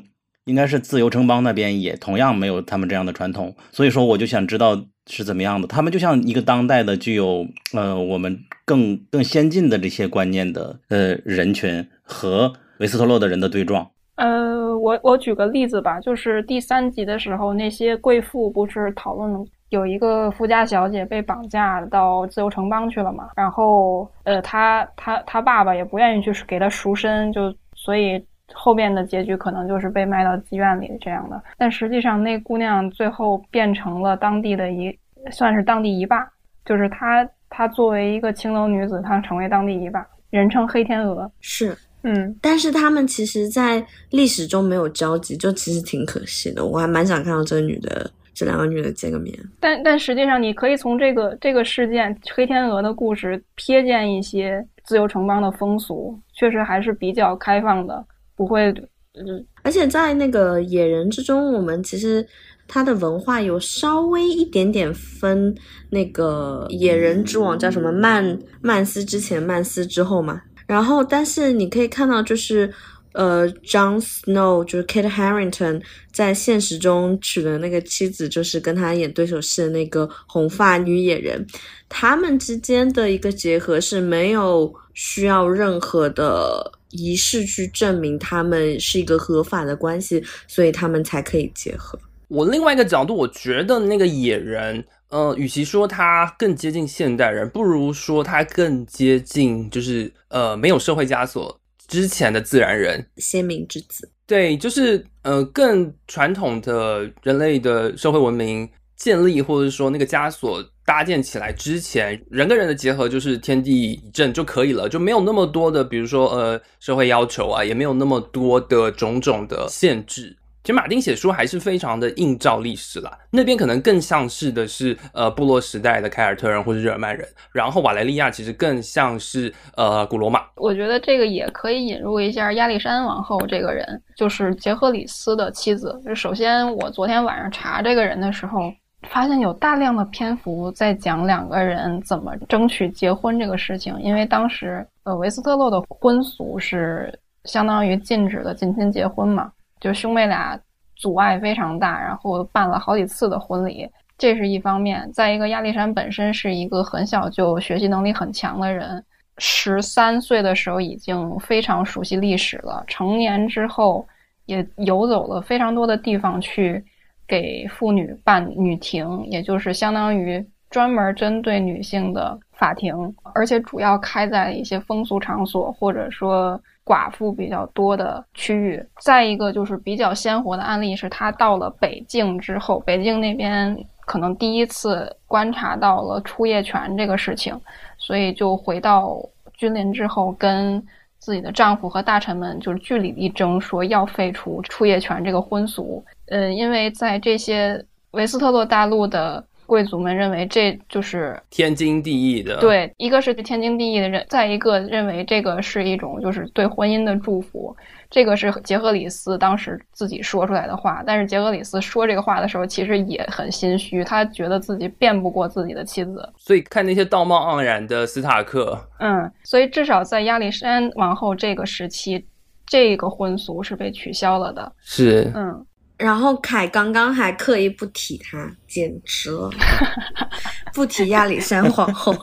Speaker 4: 应该是自由城邦那边也同样没有他们这样的传统，所以说我就想知道。是怎么样的？他们就像一个当代的具有呃我们更更先进的这些观念的呃人群和维斯特洛的人的对撞。
Speaker 3: 呃，我我举个例子吧，就是第三集的时候，那些贵妇不是讨论有一个富家小姐被绑架到自由城邦去了嘛？然后呃，他他他爸爸也不愿意去给她赎身，就所以后面的结局可能就是被卖到妓院里这样的。但实际上，那姑娘最后变成了当地的一。算是当地一霸，就是她，她作为一个青楼女子，她成为当地一霸，人称黑天鹅。
Speaker 1: 是，
Speaker 3: 嗯，
Speaker 1: 但是他们其实，在历史中没有交集，就其实挺可惜的。我还蛮想看到这个女的，这两个女的见个面。
Speaker 3: 但但实际上，你可以从这个这个事件黑天鹅的故事瞥见一些自由城邦的风俗，确实还是比较开放的，不会，嗯，
Speaker 1: 而且在那个野人之中，我们其实。它的文化有稍微一点点分，那个野人之王叫什么曼曼斯之前曼斯之后嘛，然后但是你可以看到就是，呃，John Snow 就是 Kate Harington 在现实中娶的那个妻子就是跟他演对手戏的那个红发女野人，他们之间的一个结合是没有需要任何的仪式去证明他们是一个合法的关系，所以他们才可以结合。
Speaker 2: 我另外一个角度，我觉得那个野人，呃，与其说他更接近现代人，不如说他更接近，就是呃，没有社会枷锁之前的自然人，
Speaker 1: 先民之子。
Speaker 2: 对，就是呃，更传统的人类的社会文明建立，或者说那个枷锁搭建起来之前，人跟人的结合就是天地一正就可以了，就没有那么多的，比如说呃，社会要求啊，也没有那么多的种种的限制。其实马丁写书还是非常的映照历史啦，那边可能更像是的是呃部落时代的凯尔特人或者日耳曼人，然后瓦莱利亚其实更像是呃古罗马。
Speaker 3: 我觉得这个也可以引入一下亚历山王后这个人，就是杰赫里斯的妻子。首先，我昨天晚上查这个人的时候，发现有大量的篇幅在讲两个人怎么争取结婚这个事情，因为当时呃维斯特洛的婚俗是相当于禁止的近亲结婚嘛。就兄妹俩阻碍非常大，然后办了好几次的婚礼，这是一方面。再一个，亚历山本身是一个很小就学习能力很强的人，十三岁的时候已经非常熟悉历史了。成年之后，也游走了非常多的地方去给妇女办女庭，也就是相当于专门针对女性的法庭，而且主要开在一些风俗场所或者说寡妇比较多的区域。再一个就是比较鲜活的案例是，他到了北境之后，北境那边可能第一次观察到了出夜权这个事情，所以就回到君临之后，跟自己的丈夫和大臣们就是据理力争，说要废除出夜权这个婚俗。嗯，因为在这些维斯特洛大陆的。贵族们认为这就是
Speaker 2: 天经地义的，
Speaker 3: 对，一个是天经地义的认，再一个认为这个是一种就是对婚姻的祝福，这个是杰克里斯当时自己说出来的话。但是杰克里斯说这个话的时候，其实也很心虚，他觉得自己辩不过自己的妻子。
Speaker 2: 所以看那些道貌岸然的斯塔克，
Speaker 3: 嗯，所以至少在亚历山王后这个时期，这个婚俗是被取消了的。
Speaker 2: 是，
Speaker 3: 嗯。
Speaker 1: 然后凯刚刚还刻意不提他，简直了，不提亚历山皇后。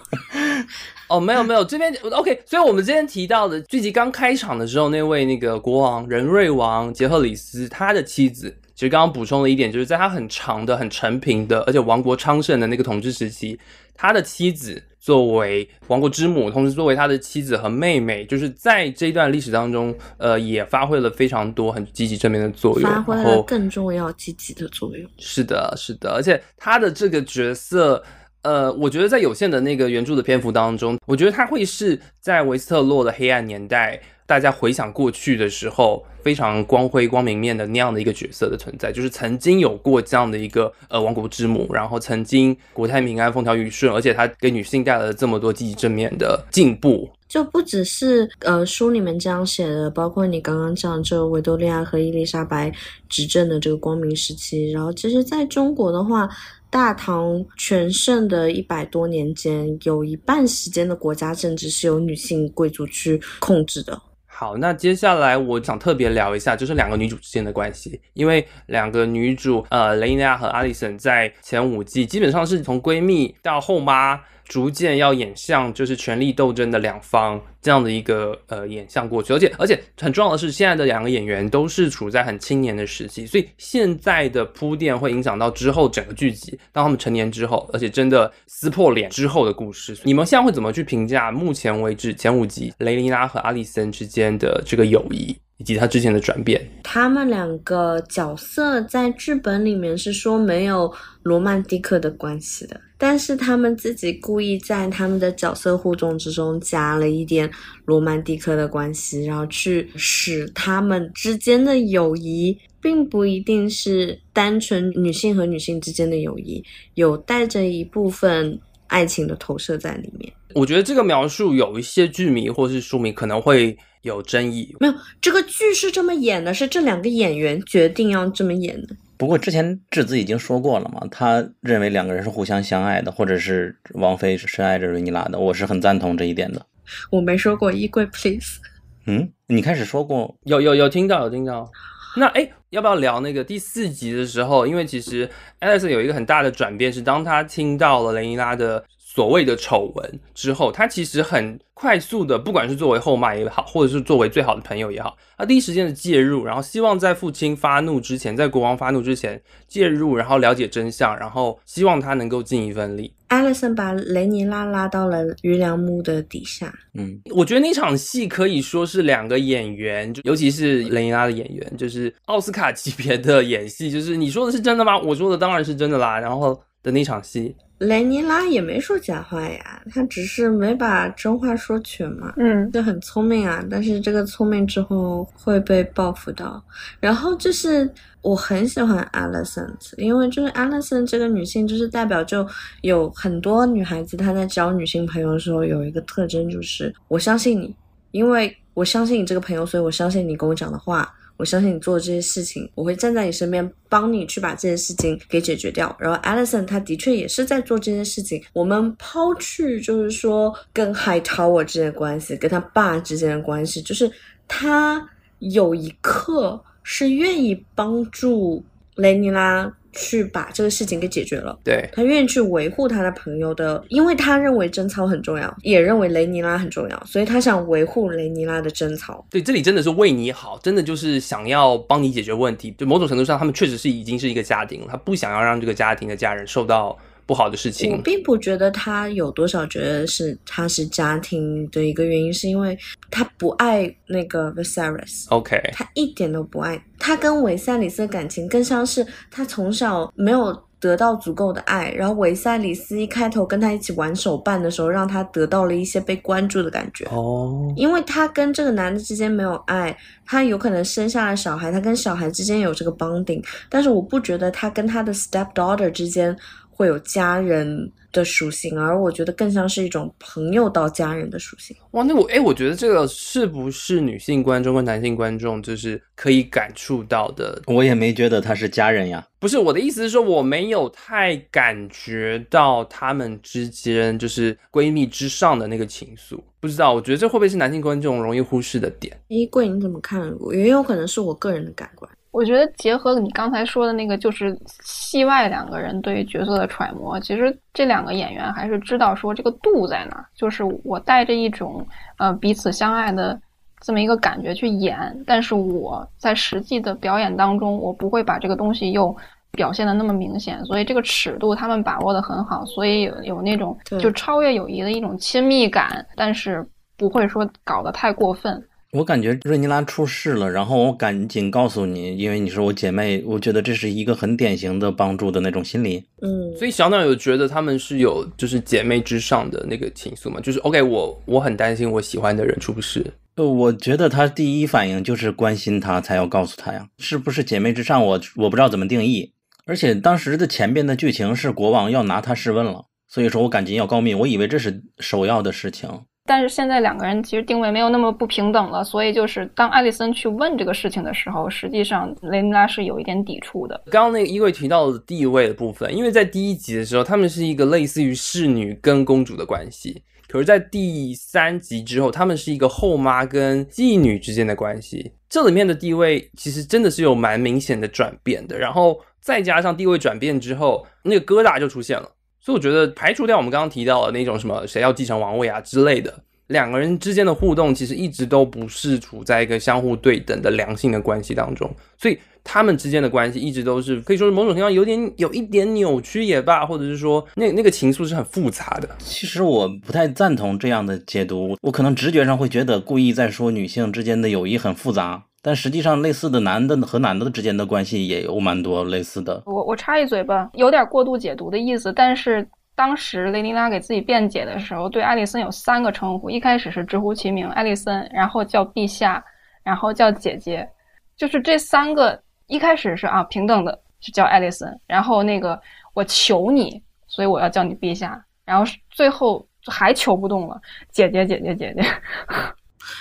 Speaker 2: 哦，没有没有，这边 OK。所以我们今天提到的剧集刚开场的时候，那位那个国王仁瑞王杰赫里斯，他的妻子，其实刚刚补充了一点，就是在他很长的、很成平的，而且王国昌盛的那个统治时期，他的妻子。作为王国之母，同时作为他的妻子和妹妹，就是在这一段历史当中，呃，也发挥了非常多很积极正面的作用，
Speaker 1: 发挥了更重要积极的作用。
Speaker 2: 是的，是的，而且他的这个角色，呃，我觉得在有限的那个原著的篇幅当中，我觉得他会是在维斯特洛的黑暗年代。大家回想过去的时候，非常光辉、光明面的那样的一个角色的存在，就是曾经有过这样的一个呃亡国之母，然后曾经国泰民安、风调雨顺，而且她给女性带来了这么多积极正面的进步。
Speaker 1: 就不只是呃书里面这样写的，包括你刚刚讲这维多利亚和伊丽莎白执政的这个光明时期，然后其实在中国的话，大唐全盛的一百多年间，有一半时间的国家政治是由女性贵族去控制的。
Speaker 2: 好，那接下来我想特别聊一下，就是两个女主之间的关系，因为两个女主，呃，雷尼亚和阿里森在前五季基本上是从闺蜜到后妈。逐渐要演向就是权力斗争的两方这样的一个呃演向过去，而且而且很重要的是，现在的两个演员都是处在很青年的时期，所以现在的铺垫会影响到之后整个剧集，当他们成年之后，而且真的撕破脸之后的故事。你们现在会怎么去评价目前为止前五集雷琳娜和阿里森之间的这个友谊？以及他之前的转变，
Speaker 1: 他们两个角色在剧本里面是说没有罗曼蒂克的关系的，但是他们自己故意在他们的角色互动之中加了一点罗曼蒂克的关系，然后去使他们之间的友谊并不一定是单纯女性和女性之间的友谊，有带着一部分爱情的投射在里面。
Speaker 2: 我觉得这个描述有一些剧迷或是书迷可能会。有争议
Speaker 1: 没有？这个剧是这么演的，是这两个演员决定要这么演的。
Speaker 4: 不过之前质子已经说过了嘛，他认为两个人是互相相爱的，或者是王菲是深爱着瑞妮拉的，我是很赞同这一点的。
Speaker 1: 我没说过衣柜，please。
Speaker 4: 嗯，你开始说过，
Speaker 2: 有有有听到有听到。那哎，要不要聊那个第四集的时候？因为其实艾丽森有一个很大的转变，是当他听到了雷妮拉的。所谓的丑闻之后，他其实很快速的，不管是作为后妈也好，或者是作为最好的朋友也好，他第一时间的介入，然后希望在父亲发怒之前，在国王发怒之前介入，然后了解真相，然后希望他能够尽一份力。
Speaker 1: 艾莉森把雷尼拉拉到了榆梁木的底下。
Speaker 2: 嗯，我觉得那场戏可以说是两个演员，就尤其是雷尼拉的演员，就是奥斯卡级别的演戏。就是你说的是真的吗？我说的当然是真的啦。然后的那场戏。
Speaker 1: 雷尼拉也没说假话呀，他只是没把真话说全嘛。
Speaker 3: 嗯，
Speaker 1: 就很聪明啊，但是这个聪明之后会被报复到。然后就是我很喜欢 Alison，因为就是 Alison 这个女性，就是代表就有很多女孩子她在交女性朋友的时候有一个特征，就是我相信你，因为我相信你这个朋友，所以我相信你跟我讲的话。我相信你做的这些事情，我会站在你身边，帮你去把这件事情给解决掉。然后，Alison 他的确也是在做这件事情。我们抛去就是说跟海涛我之间的关系，跟他爸之间的关系，就是他有一刻是愿意帮助雷尼拉。去把这个事情给解决了，
Speaker 2: 对
Speaker 1: 他愿意去维护他的朋友的，因为他认为贞操很重要，也认为雷尼拉很重要，所以他想维护雷尼拉的贞操。
Speaker 2: 对，这里真的是为你好，真的就是想要帮你解决问题。就某种程度上，他们确实是已经是一个家庭了，他不想要让这个家庭的家人受到不好的事情我。
Speaker 1: 并不觉得他有多少觉得是他是家庭的一个原因，是因为他不爱那个 Viserys。
Speaker 2: OK，
Speaker 1: 他一点都不爱他，跟维赛里斯的感情更像是他从小没有得到足够的爱，然后维赛里斯一开头跟他一起玩手办的时候，让他得到了一些被关注的感觉。
Speaker 2: 哦，
Speaker 1: 因为他跟这个男的之间没有爱，他有可能生下了小孩，他跟小孩之间有这个 bonding，但是我不觉得他跟他的 stepdaughter 之间会有家人的属性，而我觉得更像是一种朋友到家人的属性。
Speaker 2: 哇，那我哎，我觉得这个是不是女性观众跟男性观众就是可以感触到的？
Speaker 4: 我也没觉得他是家人呀。
Speaker 2: 不是我的意思是说，我没有太感觉到他们之间就是闺蜜之上的那个情愫。不知道，我觉得这会不会是男性观众容易忽视的点？
Speaker 1: 衣柜你怎么看？也有可能是我个人的感官。
Speaker 3: 我觉得结合你刚才说的那个，就是戏外两个人对于角色的揣摩，其实这两个演员还是知道说这个度在哪儿，就是我带着一种呃彼此相爱的这么一个感觉去演，但是我在实际的表演当中，我不会把这个东西又表现的那么明显，所以这个尺度他们把握的很好，所以有有那种就超越友谊的一种亲密感，但是不会说搞得太过分。
Speaker 4: 我感觉瑞尼拉出事了，然后我赶紧告诉你，因为你是我姐妹，我觉得这是一个很典型的帮助的那种心理。
Speaker 1: 嗯，
Speaker 2: 所以小鸟有觉得他们是有就是姐妹之上的那个情愫嘛？就是 OK，我我很担心我喜欢的人出事。
Speaker 4: 呃，我觉得他第一反应就是关心他，才要告诉他呀，是不是姐妹之上我？我不知道怎么定义。而且当时的前边的剧情是国王要拿他试问了，所以说我赶紧要告密，我以为这是首要的事情。
Speaker 3: 但是现在两个人其实定位没有那么不平等了，所以就是当艾丽森去问这个事情的时候，实际上雷尼拉是有一点抵触的。
Speaker 2: 刚刚那个衣柜提到的地位的部分，因为在第一集的时候，他们是一个类似于侍女跟公主的关系，可是，在第三集之后，他们是一个后妈跟妓女之间的关系。这里面的地位其实真的是有蛮明显的转变的，然后再加上地位转变之后，那个疙瘩就出现了。所以我觉得排除掉我们刚刚提到的那种什么谁要继承王位啊之类的，两个人之间的互动其实一直都不是处在一个相互对等的良性的关系当中，所以他们之间的关系一直都是可以说是某种程度上有点有一点扭曲也罢，或者是说那那个情愫是很复杂的。
Speaker 4: 其实我不太赞同这样的解读，我可能直觉上会觉得故意在说女性之间的友谊很复杂，但实际上类似的男的和男的之间的关系也有蛮多类似的。
Speaker 3: 我我插一嘴吧，有点过度解读的意思，但是。当时雷尼拉给自己辩解的时候，对艾丽森有三个称呼，一开始是直呼其名艾丽森，然后叫陛下，然后叫姐姐，就是这三个一开始是啊平等的，是叫艾丽森，然后那个我求你，所以我要叫你陛下，然后最后还求不动了，姐姐姐姐姐姐。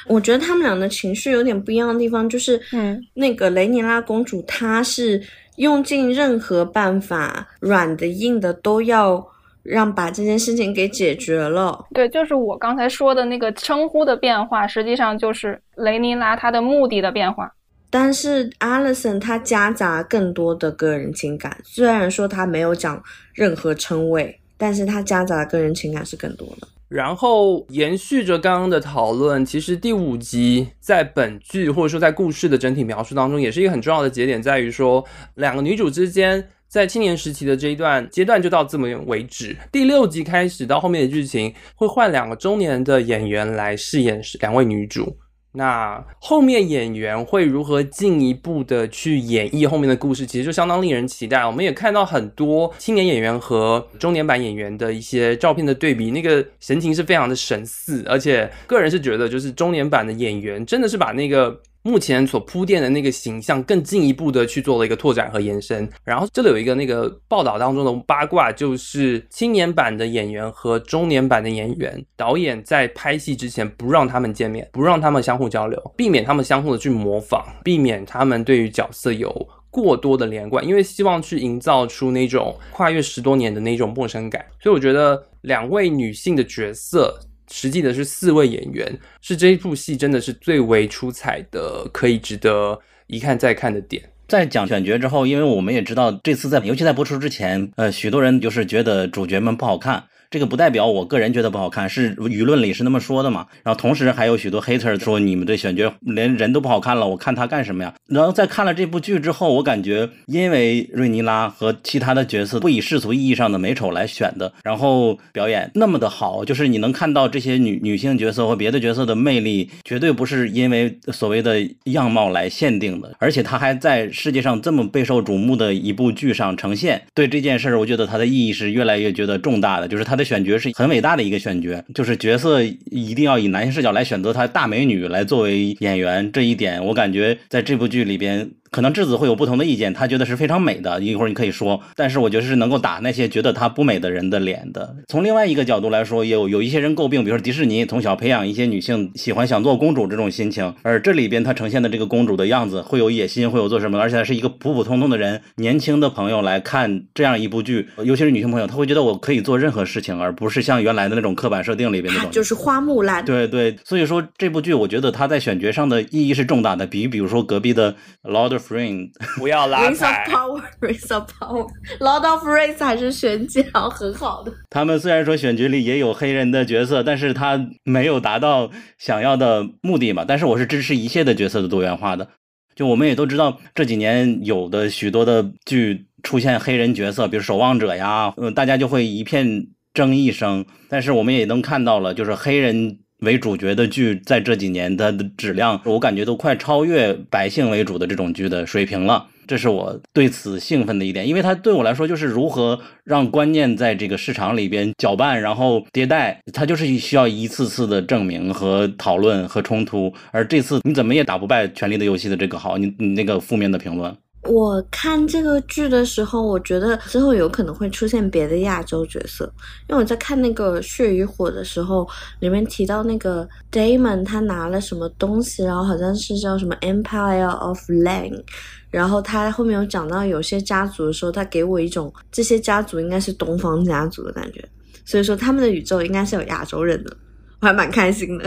Speaker 1: 我觉得他们俩的情绪有点不一样的地方，就是
Speaker 3: 嗯，
Speaker 1: 那个雷尼拉公主她是用尽任何办法，软的硬的都要。让把这件事情给解决了。
Speaker 3: 对，就是我刚才说的那个称呼的变化，实际上就是雷尼拉她的目的的变化。
Speaker 1: 但是 Alison 她夹杂更多的个人情感，虽然说她没有讲任何称谓，但是她夹杂的个人情感是更多的。
Speaker 2: 然后延续着刚刚的讨论，其实第五集在本剧或者说在故事的整体描述当中，也是一个很重要的节点，在于说两个女主之间。在青年时期的这一段阶段就到这么为止。第六集开始到后面的剧情会换两个中年的演员来饰演两位女主。那后面演员会如何进一步的去演绎后面的故事，其实就相当令人期待。我们也看到很多青年演员和中年版演员的一些照片的对比，那个神情是非常的神似，而且个人是觉得，就是中年版的演员真的是把那个。目前所铺垫的那个形象更进一步的去做了一个拓展和延伸，然后这里有一个那个报道当中的八卦，就是青年版的演员和中年版的演员，导演在拍戏之前不让他们见面，不让他们相互交流，避免他们相互的去模仿，避免他们对于角色有过多的连贯，因为希望去营造出那种跨越十多年的那种陌生感。所以我觉得两位女性的角色。实际的是四位演员，是这一部戏真的是最为出彩的，可以值得一看再看的点。
Speaker 4: 在讲选角之后，因为我们也知道这次在尤其在播出之前，呃，许多人就是觉得主角们不好看，这个不代表我个人觉得不好看，是舆论里是那么说的嘛。然后同时还有许多 hater 说你们这选角连人都不好看了，我看他干什么呀？然后在看了这部剧之后，我感觉因为瑞尼拉和其他的角色不以世俗意义上的美丑来选的，然后表演那么的好，就是你能看到这些女女性角色和别的角色的魅力，绝对不是因为所谓的样貌来限定的，而且他还在世界上这么备受瞩目的一部剧上呈现。对这件事儿，我觉得它的意义是越来越觉得重大的，就是他的选角是很伟大的一个选角，就是角色一定要以男性视角来选择他大美女来作为演员，这一点我感觉在这部剧里边。可能质子会有不同的意见，他觉得是非常美的。一会儿你可以说，但是我觉得是能够打那些觉得她不美的人的脸的。从另外一个角度来说，有有一些人诟病，比如说迪士尼从小培养一些女性喜欢想做公主这种心情，而这里边她呈现的这个公主的样子，会有野心，会有做什么，而且是一个普普通通的人，年轻的朋友来看这样一部剧，尤其是女性朋友，她会觉得我可以做任何事情，而不是像原来的那种刻板设定里边那种，
Speaker 1: 就是花木兰。
Speaker 4: 对对，所以说这部剧，我觉得它在选角上的意义是重大的，比比如说隔壁的《Lord of Rings 》。
Speaker 2: 不要拉
Speaker 1: Rings of Power，Rings of Power，Lord of Rings 还是选角 很好的。
Speaker 4: 他们虽然说选角里也有黑人的角色，但是他没有达到想要的目的嘛。但是我是支持一切的角色的多元化的。就我们也都知道，这几年有的许多的剧出现黑人角色，比如《守望者》呀，嗯，大家就会一片争议声。但是我们也能看到了，就是黑人。为主角的剧，在这几年它的质量，我感觉都快超越百姓为主的这种剧的水平了。这是我对此兴奋的一点，因为它对我来说就是如何让观念在这个市场里边搅拌，然后迭代，它就是需要一次次的证明和讨论和冲突。而这次你怎么也打不败《权力的游戏》的这个好，你你那个负面的评论。
Speaker 1: 我看这个剧的时候，我觉得之后有可能会出现别的亚洲角色，因为我在看那个《血与火》的时候，里面提到那个 Damon 他拿了什么东西，然后好像是叫什么 Empire of Lang，然后他后面有讲到有些家族的时候，他给我一种这些家族应该是东方家族的感觉，所以说他们的宇宙应该是有亚洲人的。还蛮开心的，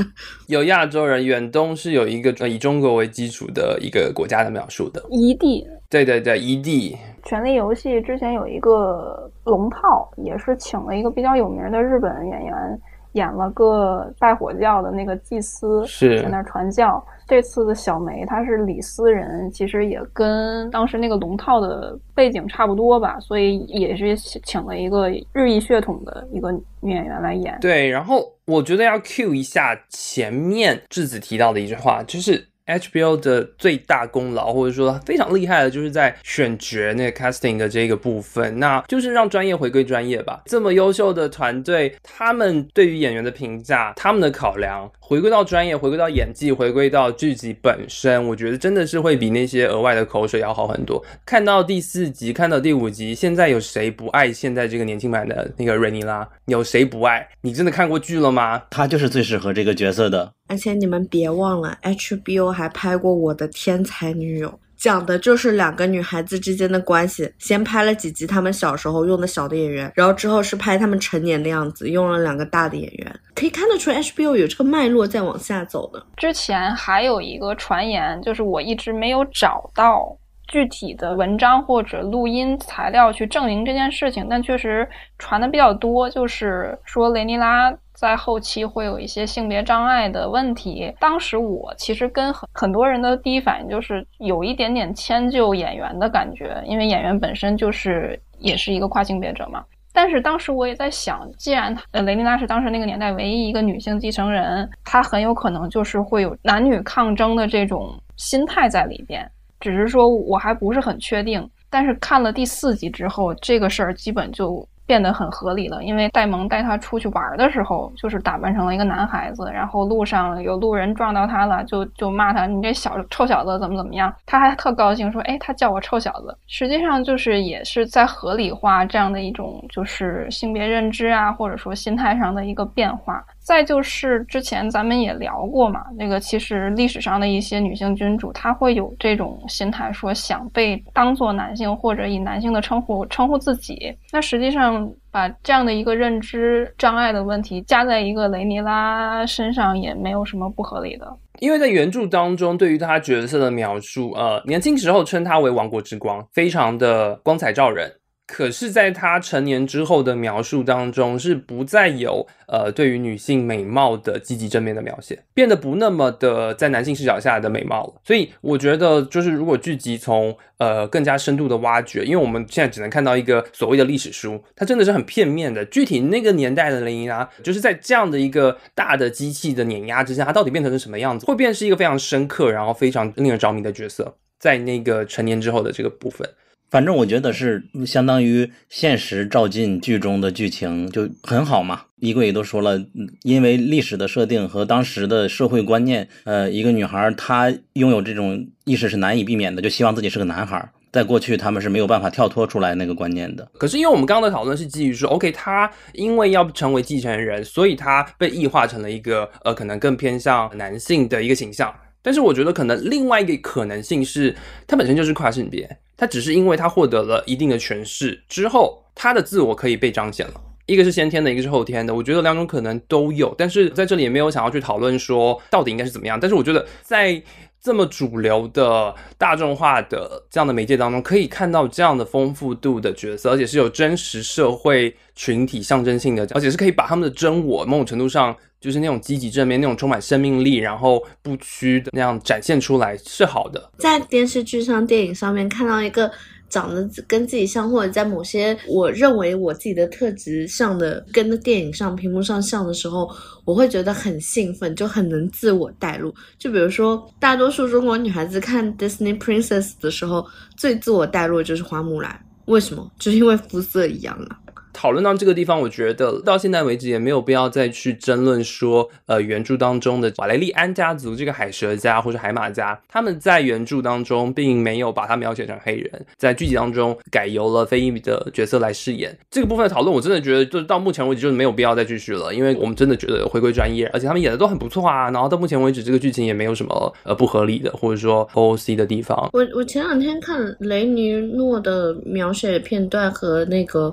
Speaker 2: 有亚洲人，远东是有一个以中国为基础的一个国家的描述的，
Speaker 3: 一地，
Speaker 2: 对对对，一地。
Speaker 3: 权力游戏之前有一个龙套，也是请了一个比较有名的日本演员。演了个拜火教的那个祭司，
Speaker 2: 是
Speaker 3: 在那传教。这次的小梅她是李斯人，其实也跟当时那个龙套的背景差不多吧，所以也是请了一个日裔血统的一个女演员来演。
Speaker 2: 对，然后我觉得要 cue 一下前面质子提到的一句话，就是。HBO 的最大功劳，或者说非常厉害的，就是在选角那个 casting 的这个部分，那就是让专业回归专业吧。这么优秀的团队，他们对于演员的评价，他们的考量，回归到专业，回归到演技，回归到剧集本身，我觉得真的是会比那些额外的口水要好很多。看到第四集，看到第五集，现在有谁不爱现在这个年轻版的那个瑞尼拉？有谁不爱？你真的看过剧了吗？
Speaker 4: 他就是最适合这个角色的。
Speaker 1: 而且你们别忘了，HBO 还拍过《我的天才女友》，讲的就是两个女孩子之间的关系。先拍了几集他们小时候用的小的演员，然后之后是拍他们成年的样子，用了两个大的演员。可以看得出 HBO 有这个脉络在往下走的。
Speaker 3: 之前还有一个传言，就是我一直没有找到具体的文章或者录音材料去证明这件事情，但确实传的比较多，就是说雷尼拉。在后期会有一些性别障碍的问题。当时我其实跟很很多人的第一反应就是有一点点迁就演员的感觉，因为演员本身就是也是一个跨性别者嘛。但是当时我也在想，既然呃雷妮拉是当时那个年代唯一一个女性继承人，她很有可能就是会有男女抗争的这种心态在里边。只是说我还不是很确定。但是看了第四集之后，这个事儿基本就。变得很合理了，因为戴蒙带他出去玩的时候，就是打扮成了一个男孩子，然后路上有路人撞到他了，就就骂他，你这小臭小子怎么怎么样？他还特高兴说，哎，他叫我臭小子，实际上就是也是在合理化这样的一种就是性别认知啊，或者说心态上的一个变化。再就是之前咱们也聊过嘛，那个其实历史上的一些女性君主，她会有这种心态，说想被当做男性或者以男性的称呼称呼自己。那实际上把这样的一个认知障碍的问题加在一个雷尼拉身上，也没有什么不合理的。
Speaker 2: 因为在原著当中，对于他角色的描述，呃，年轻时候称他为王国之光，非常的光彩照人。可是，在他成年之后的描述当中，是不再有呃对于女性美貌的积极正面的描写，变得不那么的在男性视角下的美貌了。所以，我觉得就是如果剧集从呃更加深度的挖掘，因为我们现在只能看到一个所谓的历史书，它真的是很片面的。具体那个年代的林依拉，就是在这样的一个大的机器的碾压之下，它到底变成了什么样子？会变是一个非常深刻，然后非常令人着迷的角色，在那个成年之后的这个部分。
Speaker 4: 反正我觉得是相当于现实照进剧中的剧情就很好嘛。衣柜也都说了，因为历史的设定和当时的社会观念，呃，一个女孩她拥有这种意识是难以避免的，就希望自己是个男孩。在过去，他们是没有办法跳脱出来那个观念的。
Speaker 2: 可是，因为我们刚刚的讨论是基于说，OK，他因为要成为继承人，所以他被异化成了一个呃，可能更偏向男性的一个形象。但是，我觉得可能另外一个可能性是，他本身就是跨性别。他只是因为他获得了一定的权势之后，他的自我可以被彰显了。一个是先天的，一个是后天的。我觉得两种可能都有，但是在这里也没有想要去讨论说到底应该是怎么样。但是我觉得在这么主流的大众化的这样的媒介当中，可以看到这样的丰富度的角色，而且是有真实社会群体象征性的，而且是可以把他们的真我某种程度上。就是那种积极正面、那种充满生命力，然后不屈的那样展现出来是好的。
Speaker 1: 在电视剧上、电影上面看到一个长得跟自己像，或者在某些我认为我自己的特质像的，跟电影上屏幕上像的时候，我会觉得很兴奋，就很能自我带入。就比如说，大多数中国女孩子看 Disney Princess 的时候，最自我带入就是花木兰。为什么？就是因为肤色一样啊。
Speaker 2: 讨论到这个地方，我觉得到现在为止也没有必要再去争论说，呃，原著当中的瓦雷利安家族这个海蛇家或者海马家，他们在原著当中并没有把他描写成黑人，在剧集当中改由了非裔的角色来饰演。这个部分的讨论，我真的觉得就是到目前为止就是没有必要再继续了，因为我们真的觉得回归专业，而且他们演的都很不错啊。然后到目前为止，这个剧情也没有什么呃不合理的或者说 OOC 的地方。
Speaker 1: 我我前两天看雷尼诺的描写片段和那个。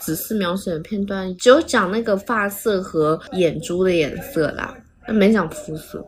Speaker 1: 仔细描写的片段只有讲那个发色和眼珠的颜色啦，没讲肤色。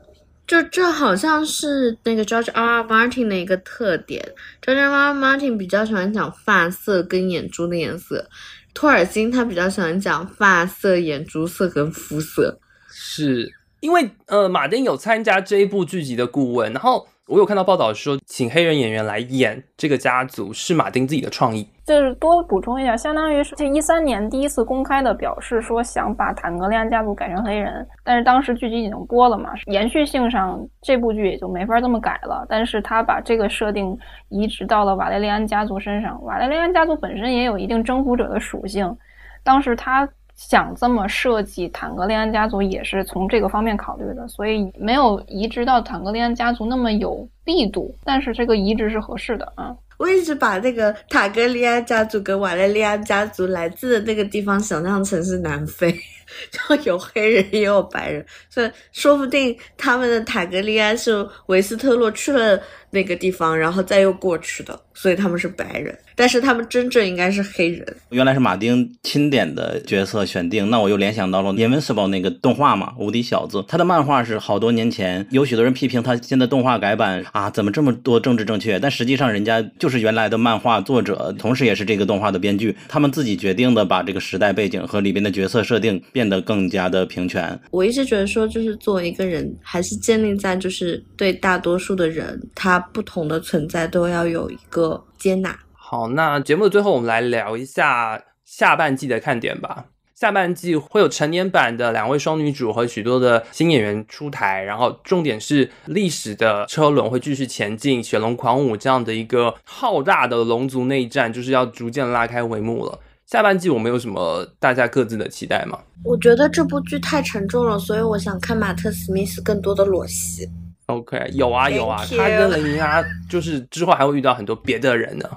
Speaker 1: 就这好像是那个 George R. R. Martin 的一个特点。George R. R. Martin 比较喜欢讲发色跟眼珠的颜色，托尔金他比较喜欢讲发色、眼珠色跟肤色。
Speaker 2: 是因为呃，马丁有参加这一部剧集的顾问，然后。我有看到报道说，请黑人演员来演这个家族是马丁自己的创意。
Speaker 3: 就是多补充一下，相当于是一三年第一次公开的表示说想把坦格利安家族改成黑人，但是当时剧集已经播了嘛，延续性上这部剧也就没法这么改了。但是他把这个设定移植到了瓦雷利安家族身上，瓦雷利安家族本身也有一定征服者的属性，当时他。想这么设计坦格利安家族也是从这个方面考虑的，所以没有移植到坦格利安家族那么有力度，但是这个移植是合适的啊。
Speaker 1: 我一直把那个塔格利安家族跟瓦雷利安家族来自的那个地方想象成是南非，就有黑人也有白人，所以说不定他们的塔格利安是维斯特洛去了那个地方，然后再又过去的，所以他们是白人。但是他们真正应该是黑人。
Speaker 4: 原来是马丁钦点的角色选定，那我又联想到了《Invincible》那个动画嘛，《无敌小子》。他的漫画是好多年前，有许多人批评他现在动画改版啊，怎么这么多政治正确？但实际上人家就是原来的漫画作者，同时也是这个动画的编剧，他们自己决定的，把这个时代背景和里边的角色设定变得更加的平权。
Speaker 1: 我一直觉得说，就是作为一个人，还是建立在就是对大多数的人，他不同的存在都要有一个接纳。
Speaker 2: 好，那节目的最后，我们来聊一下下半季的看点吧。下半季会有成年版的两位双女主和许多的新演员出台，然后重点是历史的车轮会继续前进，雪龙狂舞这样的一个浩大的龙族内战就是要逐渐拉开帷幕了。下半季我们有什么大家各自的期待吗？
Speaker 1: 我觉得这部剧太沉重了，所以我想看马特·史密斯更多的裸戏。
Speaker 2: OK，有啊有啊，他跟雷尼亚就是之后还会遇到很多别的人呢。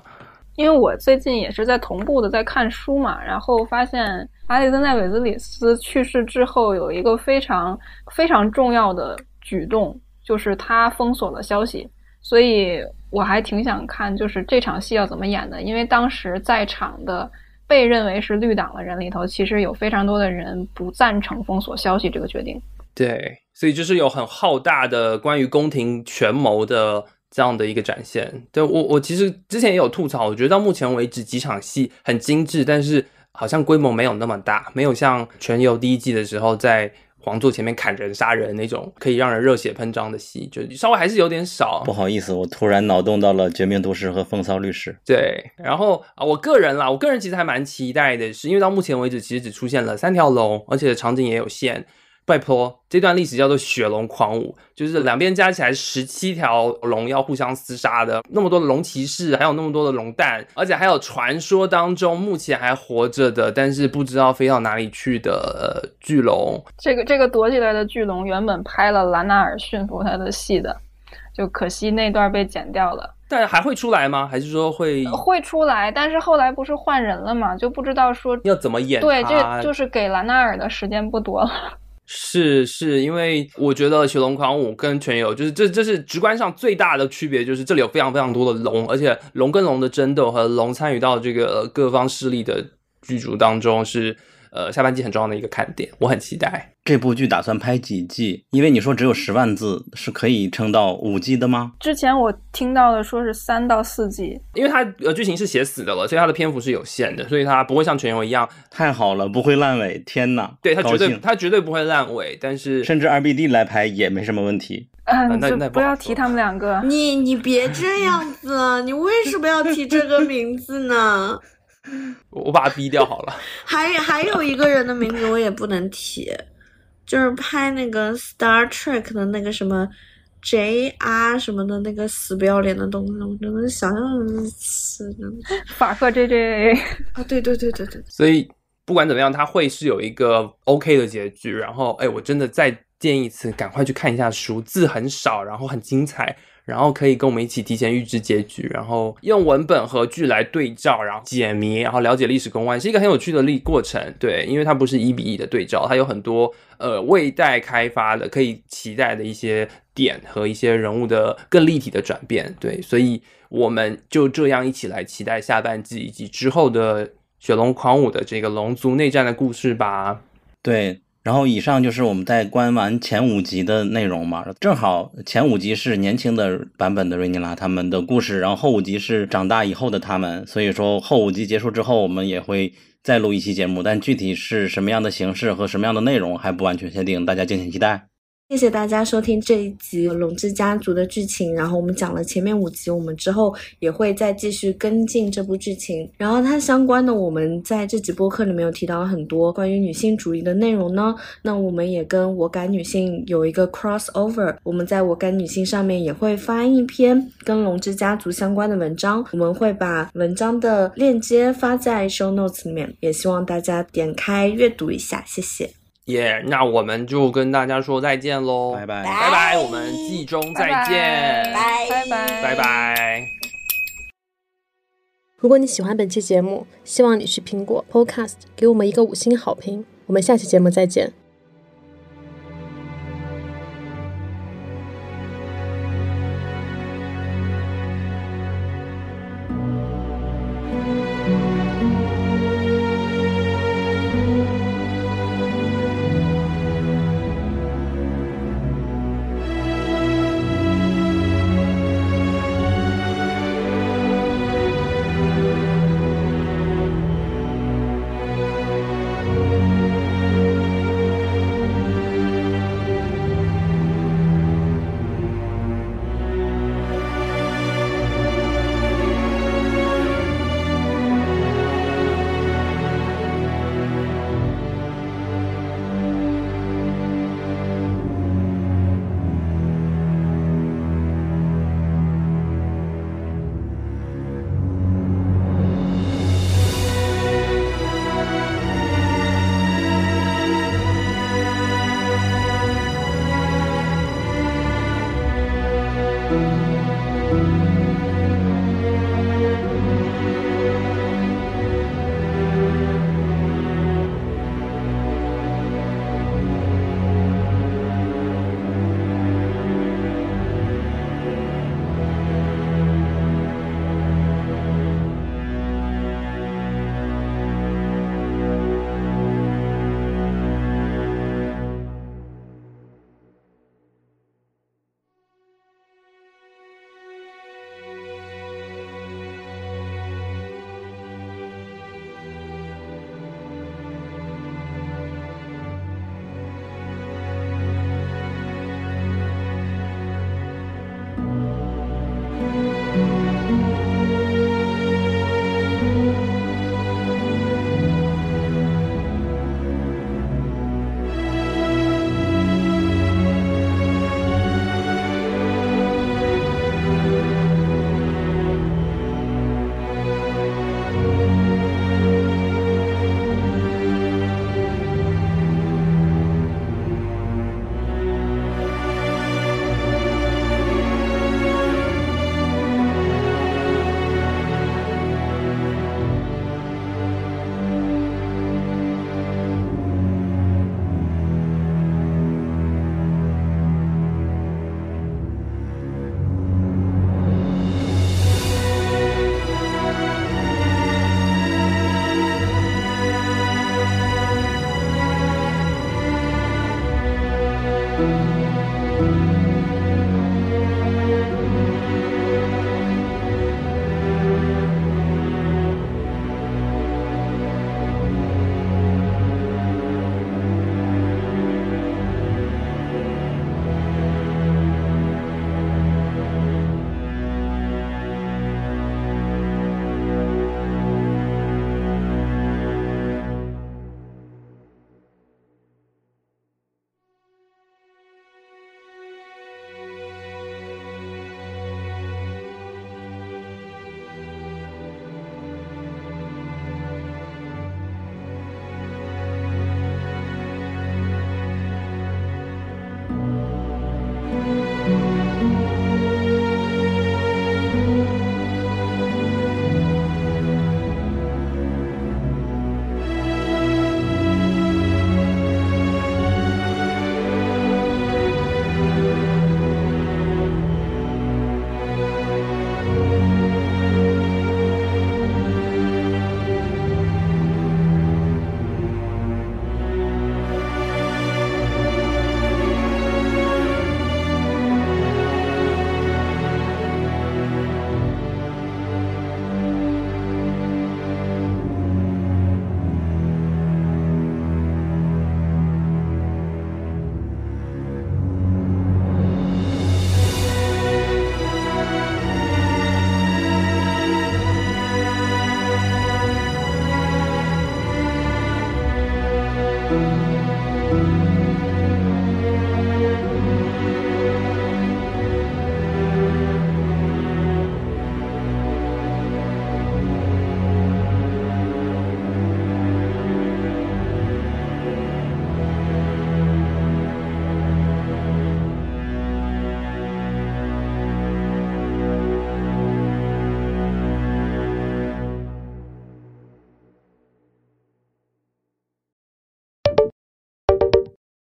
Speaker 3: 因为我最近也是在同步的在看书嘛，然后发现阿里森奈韦兹里斯去世之后有一个非常非常重要的举动，就是他封锁了消息，所以我还挺想看，就是这场戏要怎么演的。因为当时在场的被认为是绿党的人里头，其实有非常多的人不赞成封锁消息这个决定。
Speaker 2: 对，所以就是有很浩大的关于宫廷权谋的。这样的一个展现。对我，我其实之前也有吐槽，我觉得到目前为止几场戏很精致，但是好像规模没有那么大，没有像《全游》第一季的时候在。皇座前面砍人杀人那种可以让人热血喷张的戏，就稍微还是有点少。
Speaker 4: 不好意思，我突然脑洞到了《绝命毒师》和《风骚律师》。
Speaker 2: 对，然后啊，我个人啦，我个人其实还蛮期待的，是因为到目前为止其实只出现了三条龙，而且场景也有限。拜托，这段历史叫做雪龙狂舞，就是两边加起来十七条龙要互相厮杀的，那么多的龙骑士，还有那么多的龙蛋，而且还有传说当中目前还活着的，但是不知道飞到哪里去的巨龙。
Speaker 3: 这个这个躲起来的巨龙原本拍了兰纳尔驯服他的戏的，就可惜那段被剪掉了。
Speaker 2: 但还会出来吗？还是说会
Speaker 3: 会出来？但是后来不是换人了嘛，就不知道说
Speaker 2: 要怎么演。
Speaker 3: 对，这就是给兰纳尔的时间不多了。
Speaker 2: 是是，因为我觉得《雪龙狂舞》跟《全游》就是这这是直观上最大的区别，就是这里有非常非常多的龙，而且龙跟龙的争斗和龙参与到这个各方势力的剧组当中是。呃，下半季很重要的一个看点，我很期待
Speaker 4: 这部剧打算拍几季？因为你说只有十万字，是可以撑到五季的吗？
Speaker 3: 之前我听到的说是三到四季，
Speaker 2: 因为它呃剧情是写死的了，所以它的篇幅是有限的，所以它不会像全游一样
Speaker 4: 太好了，不会烂尾。天哪，
Speaker 2: 对它绝对它绝对不会烂尾，但是
Speaker 4: 甚至 RBD 来拍也没什么问题。
Speaker 3: 嗯，
Speaker 2: 那那
Speaker 3: 不要提他们两个，
Speaker 1: 你你别这样子，你为什么要提这个名字呢？
Speaker 2: 我把他逼掉好了。
Speaker 1: 还还有一个人的名字我也不能提，就是拍那个 Star Trek 的那个什么 JR 什么的那个死不要脸的东西，我真的想想死的。
Speaker 3: 法克 JJ
Speaker 1: 啊，对对对对对。
Speaker 2: 所以不管怎么样，他会是有一个 OK 的结局。然后，哎，我真的再建议一次，赶快去看一下书，字很少，然后很精彩。然后可以跟我们一起提前预知结局，然后用文本和剧来对照，然后解谜，然后了解历史公案，是一个很有趣的历过程。对，因为它不是一比一的对照，它有很多呃未待开发的可以期待的一些点和一些人物的更立体的转变。对，所以我们就这样一起来期待下半季以及之后的雪龙狂舞的这个龙族内战的故事吧。
Speaker 4: 对。然后以上就是我们在观完前五集的内容嘛，正好前五集是年轻的版本的瑞尼拉他们的故事，然后后五集是长大以后的他们，所以说后五集结束之后，我们也会再录一期节目，但具体是什么样的形式和什么样的内容还不完全确定，大家敬请期待。
Speaker 1: 谢谢大家收听这一集《龙之家族》的剧情。然后我们讲了前面五集，我们之后也会再继续跟进这部剧情。然后它相关的，我们在这集播客里面有提到很多关于女性主义的内容呢。那我们也跟我感女性有一个 crossover，我们在我感女性上面也会发一篇跟龙之家族相关的文章。我们会把文章的链接发在 show notes 里面，也希望大家点开阅读一下。谢谢。
Speaker 2: 耶，那我们就跟大家说再见喽，
Speaker 4: 拜拜，
Speaker 2: 拜拜，我们季中再见，
Speaker 3: 拜拜，
Speaker 2: 拜拜。
Speaker 7: 如果你喜欢本期节目，希望你去苹果 Podcast 给我们一个五星好评。我们下期节目再见。